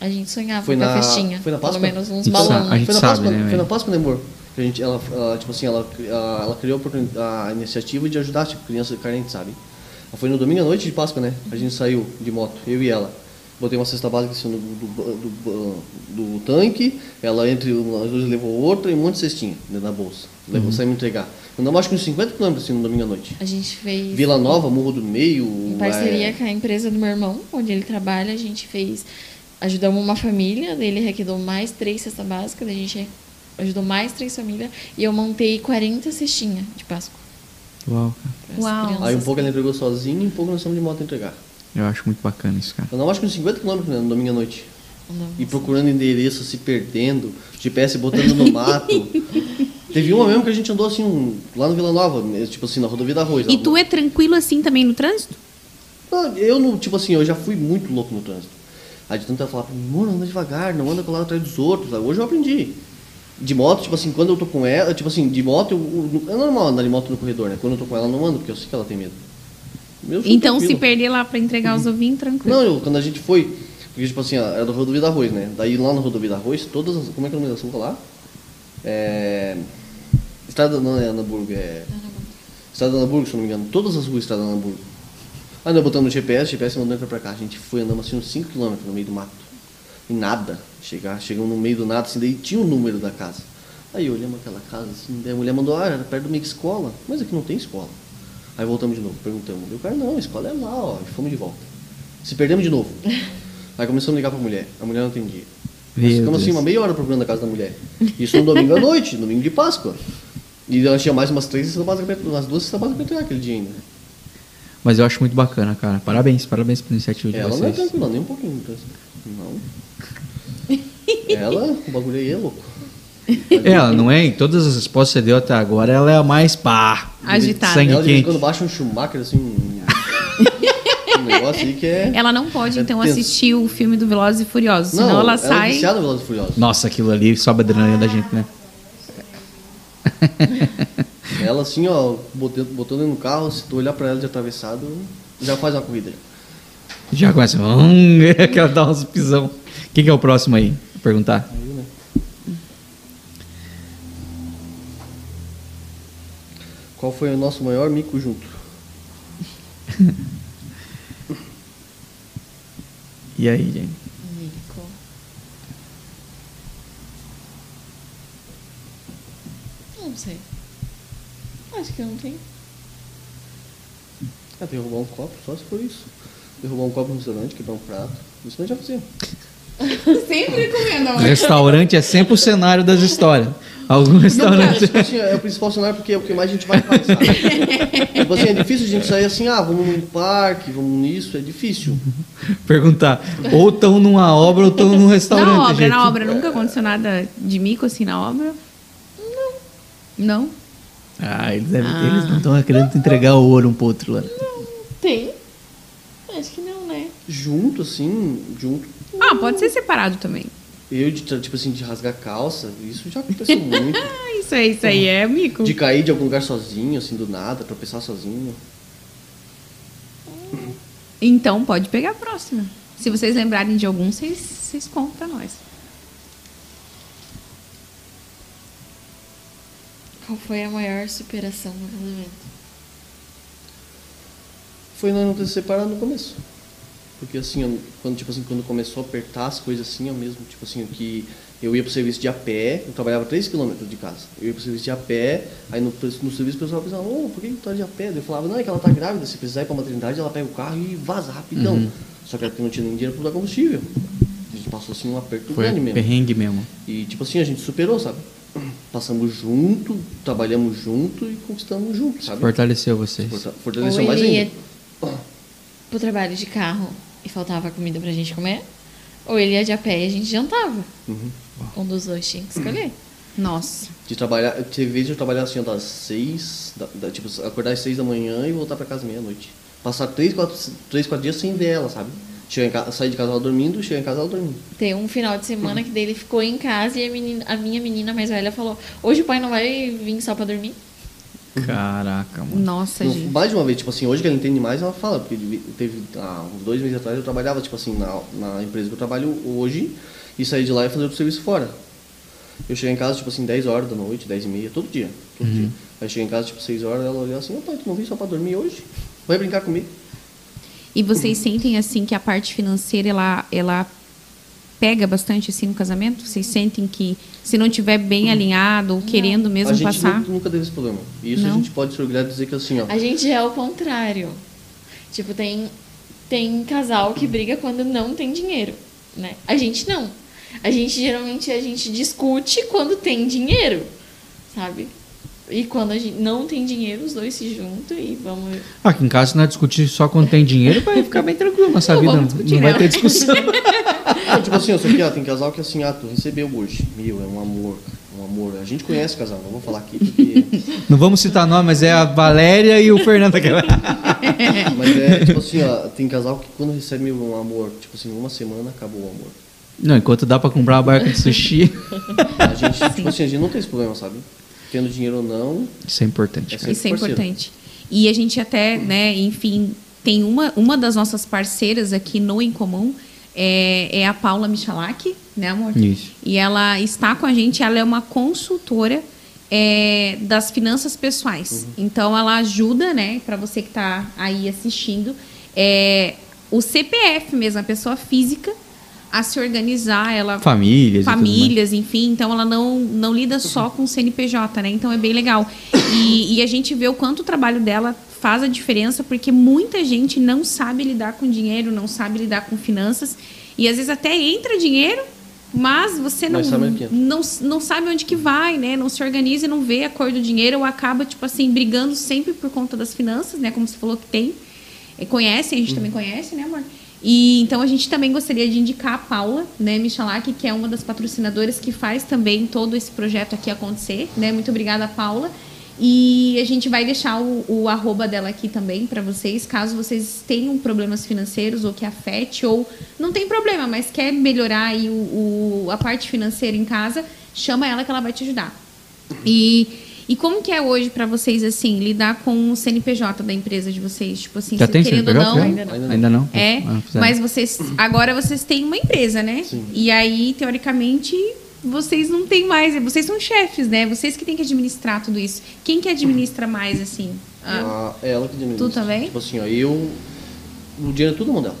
S3: a gente sonhava
S4: Foi
S3: com a
S4: na-
S3: festinha.
S4: foi na Páscoa?
S3: Pelo menos uns balões.
S1: a gente
S4: foi na
S1: sabe,
S4: Páscoa,
S1: né,
S4: Foi na Páscoa, né, amor? Que a gente, ela, ela, tipo assim, ela, ela, criou a iniciativa de ajudar, tipo, crianças carentes, sabe? Ela foi no domingo à noite de Páscoa, né? A gente saiu de moto, eu e ela. Botei uma cesta básica assim, no, do, do, do, do tanque, ela entre as duas levou outra e um monte de cestinha dentro da bolsa. Levou,
S1: Uhum.
S4: saímos entregar. Andamos acho que uns 50 km assim no domingo à noite.
S3: A gente fez.
S4: Vila Nova, Morro do Meio.
S3: Em parceria
S4: é,
S3: com a empresa do meu irmão, onde ele trabalha, a gente fez. Ajudamos uma família, dele arrecadou mais três cestas básicas, daí a gente ajudou mais três famílias e eu montei 40 cestinhas de Páscoa.
S1: Uau, cara.
S2: Uau.
S3: crianças.
S4: Aí um pouco ela entregou sozinha e um pouco nós fomos de moto entregar.
S1: Eu acho muito bacana isso, cara.
S4: Andamos acho que uns 50 km né, no domingo à noite. E procurando endereço, se perdendo, GPS botando no mato. Teve uma mesmo que a gente andou assim, um- lá no Vila Nova, mesmo, tipo assim, na rodovia da Arroz.
S2: E tu é tranquilo assim também no trânsito?
S4: Não, Eu, não, tipo assim, eu já fui muito louco no trânsito. Aí de tanto ela falar pra mim, mano, anda devagar, não anda colado atrás dos outros. Hoje eu aprendi. De moto, tipo assim, quando eu tô com ela, tipo assim, de moto, eu, eu- é normal andar de moto no corredor, né? Quando eu tô com ela, eu não ando, porque eu sei que ela tem medo.
S2: Então, se
S4: tranquilo.
S2: perder lá pra entregar os ovinhos, tranquilo.
S4: Não, eu, quando a gente foi, porque tipo assim, ó, era do rodovia da Arroz, né? Daí lá no rodovia da Arroz, todas as, como é que é o nome da rua lá? É... Estrada não é Anaburgo, é... Estrada Anaburgo, se eu não me engano. Todas as ruas Estrada Anaburgo. Aí nós botamos no GPS, GPS mandou entrar pra cá. A gente foi andando assim uns 5km no meio do mato. E nada. Chegar, chegamos no meio do nada, assim, daí tinha o número da casa. Aí olhamos aquela casa, assim, daí a mulher mandou, ah, era perto de uma escola. Mas aqui não tem escola. Aí voltamos de novo, perguntamos. E o cara, não, a escola é lá, ó. E fomos de volta. Se perdemos de novo. Aí começamos a ligar pra mulher. A mulher não atendia. Nós ficamos assim uma meia hora procurando a casa da mulher. Isso no domingo à noite, domingo de Páscoa. E ela tinha mais umas três cestas básicas, pra- umas duas cestas básicas pra entregar aquele dia ainda.
S1: Mas eu acho muito bacana, cara. Parabéns, parabéns pela iniciativa de
S4: Ela não é
S1: vocês.
S4: tranquila, nem um pouquinho. então, Não. Ela, o bagulho aí é louco.
S1: Ela não é? Em todas as respostas que você deu até agora, ela é a mais pá.
S2: Agitada.
S1: Sangue
S4: ela de vez em
S1: quente.
S4: quando baixa um Schumacher, assim, um, um negócio aí que é...
S2: Ela não pode,
S4: É
S2: então,
S4: tenso.
S2: assistir o filme do Velozes e Furiosos. Senão ela
S4: é
S2: sai.
S4: viciada em Velozes e Furiosos.
S1: Nossa, aquilo ali sobe a adrenalina da gente, né?
S4: Ela assim, ó, botando, botando no carro, se tu olhar pra ela de atravessado, já faz uma corrida.
S1: Já começa. Hum, que ela dá uns pisão. Quem que é o próximo aí? Perguntar.
S4: Qual foi o nosso maior mico junto?
S1: E aí, gente?
S3: Mico. Não sei. Acho que eu não tenho.
S4: Ah, derrubar um copo, só se for isso. Derrubar um copo no restaurante, quebrar um prato. Isso nós já fazíamos.
S2: Sempre comendo.
S1: Restaurante é sempre o cenário das histórias. Algum restaurante.
S4: Tipo assim, é o principal cenário porque é o que mais a gente vai fazer, sabe? tipo assim, é difícil a gente sair assim, ah, vamos num parque, vamos nisso, é difícil.
S1: Perguntar. Ou estão numa obra ou estão num restaurante.
S2: Na obra,
S1: gente.
S2: na obra. Nunca aconteceu nada de mico assim na obra? Não. Não?
S1: Ah, eles, devem,
S2: Ah.
S1: eles não estão querendo entregar o ouro um pro outro lá.
S3: Tem? Acho que não, né?
S4: Junto, assim, junto.
S2: Ah, pode ser separado também.
S4: Eu, de, tipo assim, de rasgar calça, isso já aconteceu muito.
S2: Ah, isso aí, isso aí é mico.
S4: De cair de algum lugar sozinho, assim, do nada, tropeçar sozinho.
S2: Então pode pegar a próxima. Se vocês lembrarem de algum, vocês, vocês contam pra nós.
S3: Qual foi a maior superação no casamento?
S4: Foi nós não ter se separado no começo. Porque assim, eu- quando, tipo assim, quando começou a apertar as coisas assim, eu mesmo, tipo assim, que eu ia pro serviço de a pé, eu trabalhava 3 km de casa. Eu ia pro serviço de a pé, aí no, no serviço o pessoal pensava, ô, por que tu tá de a pé? Eu falava, não, é que ela tá grávida, se precisar ir pra maternidade, ela pega o carro e vaza rapidão. Só que ela não tinha nem dinheiro pra dar combustível. A gente passou assim um aperto
S1: Foi
S4: grande mesmo.
S1: perrengue mesmo.
S4: E tipo assim, a gente superou, sabe? Passamos junto, trabalhamos junto e conquistamos junto, sabe?
S1: Fortaleceu vocês.
S4: Forta- Fortaleceu
S3: Ou
S4: mais
S3: ele
S4: ainda.
S3: ia pro trabalho de carro e faltava comida pra gente comer, ou ele ia de a pé e a gente jantava.
S4: Uhum.
S3: Um dos dois tinha que escolher.
S2: Nossa.
S4: De trabalhar, teve vezes de eu trabalhar assim, das seis, da, da- tipo, acordar às seis da manhã e voltar pra casa meia-noite. Passar três quatro, três, quatro dias sem ver ela, sabe? Chegar em casa, sair de casa ela dormindo, chegar em casa ela dormindo.
S3: Tem um final de semana que dele ficou em casa e a, menina- a minha menina mais velha falou: Hoje o pai não vai vir só pra dormir?
S1: Caraca, mano.
S2: Nossa,
S4: Não,
S2: gente.
S4: mais de uma vez, tipo assim, hoje que ela entende mais, ela fala, porque teve há uns dois meses atrás eu trabalhava, tipo assim, na, na empresa que eu trabalho hoje e saí de lá e fazer outro serviço fora. Eu cheguei em casa, tipo assim, 10 horas da noite, 10 e meia, todo dia. Todo dia. Aí cheguei em casa, tipo, 6 horas, ela olhou assim, ô pai, tu não veio só pra dormir hoje? Vai brincar comigo?
S2: E vocês sentem assim que a parte financeira ela, ela pega bastante assim no casamento? Vocês sentem que se não tiver bem alinhado ou querendo mesmo
S4: a gente
S2: passar?
S4: nunca, nunca teve esse problema. E isso
S2: Não?
S4: a gente pode se orgulhar de dizer que assim, ó.
S3: A gente é o contrário. Tipo, tem, tem casal que briga quando não tem dinheiro, né? A gente não. A gente geralmente a gente discute quando tem dinheiro, sabe? E quando a gente não tem dinheiro, os dois se juntam e vamos.
S1: Ah, Aqui em casa, se nós discutir só quando tem dinheiro, vai ficar bem tranquilo nossa
S3: Não
S1: vida.
S3: vamos
S1: Não,
S3: discutir,
S1: vai
S3: não.
S1: ter discussão.
S4: Não, tipo assim, só que, ó, tem casal que assim, ah, tu recebeu hoje. Meu, é um amor, um amor. A gente conhece o casal, não vou falar aqui porque.
S1: Não vamos citar nome, mas é a Valéria e o Fernando aquela.
S4: Mas é, tipo assim, ó, tem casal que quando recebe um amor, tipo assim, uma semana acabou o amor.
S1: Não, enquanto dá pra comprar uma barca de sushi.
S4: A gente, tipo assim, a gente não tem esse problema, sabe? Tendo dinheiro ou não,
S1: Isso é importante.
S4: É.
S2: Isso é importante. E a gente até, né, enfim, tem uma, uma das nossas parceiras aqui no Em Comum, é, é a Paula Michalak, né, amor?
S1: Isso.
S2: E ela está com a gente, ela é uma consultora é, das finanças pessoais. Então, ela ajuda, né, para você que está aí assistindo, é, o CPF mesmo, a pessoa física, a se organizar, ela
S1: Famílias.
S2: famílias, enfim, então ela não, não lida só com CNPJ, né? Então é bem legal. E, e a gente vê o quanto o trabalho dela faz a diferença, porque muita gente não sabe lidar com dinheiro, não sabe lidar com finanças, e às vezes até entra dinheiro, mas você não,
S4: Mas sabe onde que entra.
S2: não, não sabe onde que vai, né? Não se organiza e não vê a cor do dinheiro, ou acaba, tipo assim, brigando sempre por conta das finanças, né? Como você falou que tem. É, conhece, a gente também conhece, né, amor? E então a gente também gostaria de indicar a Paula, né, Michalak, que é uma das patrocinadoras que faz também todo esse projeto aqui acontecer, né? Muito obrigada, Paula. E a gente vai deixar o, o arroba dela aqui também para vocês, caso vocês tenham problemas financeiros ou que afete, ou não tem problema, mas quer melhorar aí o, o- a parte financeira em casa, chama ela que ela vai te ajudar. E, e como que é hoje para vocês, assim, lidar com o CNPJ da empresa de vocês? Tipo assim,
S1: Já
S2: se-
S1: tem
S2: querendo ou
S1: CNPJ?
S3: Ainda não.
S4: Ainda não.
S1: Ainda não?
S2: é,
S1: Ah,
S2: mas vocês agora vocês têm uma empresa, né?
S4: Sim.
S2: E aí, teoricamente, vocês não têm mais, vocês são chefes, né? Vocês que têm que administrar tudo isso. Quem que administra mais assim? Ah,
S4: a- é ela que administra.
S2: Tu também?
S4: Tipo assim, ó, eu. O dinheiro é tudo na mão dela.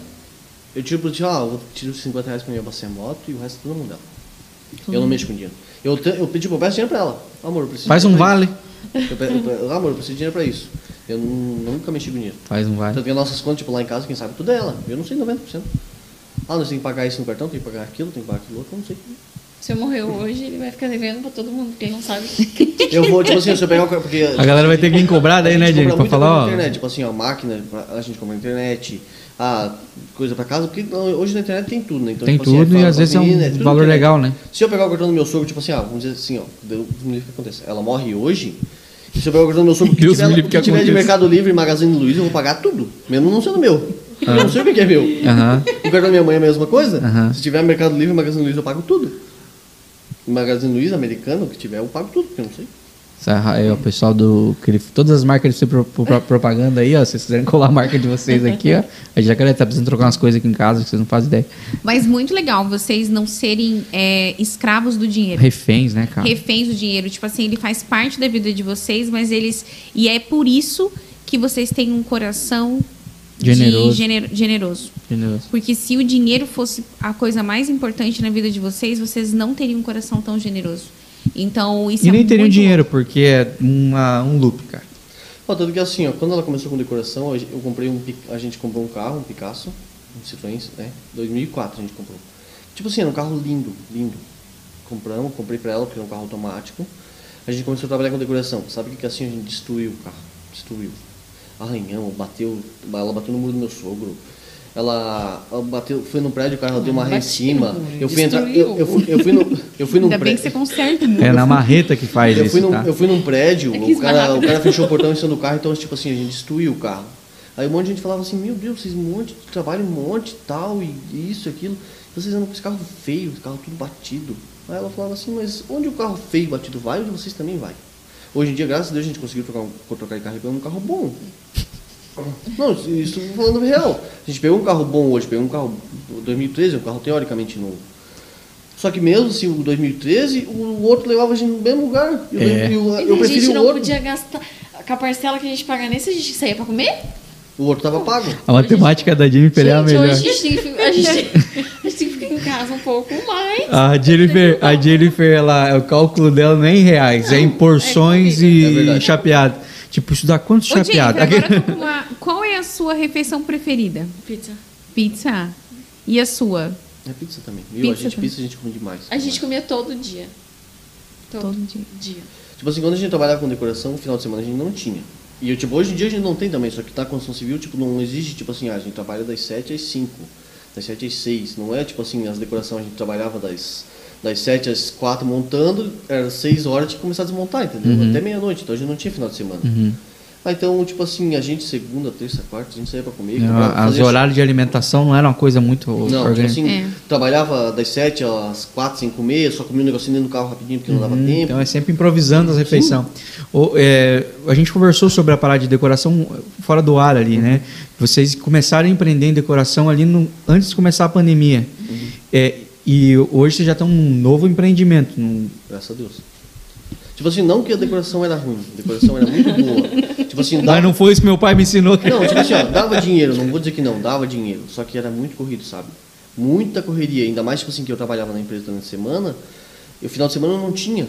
S4: Eu tiro pro ah, eu tiro 50 reais pra mim abastecer a moto e o resto é tudo na mão dela. Eu não mexo com dinheiro. Eu, te- eu pedi, eu peço dinheiro pra ela. Amor, eu preciso
S1: Faz um vale.
S4: Eu pe- eu pe- amor, eu preciso de dinheiro pra isso. Eu nu- nunca mexi com dinheiro.
S1: Faz um vale.
S4: Tanto que as nossas contas, tipo, lá em casa, quem sabe tudo é ela. Eu não sei 90%. Ah, nós temos que pagar isso no cartão, tem que pagar aquilo, tem que pagar aquilo outro, eu não sei.
S3: Se eu morrer hoje, ele vai ficar devendo pra todo mundo, porque ele não sabe.
S4: Eu vou, tipo assim, se eu pegar o porque
S1: A galera vai ter que vir cobrar daí, né,
S4: gente
S1: Pra falar, ó.
S4: internet, tipo assim, ó, máquina, pra- a gente compra na internet, ah, coisa pra casa, porque hoje na internet tem tudo, né? Então,
S1: Tem
S4: tipo assim,
S1: tudo
S4: é
S1: e às vezes é um
S4: menina, tudo
S1: valor
S4: na internet.
S1: legal, né?
S4: Se eu pegar o cartão do meu sogro, tipo assim, ó, vamos dizer assim, ó, Deus me livre que acontece. Ela morre hoje, e se eu pegar o cartão do meu sogro, o que
S1: Deus
S4: tiver,
S1: me livre
S4: o que
S1: que
S4: tiver de. Mercado Livre e Magazine Luiza, eu vou pagar tudo, mesmo não sendo meu. Eu não sei o que é meu.
S1: Aham.
S4: O cartão da minha mãe é a mesma coisa. Se tiver Mercado Livre e Magazine Luiza, eu pago tudo. Magazine Luiza, americano, que tiver, eu pago tudo, porque eu não sei.
S1: É o pessoal do. Que ele, todas as marcas de pro, pro- propaganda aí, ó. Se vocês quiserem colar a marca de vocês aqui, ó. A gente já tá precisando trocar umas coisas aqui em casa que vocês não fazem ideia.
S2: Mas muito legal vocês não serem é, escravos do dinheiro.
S1: Reféns, né, cara?
S2: reféns do dinheiro. Tipo assim, ele faz parte da vida de vocês, mas eles. E é por isso que vocês têm um coração
S1: Generoso.
S2: gener- generoso.
S1: Generoso.
S2: Porque se o dinheiro fosse a coisa mais importante na vida de vocês, vocês não teriam um coração tão generoso. Então, isso
S1: E
S2: é
S1: nem teriam
S2: muito
S1: dinheiro, porque é uma, um loop, cara.
S4: Ó, tanto que assim, ó, quando ela começou com decoração, eu comprei um, a gente comprou um carro, um Picasso, um Citroën, né? 2004 a gente comprou. Tipo assim, era um carro lindo, lindo. Compramos, comprei pra ela, porque era um carro automático. A gente começou a trabalhar com decoração. Sabe o que que assim a gente destruiu o carro? Destruiu. Arranhamos, bateu, ela bateu no muro do meu sogro. Ela, bateu, foi no prédio, o carro deu uma ré em cima. Eu fui entrar, eu, eu, fui, eu fui no, eu fui num
S2: Ainda bem que
S4: prédio.
S2: você conserta muro.
S1: É na marreta que faz
S4: Eu
S1: isso,
S4: fui, num,
S1: tá?
S4: eu fui num prédio,
S3: É
S4: o, cara, o cara fechou o portão em cima do carro, então, tipo assim, a gente destruiu o carro. Aí um monte de gente falava assim, meu Deus, vocês um monte de trabalho, um monte e tal, e isso, aquilo. Vocês andam com esse carro feio, esse carro tudo batido. Aí ela falava assim, mas onde o carro feio e batido vai, onde vocês também vai. Hoje em dia, graças a Deus, a gente conseguiu trocar, trocar de carro e pegar um carro bom. Não, isso falando real. A gente pegou um carro bom hoje, pegou um carro 2013, um carro teoricamente novo. Só que mesmo assim, o 2013, o outro levava a gente no mesmo lugar. Eu,
S1: É.
S4: eu,
S3: E
S4: eu
S3: a
S4: preferi
S3: gente
S4: o
S3: não
S4: outro.
S3: podia gastar. Com a parcela que a gente paga nesse, a gente saía pra comer?
S4: O outro tava pago.
S1: A matemática da Jennifer é a
S3: gente,
S1: melhor.
S3: hoje a gente, tem que, fi- a, gente, a gente tem que ficar em casa um pouco mais.
S1: A Jennifer, a Jennifer ela, o cálculo dela não é em reais, é em porções
S4: É
S1: e
S4: verdade.
S1: chapeado. Tipo,
S2: eu tô com uma... qual é a sua refeição preferida?
S3: Pizza.
S2: Pizza. E a sua?
S4: É pizza também. Viu?
S2: Pizza
S4: a gente
S2: também.
S4: pizza a gente come demais.
S3: A gente comia todo dia. Todo,
S2: Todo dia.
S3: dia.
S4: Tipo assim, quando a gente trabalhava com decoração, no final de semana a gente não tinha. E eu, tipo, hoje em dia a gente não tem também, só que tá com a construção civil, tipo, não existe, tipo assim, ah, a gente trabalha das 7 às 5, das 7 às 6. Não é tipo assim, as decorações a gente trabalhava das, das 7 às 4 montando, era 6 horas de começar a desmontar, entendeu?
S1: Uhum.
S4: Até meia-noite, então a gente não tinha final de semana.
S1: Uhum.
S4: Ah, então, tipo assim, a gente, segunda, terça, quarta, a gente saía pra comer.
S1: Não,
S4: comprava-
S1: As
S4: fazia-
S1: horários de alimentação não era uma coisa muito
S4: Não, tipo assim,
S2: É.
S4: trabalhava das 7 às 4, sem comer, só comia um negocinho dentro do carro rapidinho porque não dava
S1: Uhum,
S4: tempo.
S1: Então é sempre improvisando as refeições. O- é, a gente conversou sobre a parada de decoração fora do ar ali, né? Vocês começaram a empreender em decoração ali no- antes de começar a pandemia. É, e hoje vocês já estão num novo empreendimento. num-
S4: Graças a Deus. Tipo assim, não que a decoração era ruim, a decoração era muito boa. Tipo assim,
S1: Mas
S4: dava...
S1: não foi isso que meu pai me ensinou.
S4: Não, tipo assim, ó, dava dinheiro, não vou dizer que não, dava dinheiro. Só que era muito corrido, sabe? Muita correria, ainda mais tipo assim que eu trabalhava na empresa durante a semana, e o final de semana eu não tinha.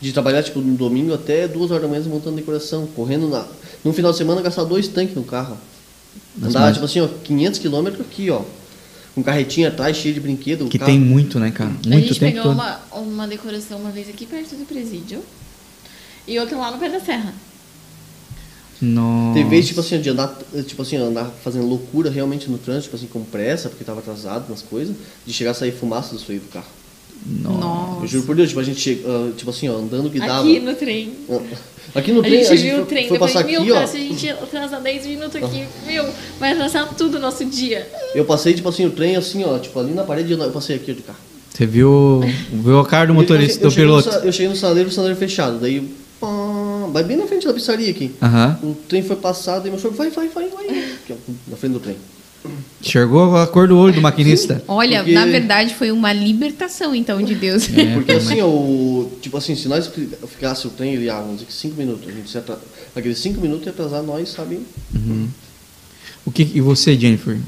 S4: De trabalhar tipo no domingo até duas horas da manhã montando decoração, correndo na. No final de semana gastar dois tanques no carro.
S1: Mas mais-
S4: tipo assim, ó, 500 quilômetros aqui, ó. Com carretinha atrás, cheio de brinquedo.
S1: Que
S4: carro-
S1: tem muito, né, cara?
S3: a
S1: Muito
S3: gente
S1: tempo
S3: pegou
S1: todo.
S3: uma, uma decoração uma vez aqui perto do presídio. E outra lá no pé da serra.
S1: Nossa.
S4: Teve vezes, tipo assim, de andar, tipo assim, andar fazendo loucura realmente no trânsito, tipo assim, com pressa, porque tava atrasado nas coisas, de chegar a sair fumaça do do carro.
S1: Nossa.
S4: Eu juro por Deus, tipo, a gente chega, ah, tipo assim, ó, andando que dava.
S3: Aqui no trem.
S4: Aqui no
S3: A
S4: trem,
S3: gente
S4: a gente
S3: viu
S4: foi,
S3: o trem,
S4: foi
S3: eu
S4: passar
S3: meu,
S4: aqui,
S3: cara,
S4: ó.
S3: se a gente atrasar 10 minutos aqui, meu, vai atrasar tudo o nosso dia.
S4: Eu passei, tipo assim, o trem assim, ó, tipo, ali na parede, eu passei aqui de carro.
S1: Você viu, viu a cara do motorista,
S4: eu,
S1: do
S4: cheguei no
S1: piloto?
S4: eu cheguei no saleiro, o saleiro fechado, daí, pá, vai bem na frente da pizzaria aqui.
S1: Aham.
S4: O trem foi passado e meu sogro, vai, vai, vai, vai, aqui, ó, na frente do trem.
S1: Enxergou a cor do olho do maquinista.
S2: Olha,
S4: Porque-
S2: na verdade foi uma libertação, então, de Deus.
S1: É,
S4: Porque assim, o, tipo assim, se nós ficasse o trem, ele, ah, vamos dizer que 5 minutos, a gente se atra... aqueles 5 minutos ia atrasar nós, sabe?
S1: O que, e você, Jennifer?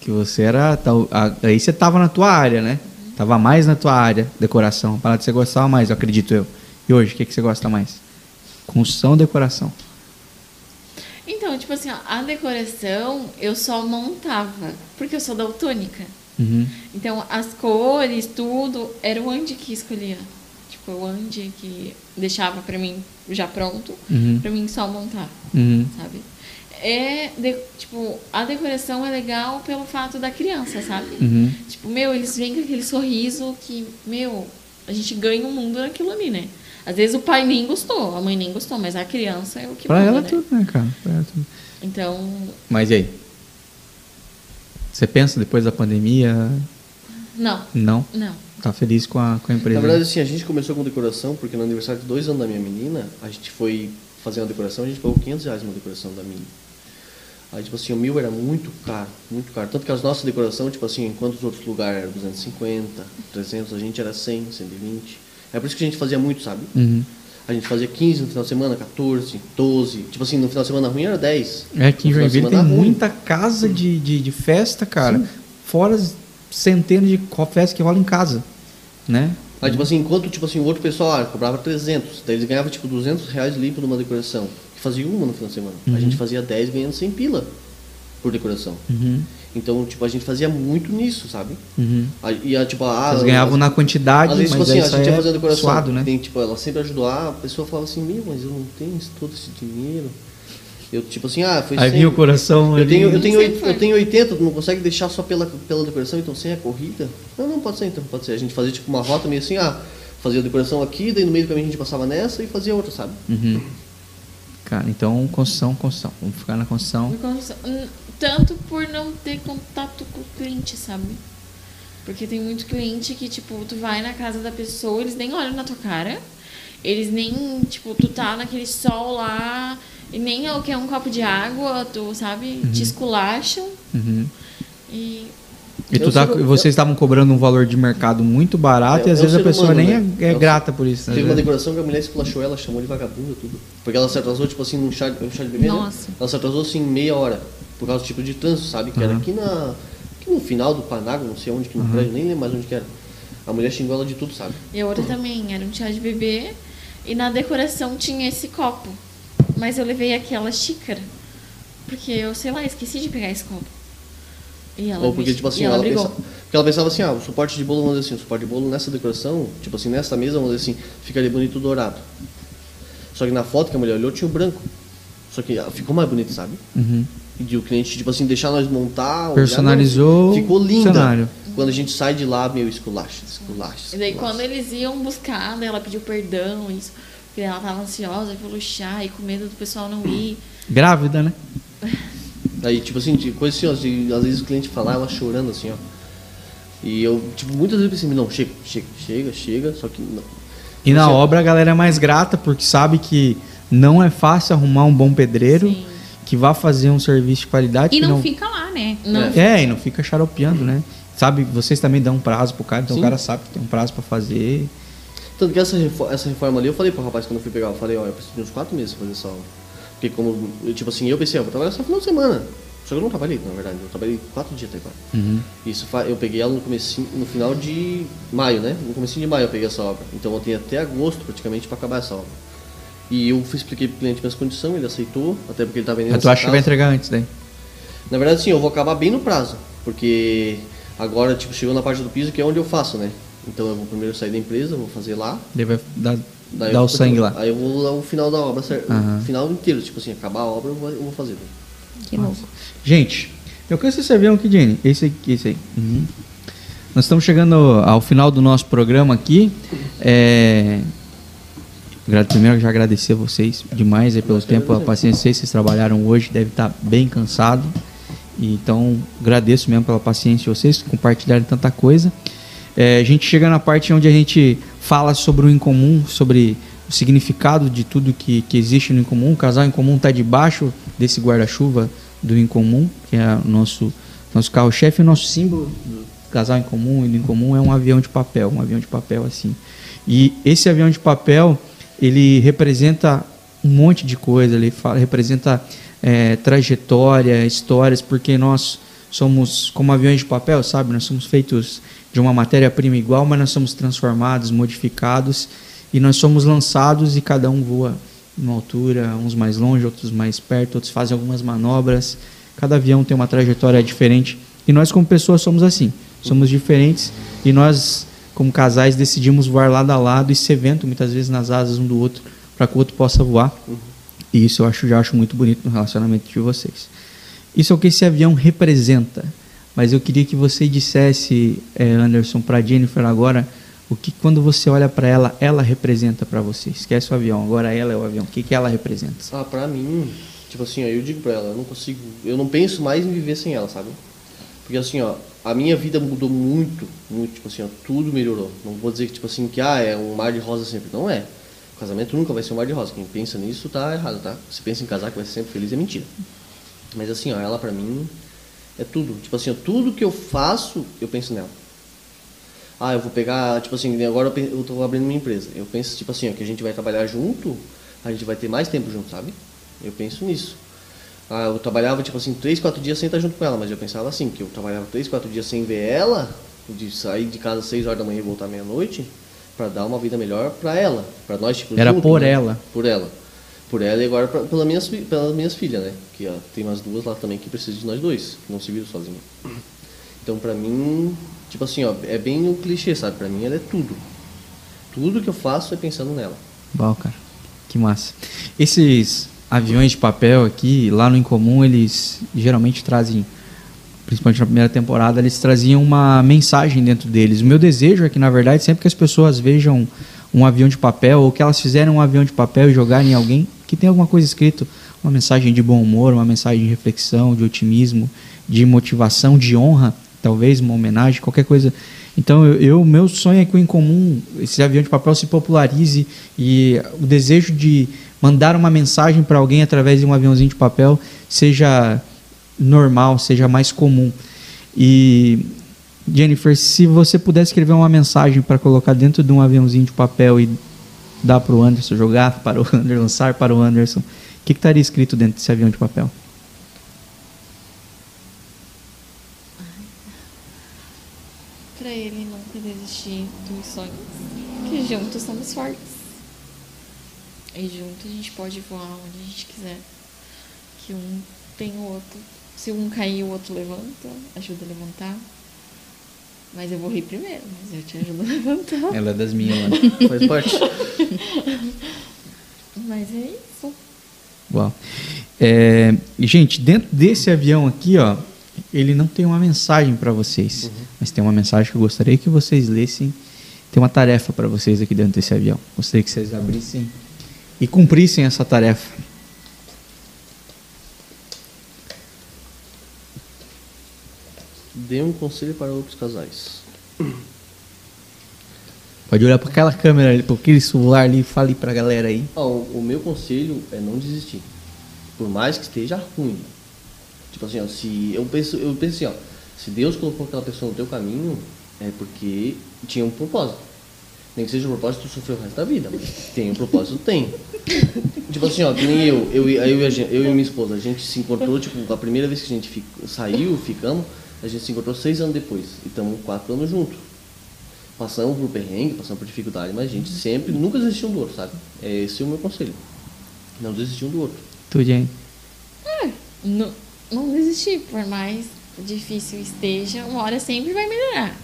S1: Que você era. tal- a- Aí você tava na tua área, né? Tava mais na tua área, decoração. Para que você gostava mais, eu acredito eu. E hoje, o que, que você gosta mais? Construção ou decoração?
S3: Então, tipo assim, ó, a decoração eu só montava, porque eu sou daltônica.
S1: Uhum.
S3: Então, as cores, tudo, era o Andy que escolhia. Tipo, o Andy que deixava pra mim já pronto,
S1: Uhum.
S3: pra mim só montar,
S1: Uhum.
S3: sabe? É, de- tipo, a decoração é legal pelo fato da criança, sabe?
S1: Uhum.
S3: Tipo, meu, eles vêm com aquele sorriso que, meu, a gente ganha um mundo naquilo ali, né? Às vezes o pai nem gostou, a mãe nem gostou, mas a criança é o que
S1: Pra
S3: manda,
S1: ela
S3: né?
S1: tudo, né, cara? Pra ela tudo.
S3: Então,
S1: Mas e aí? Você pensa depois da pandemia?
S3: não,
S1: Não?
S3: não.
S1: Tá feliz com a, com a empresa?
S4: Na verdade, assim, a gente começou com decoração, porque no aniversário de dois anos da minha menina, a gente foi fazer uma decoração, a gente pagou 500 reais uma decoração da minha. Aí, tipo assim, o mil era muito caro, muito caro. Tanto que as nossas decorações, tipo assim, enquanto os outros lugares eram 250, 300, a gente era 100, 120. É por isso que a gente fazia muito, sabe?
S1: Uhum.
S4: A gente fazia 15 no final de semana, 14, 12. Tipo assim, no final de semana ruim era 10.
S1: É que em Joinville tem
S4: ruim.
S1: muita casa de, de, de festa, cara. Fora as centenas de festas que rolam em casa. Né?
S4: Aí, tipo assim, enquanto tipo assim, o outro pessoal ah, cobrava 300, daí eles ganhavam tipo 200 reais limpo numa decoração, que fazia uma no final de semana. A gente fazia 10 ganhando 100 pila por decoração.
S1: Uhum.
S4: Então, tipo, a gente fazia muito nisso, sabe?
S1: Uhum.
S4: Aí, ia, tipo, ah,
S1: Vocês ganhavam na quantidade,
S4: Às vezes,
S1: mas
S4: tipo assim,
S1: aí
S4: a gente ia
S1: é
S4: fazer a decoração.
S1: suado, né?
S4: Tem, tipo, ela sempre ajudou, ah, a pessoa falava assim, meu, mas eu não tenho todo esse dinheiro. Eu, tipo assim, ah, foi
S1: Aí
S4: 100.
S1: vinha o coração
S4: Eu
S1: ali.
S4: tenho, eu, tenho, oit-
S3: foi.
S4: eu tenho 80, tu não consegue deixar só pela, pela decoração, então sem a corrida? Não, não, pode ser então, pode ser. A gente fazia tipo uma rota meio assim, ah, fazia a decoração aqui, daí no meio do caminho a gente passava nessa e fazia outra, sabe?
S1: Uhum. Cara, então construção, construção. Vamos ficar na construção.
S3: Tanto por não ter contato com o cliente, sabe? Porque tem muito cliente que, tipo, tu vai na casa da pessoa, eles nem olham na tua cara. Eles nem, tipo, tu tá naquele sol lá e nem é o que é um copo de água, tu, sabe, te esculacham
S1: Uhum.
S3: e
S1: E tu tá,
S4: sou-
S1: vocês estavam cobrando um valor de mercado muito barato
S4: É-
S1: e às
S4: é
S1: vezes a pessoa
S4: humano,
S1: nem
S4: né?
S1: é, é grata por isso. né?
S4: Teve uma decoração que a mulher esculachou ela, chamou de vagabunda tudo. Porque ela se atrasou, tipo assim, num chá, um chá de bebê, né?
S3: Nossa.
S4: Ela se atrasou, assim, meia hora. Por causa do tipo de trânsito, sabe? Que era
S1: Uhum.
S4: aqui na... Aqui no final do Panágua, não sei onde, que no prédio, nem lembro mais onde que era. A mulher xingou ela de tudo, sabe?
S3: E a outra também, era um chá de bebê. E na decoração tinha esse copo. Mas eu levei aquela xícara. Porque eu, sei lá, esqueci de pegar esse copo. E ela,
S4: Ou porque, tipo assim,
S3: ela,
S4: ela,
S3: brigou.
S4: pensa, porque ela pensava assim, ah, o suporte de bolo, vamos dizer assim, o suporte de bolo nessa decoração, tipo assim, nessa mesa, vamos dizer assim, ficaria bonito dourado. Só que na foto que a mulher olhou tinha o branco. Só que ficou mais bonito, sabe?
S1: Uhum.
S4: E o cliente, tipo assim, deixar nós montar.
S1: Personalizou
S4: Ficou
S1: o
S4: linda.
S1: cenário.
S4: Quando a gente sai de lá, meu, esculacha, esculacha.
S3: E daí quando eles iam buscar, daí ela pediu perdão, isso. Porque ela tava ansiosa pelo chá e com medo do pessoal não ir.
S1: Grávida, né?
S4: Aí, tipo assim, de coisa assim, ó, de, às vezes o cliente falar, ela chorando assim, ó. E eu, tipo, muitas vezes eu pensei, não, chega, chega, chega, chega, só que não.
S1: E na obra a galera é mais grata porque sabe que não é fácil arrumar um bom pedreiro
S3: Sim.
S1: Que vá fazer um serviço de qualidade.
S2: E
S1: que
S2: não, fica lá, né?
S3: Não.
S1: É, e não fica xaropeando, né? Sabe, vocês também dão um prazo pro cara, então
S4: Sim.
S1: o cara sabe que tem um prazo pra fazer.
S4: Tanto que essa, essa reforma ali, eu falei pro rapaz quando eu fui pegar, eu falei, ó, eu preciso de uns quatro meses pra fazer essa obra. Porque como, eu, tipo assim, eu pensei, ó, vou trabalhar só no final de semana. Só que eu não trabalhei, na verdade, eu trabalhei quatro dias até agora.
S1: Uhum.
S4: Isso eu peguei ela no comecinho, no final de maio, né? No comecinho de maio eu peguei essa obra. Então eu tenho até agosto praticamente para acabar essa obra. E eu expliquei pro cliente minhas condições, ele aceitou, até porque ele tá vendendo
S1: Mas tu acha que vai
S4: casa.
S1: entregar antes daí?
S4: Na verdade, sim, eu vou acabar bem no prazo, porque agora, tipo, chegou na parte do piso, que é onde eu faço, né? Então eu vou primeiro sair da empresa, vou fazer lá,
S1: Daí vai dar,
S4: daí
S1: dar o
S4: vou-
S1: sangue lá.
S4: Aí eu vou lá o final da obra, certo?
S1: Aham.
S4: O final inteiro, tipo assim, acabar a obra eu vou, eu vou fazer.
S2: Que louco.
S1: Gente, eu quero esse avião aqui, Jenny. Esse aqui, esse aí. Uhum. Nós estamos chegando ao final do nosso programa aqui. É... Primeiro, já agradecer a vocês demais aí pelo tempo, a paciência. Que Vocês trabalharam hoje, deve estar bem cansado. Então, agradeço mesmo pela paciência de vocês, compartilharem tanta coisa. É, a gente chega na parte onde a gente fala sobre o incomum, sobre o significado de tudo que, que existe no incomum. O casal incomum está debaixo desse guarda-chuva do incomum, que é o nosso, nosso carro-chefe. O nosso símbolo do casal incomum e do incomum é um avião de papel, um avião de papel assim. E esse avião de papel, ele representa um monte de coisa, ele fala, representa é, trajetória, histórias, porque nós somos como aviões de papel, sabe? Nós somos feitos de uma matéria-prima igual, mas nós somos transformados, modificados e nós somos lançados e cada um voa uma altura, uns mais longe, outros mais perto, outros fazem algumas manobras. Cada avião tem uma trajetória diferente e nós como pessoas somos assim, somos diferentes e nós como casais decidimos voar lado a lado e ser vento muitas vezes nas asas um do outro para que o outro possa voar. E isso eu acho, já acho muito bonito no relacionamento de vocês. Isso é o que esse avião representa. Mas eu queria que você dissesse, eh, Anderson, para Jennifer agora, o que quando você olha para ela, ela representa para você. Esquece o avião, agora ela é o avião. O que, que ela representa?
S4: Ah, pra mim, tipo assim, ó, eu digo pra ela, eu não consigo, eu não penso mais em viver sem ela, sabe? Porque assim, ó, a minha vida mudou muito, muito, tipo assim, ó, tudo melhorou. Não vou dizer que, tipo assim, que ah, é um mar de rosa sempre. Não é. O casamento nunca vai ser um mar de rosa. Quem pensa nisso tá errado, tá? Se pensa em casar que vai ser sempre feliz é mentira. Mas assim, ó, ela pra mim é tudo. Tipo assim, ó, tudo que eu faço, eu penso nela. Ah, eu vou pegar, tipo assim, agora eu tô abrindo minha empresa. Eu penso, tipo assim, ó, que a gente vai trabalhar junto, a gente vai ter mais tempo junto, sabe? Eu penso nisso. Ah, eu trabalhava, tipo assim, três, quatro dias sem estar junto com ela, mas eu pensava assim, que eu trabalhava três, quatro dias sem ver ela, de sair de casa às seis horas da manhã e voltar meia-noite, para dar uma vida melhor para ela, para nós, tipo,
S1: Era
S4: junto,
S1: por
S4: né?
S1: ela.
S4: Por ela. Por ela e agora pra, pela minhas, pelas minhas filhas, né? Que ó, tem umas duas lá também que precisam de nós dois, que não se viram sozinhos. Então, pra mim, tipo assim, ó, é bem o clichê, sabe? Pra mim ela é tudo. Tudo que eu faço é pensando nela.
S1: Bom, cara. Que massa. Esses aviões de papel aqui, lá no Incomum, eles geralmente trazem, principalmente na primeira temporada, eles traziam uma mensagem dentro deles. O meu desejo é que, na verdade, sempre que as pessoas vejam um avião de papel, ou que elas fizerem um avião de papel e jogarem em alguém, que tem alguma coisa escrito, uma mensagem de bom humor, uma mensagem de reflexão, de otimismo, de motivação, de honra, talvez uma homenagem, qualquer coisa. Então, eu, eu meu sonho é que o Incomum, esse avião de papel se popularize e o desejo de mandar uma mensagem para alguém através de um aviãozinho de papel seja normal, seja mais comum. E Jennifer, se você pudesse escrever uma mensagem para colocar dentro de um aviãozinho de papel e dar para o Anderson, jogar para o Anderson, lançar para o Anderson, o que, que estaria escrito dentro desse avião de papel?
S3: Pra ele nunca desistir dos sonhos. Que juntos somos fortes. E juntos a gente pode voar onde a gente quiser. Que um tem o outro. Se um cair, o outro levanta, ajuda a levantar. Mas eu vou rir primeiro, mas eu te ajudo a levantar.
S1: Ela é das minhas, mano.
S4: Faz parte.
S3: Mas é isso.
S1: Uau. É, gente, dentro desse avião aqui, ó, ele não tem uma mensagem para vocês, mas tem uma mensagem que eu gostaria que vocês lessem. Tem uma tarefa para vocês aqui dentro desse avião. Gostaria que vocês abrissem e cumprissem essa tarefa.
S4: Dê um conselho para outros casais.
S1: Pode olhar para aquela câmera ali, para aquele celular ali e fale para a galera aí.
S4: Ah, o, o meu conselho é não desistir. Por mais que esteja ruim. Tipo assim, ó, se eu penso, eu penso assim, ó, se Deus colocou aquela pessoa no teu caminho, é porque tinha um propósito. Nem que seja um propósito, tu sofreu o resto da vida, mas tem um propósito, tem. tipo assim, ó, que nem eu, eu, e- eu, e a gente- eu e minha esposa, a gente se encontrou, tipo, a primeira vez que a gente fi- saiu, ficamos, a gente se encontrou seis anos depois. E estamos quatro anos juntos. Passamos por perrengue, passamos por dificuldade, mas a gente sempre, nunca desistiu um do outro, sabe? É esse é o meu conselho. Não desistir um do outro.
S1: Tu, Jen.
S3: Não, não desistir, por mais difícil esteja, uma hora sempre vai melhorar.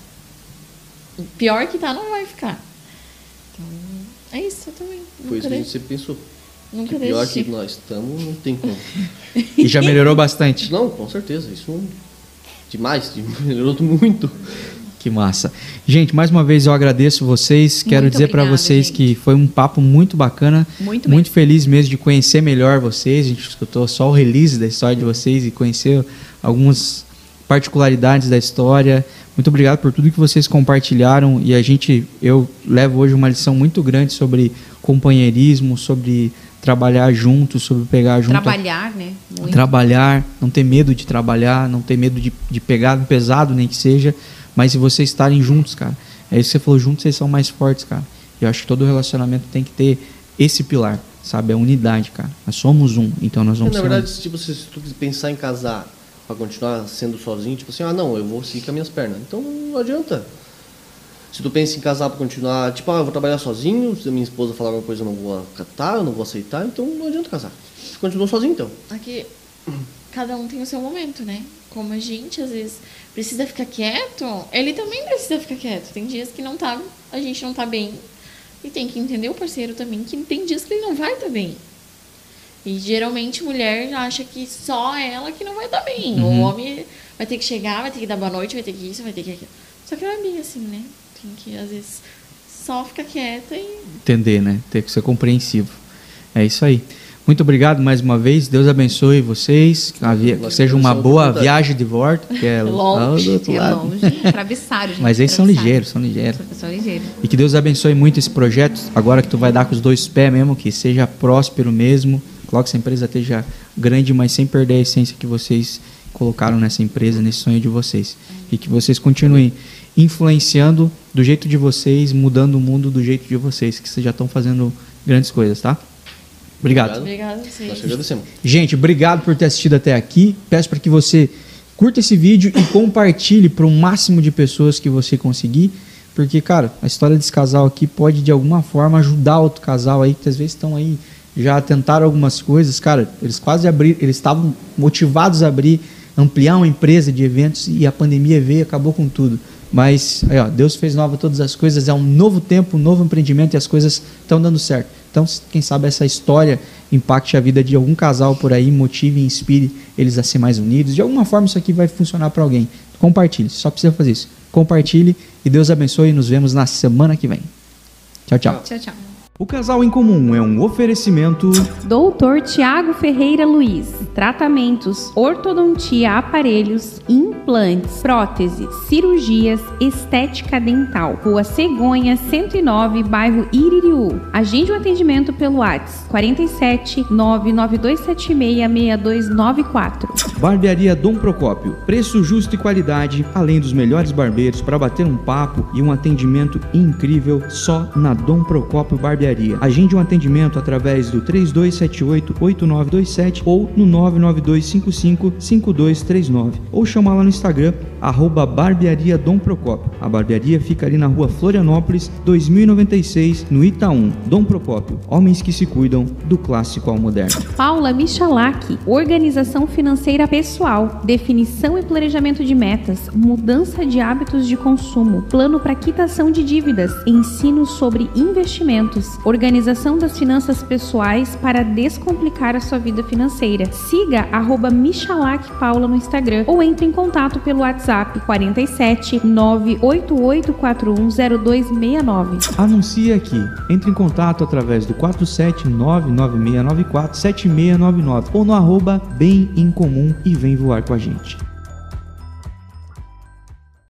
S3: O Pior que tá, não vai ficar. Então, é isso, eu também.
S4: Foi isso
S3: Nunca,
S4: que a gente sempre pensou.
S3: nunca
S4: Que pior
S3: desisti.
S4: que nós estamos, não tem como.
S1: E já melhorou bastante.
S4: Não, com certeza, isso não... demais, melhorou muito.
S1: Que massa. Gente, mais uma vez eu agradeço vocês. Quero
S2: Muito
S1: dizer para vocês
S2: gente.
S1: que foi um papo muito bacana.
S2: Muito
S1: Muito feliz mesmo de conhecer melhor vocês. A gente escutou só o release da história de vocês e conhecer algumas particularidades da história. Muito obrigado por tudo que vocês compartilharam e a gente eu levo hoje uma lição muito grande sobre companheirismo, sobre trabalhar junto, sobre pegar junto
S2: Trabalhar, né? Muito.
S1: trabalhar, não ter medo de trabalhar, não ter medo de, de pegar pesado, nem que seja, mas se vocês estarem juntos, cara. É isso que você falou, juntos vocês são mais fortes, cara. Eu acho que todo relacionamento tem que ter esse pilar, sabe? A unidade, cara. Nós somos um, então nós
S4: Na
S1: vamos ser um.
S4: verdade, se, tipo, se tu pensar em casar pra continuar sendo sozinho, tipo assim, ah não, eu vou seguir com as minhas pernas. Então não adianta. Se tu pensa em casar pra continuar, tipo, ah, eu vou trabalhar sozinho, se a minha esposa falar alguma coisa eu não vou acatar, eu não vou aceitar, então não adianta casar. Continua sozinho então.
S3: Aqui, cada um tem o seu momento, né? Como a gente, às vezes, precisa ficar quieto, ele também precisa ficar quieto. Tem dias que não tá, a gente não tá bem. E tem que entender o parceiro também, que tem dias que ele não vai estar bem. E geralmente mulher acha que só ela que não vai estar bem. O homem vai ter que chegar, vai ter que dar boa noite, vai ter que isso, vai ter que aquilo. Só que não é bem assim, né? Tem que, às vezes, só ficar quieta e
S1: Entender, né? Ter que ser compreensivo. É isso aí. Muito obrigado mais uma vez. Deus abençoe vocês. Que, havia- que seja uma boa viagem de volta, que é lá
S3: Longe,
S1: do outro
S2: É longe, travessário, gente.
S1: Mas eles são ligeiros, são ligeiros.
S2: São ligeiros.
S1: E que Deus abençoe muito esse projeto. Agora que tu vai dar com os dois pés mesmo, que seja próspero mesmo. Coloque essa empresa esteja grande, mas sem perder a essência que vocês colocaram nessa empresa, nesse sonho de vocês. E que vocês continuem influenciando do jeito de vocês, mudando o mundo do jeito de vocês, que vocês já estão fazendo grandes coisas, tá? Obrigado.
S4: Nós te agradecemos.
S1: Gente, obrigado por ter assistido até aqui. Peço para que você curta esse vídeo e compartilhe para o máximo de pessoas que você conseguir, porque, cara, a história desse casal aqui pode de alguma forma ajudar outro casal aí que às vezes estão aí já tentaram algumas coisas, cara, eles quase abriram, eles estavam motivados a abrir, ampliar uma empresa de eventos e a pandemia veio e acabou com tudo. Mas aí, ó, Deus fez nova todas as coisas, é um novo tempo, um novo empreendimento e as coisas estão dando certo. Então, quem sabe essa história impacte a vida de algum casal por aí, motive e inspire eles a ser mais unidos. De alguma forma isso aqui vai funcionar para alguém. Compartilhe, só precisa fazer isso. Compartilhe e Deus abençoe e nos vemos na semana que vem. Tchau, tchau.
S2: Tchau, tchau.
S1: O Casal em Comum é um oferecimento.
S2: Doutor Tiago Ferreira Luiz. Tratamentos, ortodontia, aparelhos, implantes, próteses, cirurgias, estética dental. Rua Cegonha, 109, bairro Iririú. Agende o um atendimento pelo WhatsApp 47 99276 6294.
S1: Barbearia Dom Procópio. Preço justo e qualidade, além dos melhores barbeiros para bater um papo e um atendimento incrível só na Dom Procópio Barbearia barbearia. Agende um atendimento através do 3278-8927 ou no 99255-5239 ou chama lá no Instagram, arroba barbearia Dom Procópio. A barbearia fica ali na rua Florianópolis, 2096, no Itaú. Dom Procópio, homens que se cuidam do clássico ao moderno.
S2: Paula Michalak, organização financeira pessoal, definição e planejamento de metas, mudança de hábitos de consumo, plano para quitação de dívidas, ensino sobre investimentos, organização das finanças pessoais para descomplicar a sua vida financeira. Siga arroba Paula no Instagram ou entre em contato pelo WhatsApp 47 988410269.
S1: Anuncie aqui. Entre em contato através do 47996947699 ou no arroba Bem em Comum e vem voar com a gente.